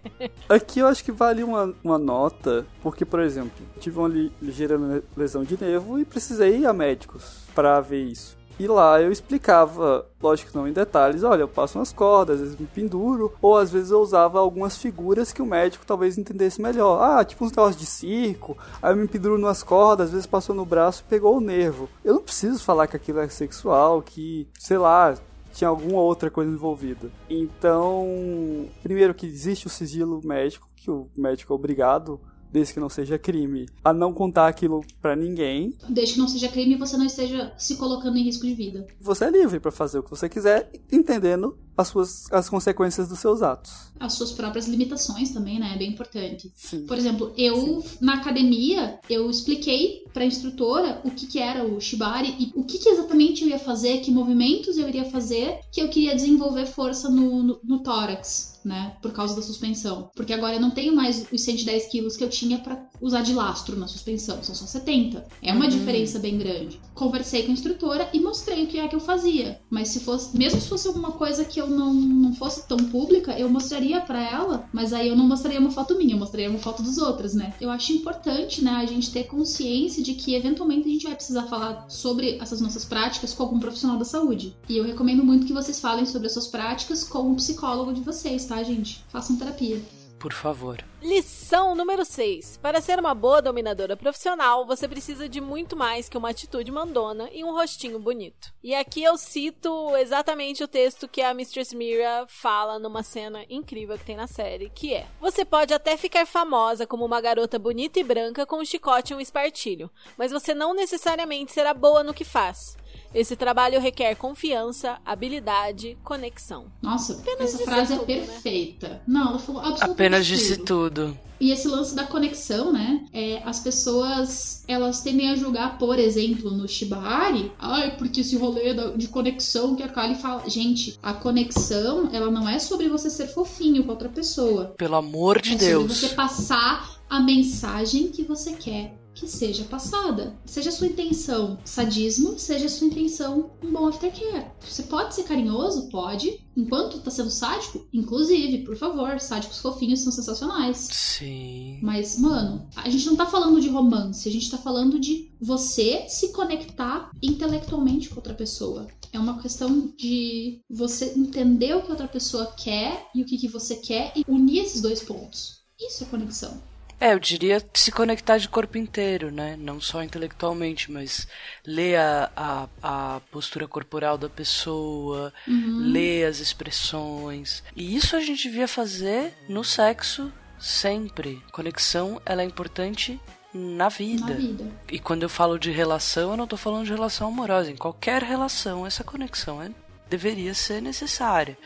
[LAUGHS] Aqui eu acho que vale uma, uma nota, porque, por exemplo, tive uma li- ligeira le- lesão de nervo e precisei ir a médicos pra ver isso. E lá eu explicava, lógico não em detalhes, olha, eu passo umas cordas, às vezes me penduro, ou às vezes eu usava algumas figuras que o médico talvez entendesse melhor. Ah, tipo uns negócios de circo, aí eu me penduro nas cordas, às vezes passou no braço e pegou o nervo. Eu não preciso falar que aquilo é sexual, que, sei lá, tinha alguma outra coisa envolvida. Então, primeiro que existe o sigilo médico, que o médico é obrigado desde que não seja crime, a não contar aquilo pra ninguém. Desde que não seja crime e você não esteja se colocando em risco de vida. Você é livre pra fazer o que você quiser, entendendo as suas as consequências dos seus atos. As suas próprias limitações também, né? É bem importante. Sim. Por exemplo, eu na academia, eu expliquei pra instrutora o que, que era o shibari e o que, que exatamente eu ia fazer, que movimentos eu iria fazer, que eu queria desenvolver força no, no, no tórax. Né, por causa da suspensão. Porque agora eu não tenho mais os 110 quilos que eu tinha pra usar de lastro na suspensão, são só 70. É uma diferença bem grande. Conversei com a instrutora e mostrei o que é que eu fazia. Mas se fosse, mesmo se fosse alguma coisa que eu não, não fosse tão pública, eu mostraria pra ela, mas aí eu não mostraria uma foto minha, eu mostraria uma foto dos outros, né? Eu acho importante, né, a gente ter consciência de que eventualmente a gente vai precisar falar sobre essas nossas práticas com algum profissional da saúde. E eu recomendo muito que vocês falem sobre as suas práticas com o psicólogo de vocês, tá, gente? Façam terapia. Por favor. Lição número 6. Para ser uma boa dominadora profissional, você precisa de muito mais que uma atitude mandona e um rostinho bonito. E aqui eu cito exatamente o texto que a Mistress Mira fala numa cena incrível que tem na série, que é: Você pode até ficar famosa como uma garota bonita e branca com um chicote e um espartilho, mas você não necessariamente será boa no que faz. Esse trabalho requer confiança, habilidade, conexão. Nossa, Apenas essa frase é tudo, né? perfeita. Não, ela falou absolutamente Apenas disse tudo. tudo. E esse lance da conexão, né? É, as pessoas, elas tendem a julgar, por exemplo, no Shibari, ai, porque esse rolê da- de conexão que a Kali fala. Gente, a conexão, ela não é sobre você ser fofinho com outra pessoa. Pelo amor de é Deus. sobre você passar a mensagem que você quer que seja passada. Seja sua intenção sadismo, seja sua intenção um bom aftercare. Você pode ser carinhoso? Pode. Enquanto tá sendo sádico? Inclusive, por favor, sádicos fofinhos são sensacionais. Sim. Mas, mano, a gente não tá falando de romance, a gente tá falando de você se conectar intelectualmente com outra pessoa. É uma questão de você entender o que outra pessoa quer e o que, que você quer e unir esses dois pontos. Isso é conexão. É, eu diria se conectar de corpo inteiro, né? Não só intelectualmente, mas ler a, a, a postura corporal da pessoa, ler as expressões. E isso a gente devia fazer no sexo sempre. Conexão, ela é importante na vida. Na vida. E quando eu falo de relação, eu não tô falando de relação amorosa. Em qualquer relação, essa conexão é, deveria ser necessária.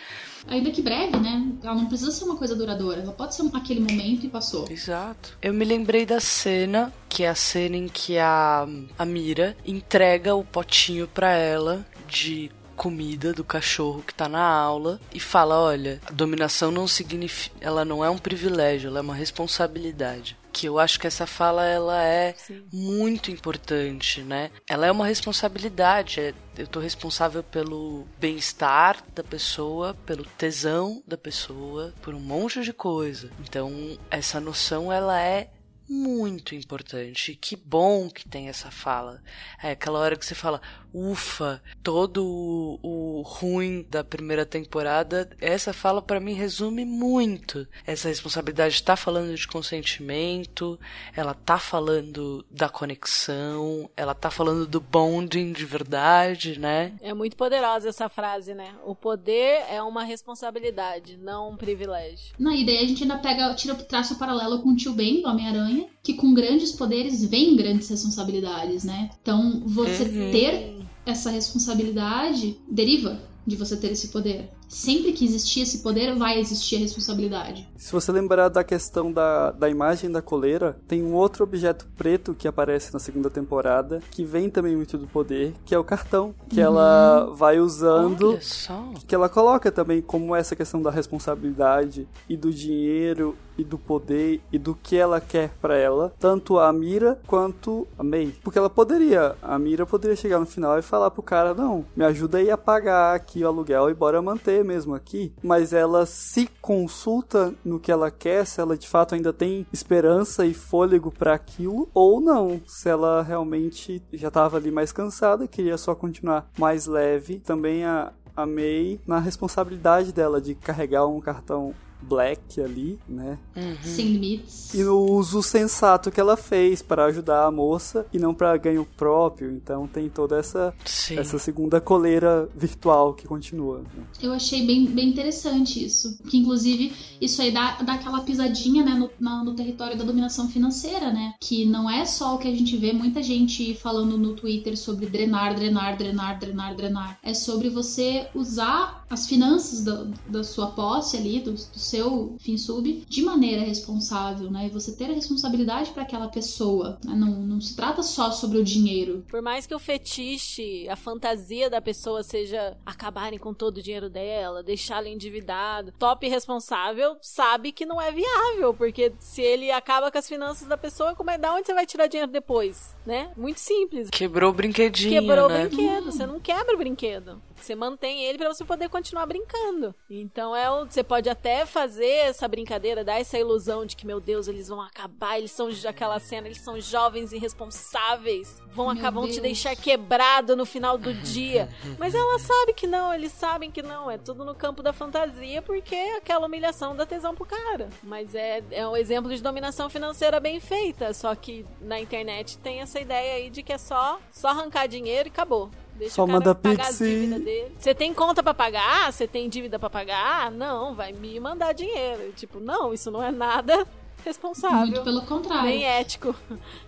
Ainda que breve, né? Ela não precisa ser uma coisa duradoura. Ela pode ser aquele momento e passou. Exato. Eu me lembrei da cena, que é a cena em que a, a Mira entrega o potinho pra ela de comida do cachorro que tá na aula e fala, olha, a dominação não significa, ela não é um privilégio, ela é uma responsabilidade. Que eu acho que essa fala ela é Sim. muito importante, né? Ela é uma responsabilidade. é- Eu tô responsável pelo bem-estar da pessoa, pelo tesão da pessoa, por um monte de coisa. Então, essa noção ela é muito importante. Que bom que tem essa fala. É aquela hora que você fala, ufa, todo o, o ruim da primeira temporada, essa fala pra mim resume muito. Essa responsabilidade tá falando de consentimento, ela tá falando da conexão, ela tá falando do bonding de verdade, né? É muito poderosa essa frase, né? O poder é uma responsabilidade, não um privilégio. Não, e daí a gente ainda pega, tira, traça o paralelo com o tio Ben, do Homem-Aranha, que com grandes poderes vem grandes responsabilidades, né? Então, você Uhum. ter essa responsabilidade deriva de você ter esse poder. Sempre que existir esse poder, vai existir a responsabilidade. Se você lembrar da questão da, da imagem da coleira, tem um outro objeto preto que aparece na segunda temporada, que vem também muito do poder, que é o cartão, que ela vai usando. Olha só. que ela coloca também como essa questão da responsabilidade e do dinheiro e do poder e do que ela quer pra ela, tanto a Mira quanto a May. Porque ela poderia, a Mira poderia chegar no final e falar pro cara, não, me ajuda aí a pagar aqui o aluguel e bora manter mesmo aqui, mas ela se consulta no que ela quer, se ela de fato ainda tem esperança e fôlego para aquilo, ou não, se ela realmente já estava ali mais cansada, queria só continuar mais leve. Também a, a May na responsabilidade dela de carregar um cartão Black ali, né? Sem limites. E no uso sensato que ela fez para ajudar a moça e não para ganho próprio. Então tem toda essa Sim. essa segunda coleira virtual que continua. né? Eu achei bem, bem interessante isso. Que inclusive isso aí dá, dá aquela pisadinha né, no, na- no território da dominação financeira, né? Que não é só o que a gente vê muita gente falando no Twitter sobre drenar, drenar, drenar, drenar, drenar. É sobre você usar as finanças da, da sua posse ali, do, do seu fim sub, de maneira responsável, né? E você ter a responsabilidade para aquela pessoa. né? Não, não se trata só sobre o dinheiro. Por mais que o fetiche, a fantasia da pessoa seja acabarem com todo o dinheiro dela, deixá-la endividado, top responsável sabe que não é viável, porque se ele acaba com as finanças da pessoa, como é da onde você vai tirar dinheiro depois, né? Muito simples. Quebrou o brinquedinho, Quebrou né? o brinquedo, você não quebra o brinquedo. Você mantém ele pra você poder continuar brincando. Então é o, você pode até fazer essa brincadeira, dar essa ilusão de que meu Deus, eles vão acabar, eles são aquela cena, eles são jovens irresponsáveis, vão Meu acabar, vão te deixar quebrado no final do dia. Mas ela sabe que não, eles sabem que não, é tudo no campo da fantasia porque é aquela humilhação dá tesão pro cara. Mas é, é um exemplo de dominação financeira bem feita, só que na internet tem essa ideia aí de que é só só arrancar dinheiro e acabou. Deixa Só o cara manda pagar Pix as dívidas dele. Você tem conta pra pagar? Você tem dívida pra pagar? Não, vai me mandar dinheiro. Tipo, não, isso não é nada Muito responsável, pelo contrário. nem ético.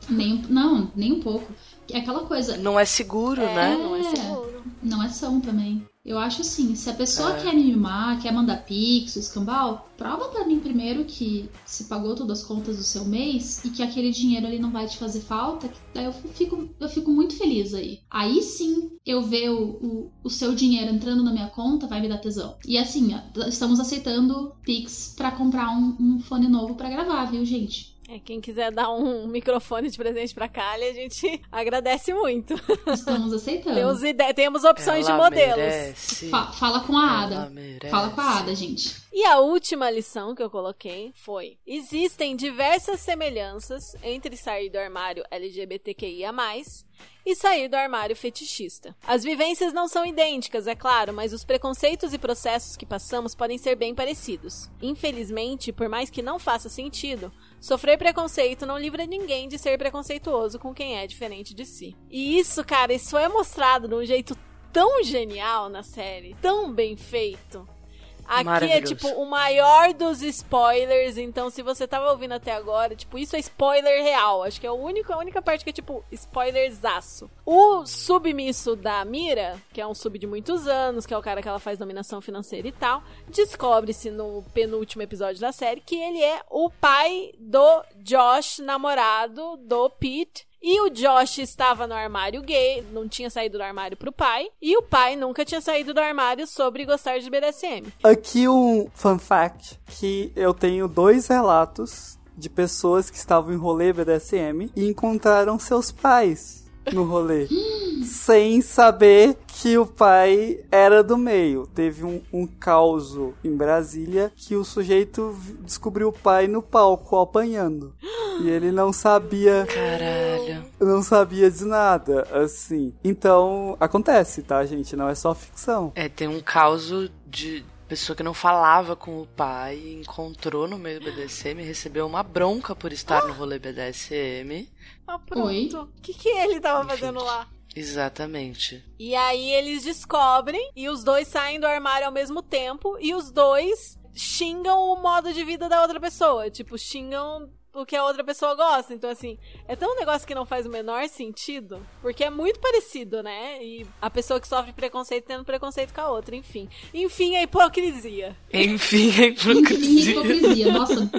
Nem não, nem um pouco. É aquela coisa. Não é seguro, É, né? não é É. seguro. Não é são também. Eu acho assim, se a pessoa É. quer me mimar, quer mandar pix, o escambau, prova pra mim primeiro que se pagou todas as contas do seu mês e que aquele dinheiro ali não vai te fazer falta, que daí eu fico, eu fico muito feliz aí. Aí sim, eu ver o, o, o seu dinheiro entrando na minha conta vai me dar tesão. E assim, ó, estamos aceitando pix pra comprar um, um fone novo pra gravar, viu, gente? É, quem quiser dar um microfone de presente pra Kali, a gente agradece muito. Estamos aceitando. Temos, ide- temos opções de Ela modelos. merece. Fa- fala com a Ela Ada. merece. Fala com a Ada, gente. E a última lição que eu coloquei foi: existem diversas semelhanças entre sair do armário LGBTQIA e sair do armário fetichista. As vivências não são idênticas, é claro, mas os preconceitos e processos que passamos podem ser bem parecidos. Infelizmente, por mais que não faça sentido, sofrer preconceito não livra ninguém de ser preconceituoso com quem é diferente de si. E isso, cara, isso é mostrado de um jeito tão genial na série, tão bem feito. Aqui é tipo o maior dos spoilers, então se você tava ouvindo até agora, tipo, isso é spoiler real. Acho que é a única, a única parte que é tipo spoilerzaço. O submisso da Mira, que é um sub de muitos anos, que é o cara que ela faz dominação financeira e tal, descobre-se no penúltimo episódio da série que ele é o pai do Josh, namorado do Pete. E o Josh estava no armário gay, não tinha saído do armário pro pai. E o pai nunca tinha saído do armário sobre gostar de BDSM. Aqui um fun fact que eu tenho dois relatos de pessoas que estavam em rolê BDSM e encontraram seus pais no rolê. [GASPS] sem saber que o pai era do meio. Teve um, um caos em Brasília que o sujeito descobriu o pai no palco apanhando. [GASPS] E ele não sabia Caralho. Não sabia de nada, assim. Então, acontece, tá, gente? Não é só ficção. É, tem um caos de pessoa que não falava com o pai, encontrou no meio do BDSM, recebeu uma bronca por estar no rolê BDSM. Ah, pronto. Oi? O que, que ele tava Enfim. fazendo lá? Exatamente. E aí eles descobrem e os dois saem do armário ao mesmo tempo e os dois xingam o modo de vida da outra pessoa. Tipo, xingam o que a outra pessoa gosta. Então, assim, é tão um negócio que não faz o menor sentido. Porque é muito parecido, né? E a pessoa que sofre preconceito tendo preconceito com a outra, enfim. Enfim, a hipocrisia. Enfim, a Enfim, hipocrisia. hipocrisia. Nossa,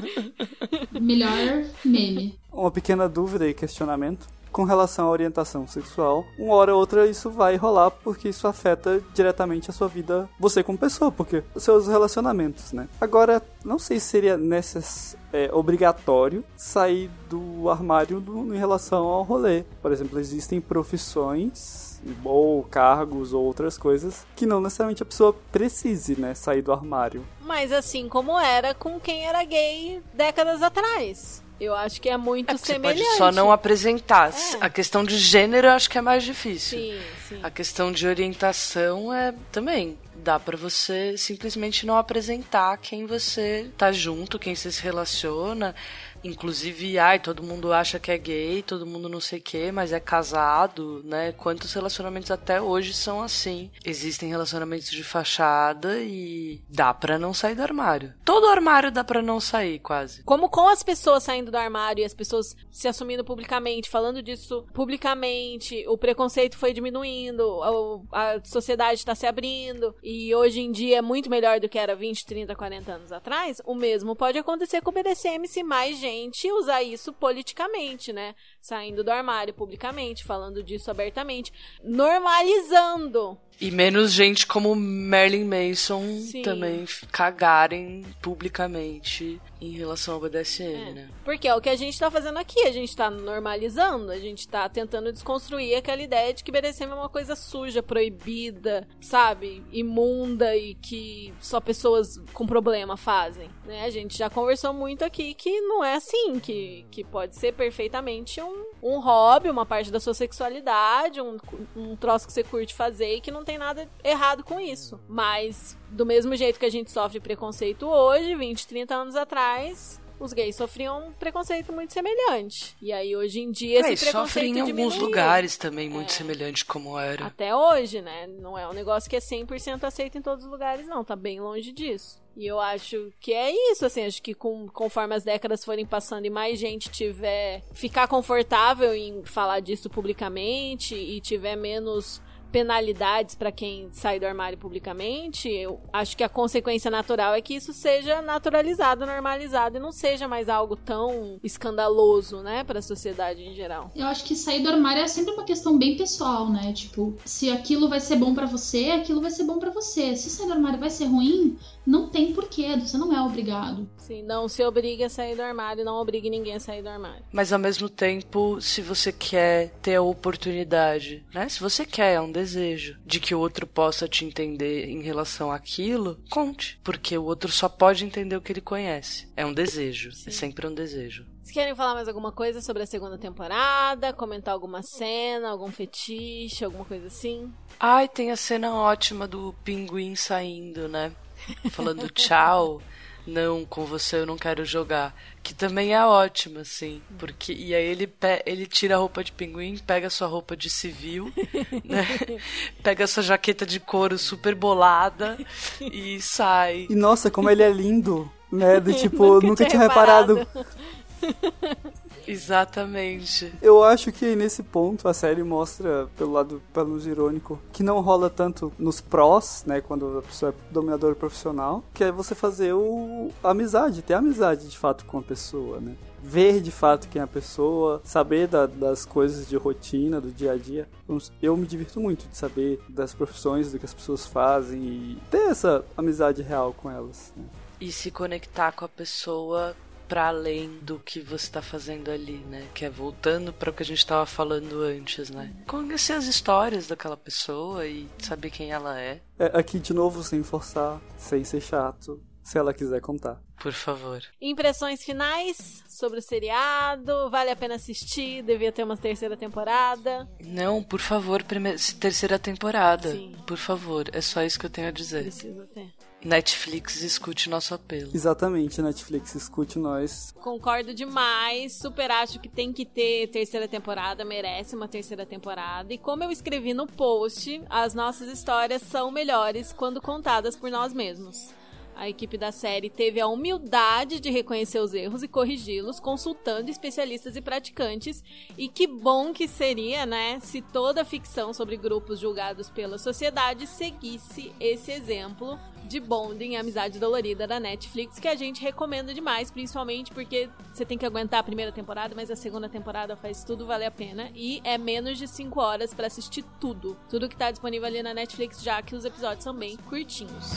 melhor meme. Uma pequena dúvida e questionamento. Com relação à orientação sexual, uma hora ou outra isso vai rolar porque isso afeta diretamente a sua vida, você como pessoa, porque seus relacionamentos, né? Agora, não sei se seria necess... é, obrigatório sair do armário do- em relação ao rolê. Por exemplo, existem profissões ou cargos ou outras coisas que não necessariamente a pessoa precise, né, sair do armário. Mas assim como era com quem era gay décadas atrás. Eu acho que é muito É, você semelhante. pode só não apresentar. É. A questão de gênero eu acho que é mais difícil. Sim, sim. A questão de orientação é também. Dá pra você simplesmente não apresentar quem você tá junto, quem você se relaciona. Inclusive, ai, todo mundo acha que é gay, todo mundo não sei o quê, mas é casado, né? Quantos relacionamentos até hoje são assim? Existem relacionamentos de fachada e dá pra não sair do armário. Todo armário dá pra não sair, quase. Como com as pessoas saindo do armário e as pessoas se assumindo publicamente, falando disso publicamente, o preconceito foi diminuindo, a, a sociedade está se abrindo e hoje em dia é muito melhor do que era 20, 30, 40 anos atrás, o mesmo pode acontecer com o BDSM se mais gente usar isso politicamente, né? Saindo do armário publicamente, falando disso abertamente, normalizando. E menos gente como Marilyn Manson Sim. também cagarem publicamente em relação ao BDSM, É. né? Porque é o que a gente tá fazendo aqui, a gente tá normalizando, a gente tá tentando desconstruir aquela ideia de que BDSM é uma coisa suja, proibida, sabe? Imunda e que só pessoas com problema fazem, né? A gente já conversou muito aqui que não é assim, que, que pode ser perfeitamente um, um hobby, uma parte da sua sexualidade, um, um troço que você curte fazer e que não tem nada errado com isso. Mas, do mesmo jeito que a gente sofre preconceito hoje, 20, 30 anos atrás, os gays sofriam um preconceito muito semelhante. E aí, hoje em dia, É, esse sofre preconceito em alguns diminuiu. lugares também muito É. semelhante como era. Até hoje, né? Não é um negócio que é 100% aceito em todos os lugares, não. Tá bem longe disso. E eu acho que é isso, assim. Acho que com, conforme as décadas forem passando e mais gente tiver... Ficar confortável em falar disso publicamente e tiver menos penalidades pra quem sai do armário publicamente, eu acho que a consequência natural é que isso seja naturalizado, normalizado e não seja mais algo tão escandaloso, né, pra sociedade em geral. Eu acho que sair do armário é sempre uma questão bem pessoal, né? Tipo, se aquilo vai ser bom pra você, aquilo vai ser bom pra você. Se sair do armário vai ser ruim, não tem porquê, você não é obrigado. Sim, não se obrigue a sair do armário, não obrigue ninguém a sair do armário. Mas ao mesmo tempo, se você quer ter a oportunidade, né? Se você quer, é um desejo de que o outro possa te entender em relação àquilo, conte. Porque o outro só pode entender o que ele conhece. É um desejo. Sim. É sempre um desejo. Vocês querem falar mais alguma coisa sobre a segunda temporada? Comentar alguma cena, algum fetiche, alguma coisa assim? Ai, tem a cena ótima do pinguim saindo, né? Falando tchau. Não, com você eu não quero jogar. Que também é ótima, assim. Porque, e aí ele, pe- ele tira a roupa de pinguim, pega a sua roupa de civil, [LAUGHS] né? Pega a sua jaqueta de couro super bolada e sai. E nossa, como ele é lindo, né? Do [LAUGHS] tipo, Nunca nunca, tinha tinha reparado. Exatamente. Eu acho que nesse ponto a série mostra, pelo lado pelo irônico, que não rola tanto nos prós, né? Quando a pessoa é dominadora profissional, que é você fazer o a amizade, ter amizade de fato com a pessoa, né? Ver de fato quem é a pessoa, saber da- das coisas de rotina, do dia a dia. Eu- Eu me divirto muito de saber das profissões, do que as pessoas fazem e ter essa amizade real com elas. né? E se conectar com a pessoa para além do que você tá fazendo ali, né? Que é voltando para o que a gente tava falando antes, né? Conhecer as histórias daquela pessoa e saber quem ela é, É, aqui de novo, sem forçar, sem ser chato, se ela quiser contar. por favor. Impressões finais sobre o seriado? Vale a pena assistir? Devia ter uma terceira temporada? Não, por favor, prime- terceira temporada. Sim. Por favor, é só isso que eu tenho a dizer. Precisa ter. Netflix, escute nosso apelo. Exatamente, Netflix, escute nós. Concordo demais, super acho que tem que ter terceira temporada, merece uma terceira temporada. E como eu escrevi no post, as nossas histórias são melhores quando contadas por nós mesmos. A equipe da série teve a humildade de reconhecer os erros e corrigi-los, consultando especialistas e praticantes. E que bom que seria, né, se toda ficção sobre grupos julgados pela sociedade seguisse esse exemplo de bonding amizade dolorida da Netflix, que a gente recomenda demais, principalmente porque você tem que aguentar a primeira temporada, mas a segunda temporada faz tudo valer a pena. E é menos de 5 horas pra assistir tudo. Tudo que tá disponível ali na Netflix, já que os episódios são bem curtinhos.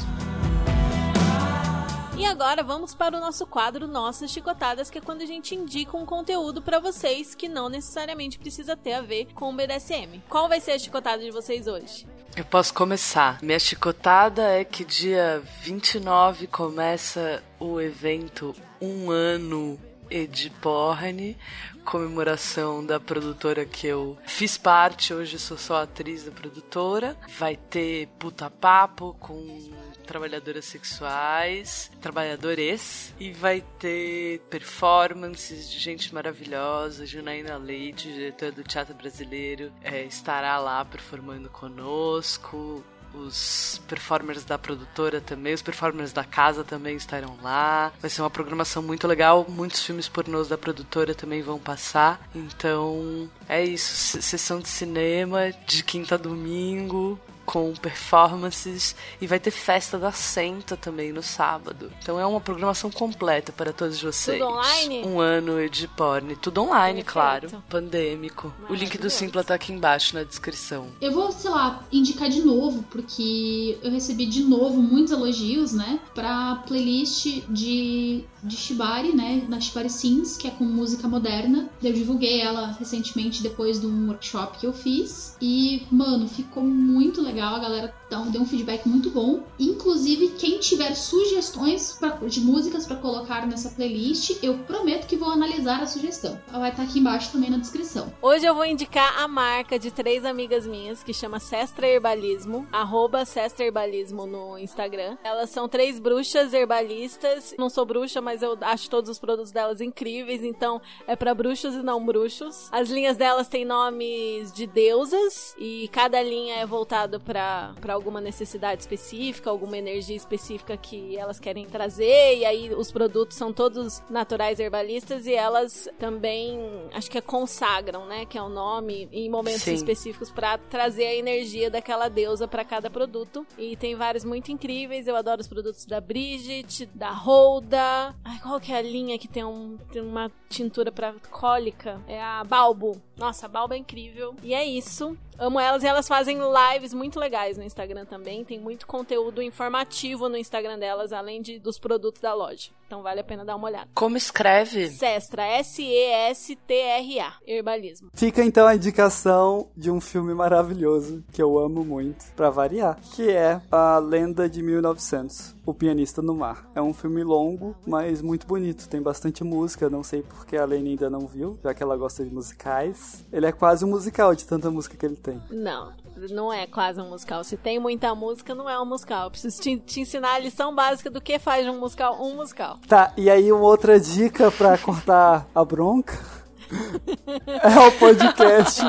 E agora vamos para o nosso quadro Nossas Chicotadas, que é quando a gente indica um conteúdo pra vocês que não necessariamente precisa ter a ver com o BDSM. Qual vai ser a chicotada de vocês hoje? Eu posso começar. Minha chicotada é que dia 29 começa o evento Um Ano Ediporn, comemoração da produtora que eu fiz parte, hoje sou só atriz da produtora. Vai ter puta papo com trabalhadoras sexuais, trabalhadores, e vai ter performances de gente maravilhosa. Junaína Leite, diretora do Teatro Brasileiro, é, estará lá performando conosco os performers da produtora também, os performers da casa também estarão lá. Vai ser uma programação muito legal, muitos filmes pornôs da produtora também vão passar. Então, é isso, sessão de cinema de quinta a domingo com performances e vai ter festa da Senta também no sábado. Então é uma programação completa para todos vocês. Tudo online? Um ano de porn, tudo online, Perfeito. claro, pandêmico. O link do. Simpla tá aqui embaixo na descrição. Eu vou, sei lá, indicar de novo, porque eu recebi de novo muitos elogios, né? Pra playlist de, de Shibari, né? Da Shibari Sims, que é com música moderna. Eu divulguei ela recentemente depois de um workshop que eu fiz. E, mano, ficou muito legal. A galera um- deu um feedback muito bom. Inclusive, quem tiver sugestões pra- de músicas pra colocar nessa playlist, eu prometo que vou analisar a sugestão. Ela vai estar aqui embaixo também na descrição. Hoje eu vou indicar a marca de três amigas minhas que chama Sestra Herbalismo, arroba Sestra Herbalismo no Instagram. Elas são três bruxas herbalistas. Não sou bruxa, mas eu acho todos os produtos delas incríveis, então é pra bruxos e não bruxos. As linhas delas têm nomes de deusas e cada linha é voltado pra alguma necessidade específica, alguma energia específica que elas querem trazer, e aí os produtos são todos naturais herbalistas e elas também, acho que é consagram, né, que é o nome, em momentos Sim. específicos pra trazer a energia daquela deusa pra cada produto. E tem vários muito incríveis, eu adoro os produtos da Bridget, da Holda. Ai, qual que é a linha que tem, um, tem uma tintura pra cólica? É a Balbo. Nossa, a Balbo é incrível. E é isso. Amo elas e elas fazem lives muito legais no Instagram também. Tem muito conteúdo informativo no Instagram delas, além de, dos produtos da loja. Então vale a pena dar uma olhada. Como escreve? Sestra, S-E-S-T-R-A, herbalismo. Fica então a indicação de um filme maravilhoso que eu amo muito, pra variar, que é A Lenda de 1900, O Pianista no Mar. É um filme longo, mas muito bonito, tem bastante música, não sei porque a Lene ainda não viu, já que ela gosta de musicais. Ele é quase um musical de tanta música que ele tem. Não, não é quase um musical. Se tem muita música, não é um musical. Eu preciso te, te ensinar a lição básica do que faz um musical um musical. Tá, e aí uma outra dica pra cortar a bronca [LAUGHS] é o podcast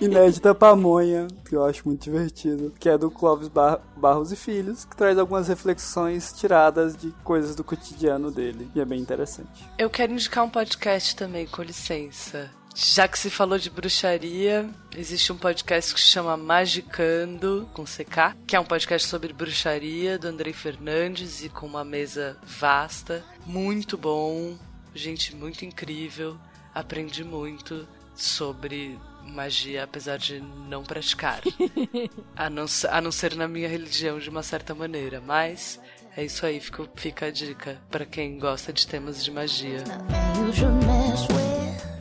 Inédita Pamonha, que eu acho muito divertido, que é do Clóvis Bar- Barros e Filhos, que traz algumas reflexões tiradas de coisas do cotidiano dele, e é bem interessante. Eu quero indicar um podcast também, com licença. Já que se falou de bruxaria, existe um podcast que se chama Magicando, com CK, que é um podcast sobre bruxaria do Andrei Fernandes e com uma mesa vasta. Muito bom, gente muito incrível. Aprendi muito sobre magia, apesar de não praticar. [LAUGHS] a, não, a não ser na minha religião de uma certa maneira, mas é isso aí, fica, fica a dica para quem gosta de temas de magia.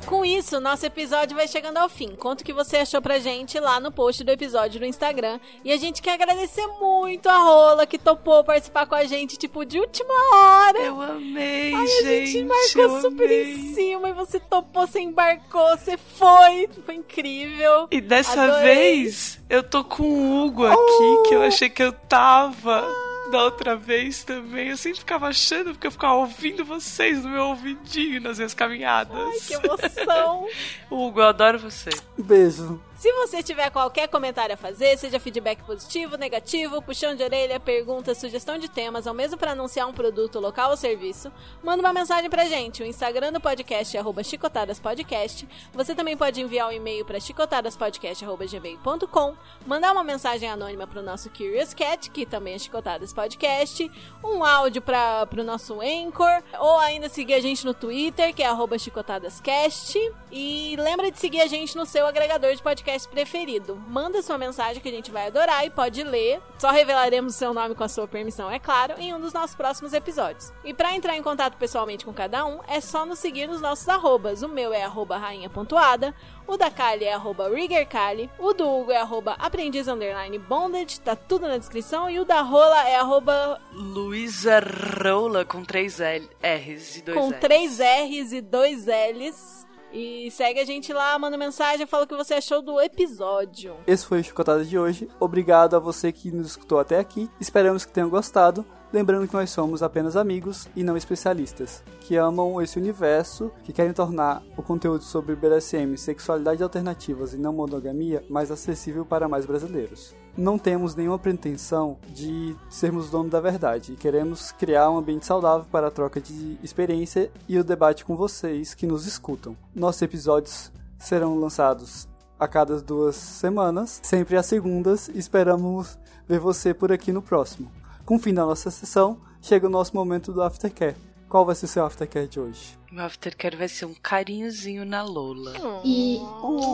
Com isso, nosso episódio vai chegando ao fim. Conta o que você achou pra gente lá no post do episódio no Instagram. E a gente quer agradecer muito a Rola que topou participar com a gente, tipo, de última hora. Eu amei, Ai, gente. a gente marcou super amei. em cima e você topou, você embarcou, você foi. Foi incrível. E dessa Adorei. vez, eu tô com o Hugo aqui, que eu achei que eu tava da outra vez também. Eu sempre ficava achando, porque eu ficava ouvindo vocês no meu ouvidinho nas minhas caminhadas. Ai, que emoção. [LAUGHS] Hugo, eu adoro você. Beijo. Se você tiver qualquer comentário a fazer, seja feedback positivo, negativo, puxão de orelha, pergunta, sugestão de temas, ou mesmo para anunciar um produto local ou serviço, manda uma mensagem pra gente. O Instagram do podcast é chicotadaspodcast. Você também pode enviar um e-mail para chicotadaspodcast.gmail.com, mandar uma mensagem anônima pro nosso Curious Cat, que também é Chicotadas Podcast, um áudio para pro nosso Anchor, ou ainda seguir a gente no Twitter, que é chicotadascast. E lembra de seguir a gente no seu agregador de podcast podcast preferido. Manda sua mensagem que a gente vai adorar e pode ler. Só revelaremos seu nome com a sua permissão, é claro, em um dos nossos próximos episódios. E para entrar em contato pessoalmente com cada um, é só nos seguir nos nossos arrobas. O meu é arroba rainha pontuada, o da Kali é arroba riggerkali, o do Hugo é arroba aprendiz underline bonded, tá tudo na descrição, e o da Rola é arroba Luísa Rola com três L, R's e dois com L's. três R's e dois L's. E segue a gente lá, manda mensagem, fala o que você achou do episódio. Esse foi o Chicotada de hoje. Obrigado a você que nos escutou até aqui. Esperamos que tenham gostado. Lembrando que nós somos apenas amigos e não especialistas, que amam esse universo, que querem tornar o conteúdo sobre BDSM, sexualidade alternativas e não monogamia mais acessível para mais brasileiros. Não temos nenhuma pretensão de sermos dono da verdade e queremos criar um ambiente saudável para a troca de experiência e o debate com vocês que nos escutam. Nossos episódios serão lançados a cada duas semanas, sempre às segundas, esperamos ver você por aqui no próximo. Com o fim da nossa sessão, chega o nosso momento do aftercare. Qual vai ser seu aftercare de hoje? Meu aftercare vai ser um carinhozinho na Lola. E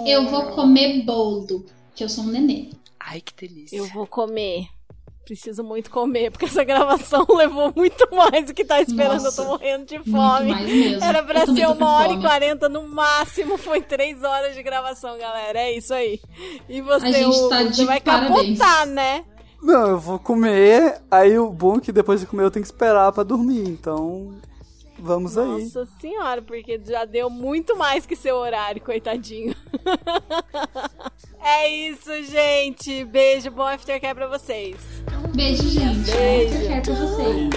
eu vou comer boldo, que eu sou um nenê. Ai, que delícia. Eu vou comer. Preciso muito comer, porque essa gravação [LAUGHS] levou muito mais do que tá esperando. Nossa, eu tô morrendo de fome. mais mesmo. Era pra Eu ser uma hora e quarenta no máximo. Foi três horas de gravação, galera. É isso aí. E você, A gente Hugo, tá você de vai parabéns. capotar, né? Não, eu vou comer, aí o bom é que depois de comer eu tenho que esperar pra dormir, então vamos aí. Nossa senhora, porque já deu muito mais que seu horário, coitadinho. [LAUGHS] é isso, gente. Beijo, bom aftercare pra vocês. Beijo, gente. Beijo. Eu quero pra vocês.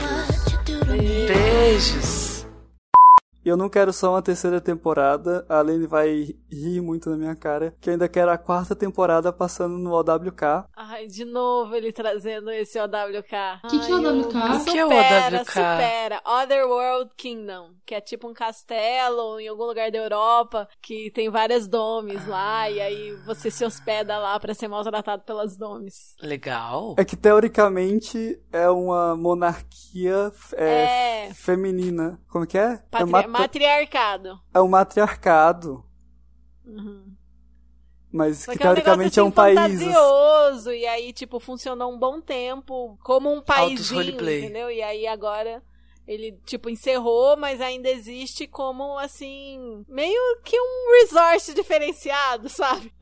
Beijos. E eu não quero só uma terceira temporada, a Lene vai rir muito na minha cara, que eu ainda quero a quarta temporada passando no OWK. Ai, de novo ele trazendo esse OWK. Que que é OWK? Hugo, O que é Supera, OWK? supera. Otherworld Kingdom, que é tipo um castelo em algum lugar da Europa, que tem várias domes lá, e aí você se hospeda lá pra ser maltratado pelas domes. Legal. É que teoricamente é uma monarquia é, É. feminina. Como que é? É, Patri- mata- Matriarcado. é um matriarcado, Uhum. mas Só que que é um negócio teoricamente é um assim, país. fantasioso, e aí, tipo, funcionou um bom tempo como um roleplay. entendeu? E aí agora ele, tipo, encerrou, mas ainda existe como, assim, meio que um resort diferenciado, sabe?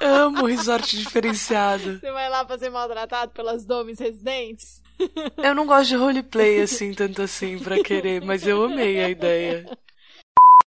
Amo resort diferenciado. Você vai lá pra ser maltratado pelas domes residentes. Eu não gosto de roleplay assim, tanto assim, pra querer, mas eu amei a ideia.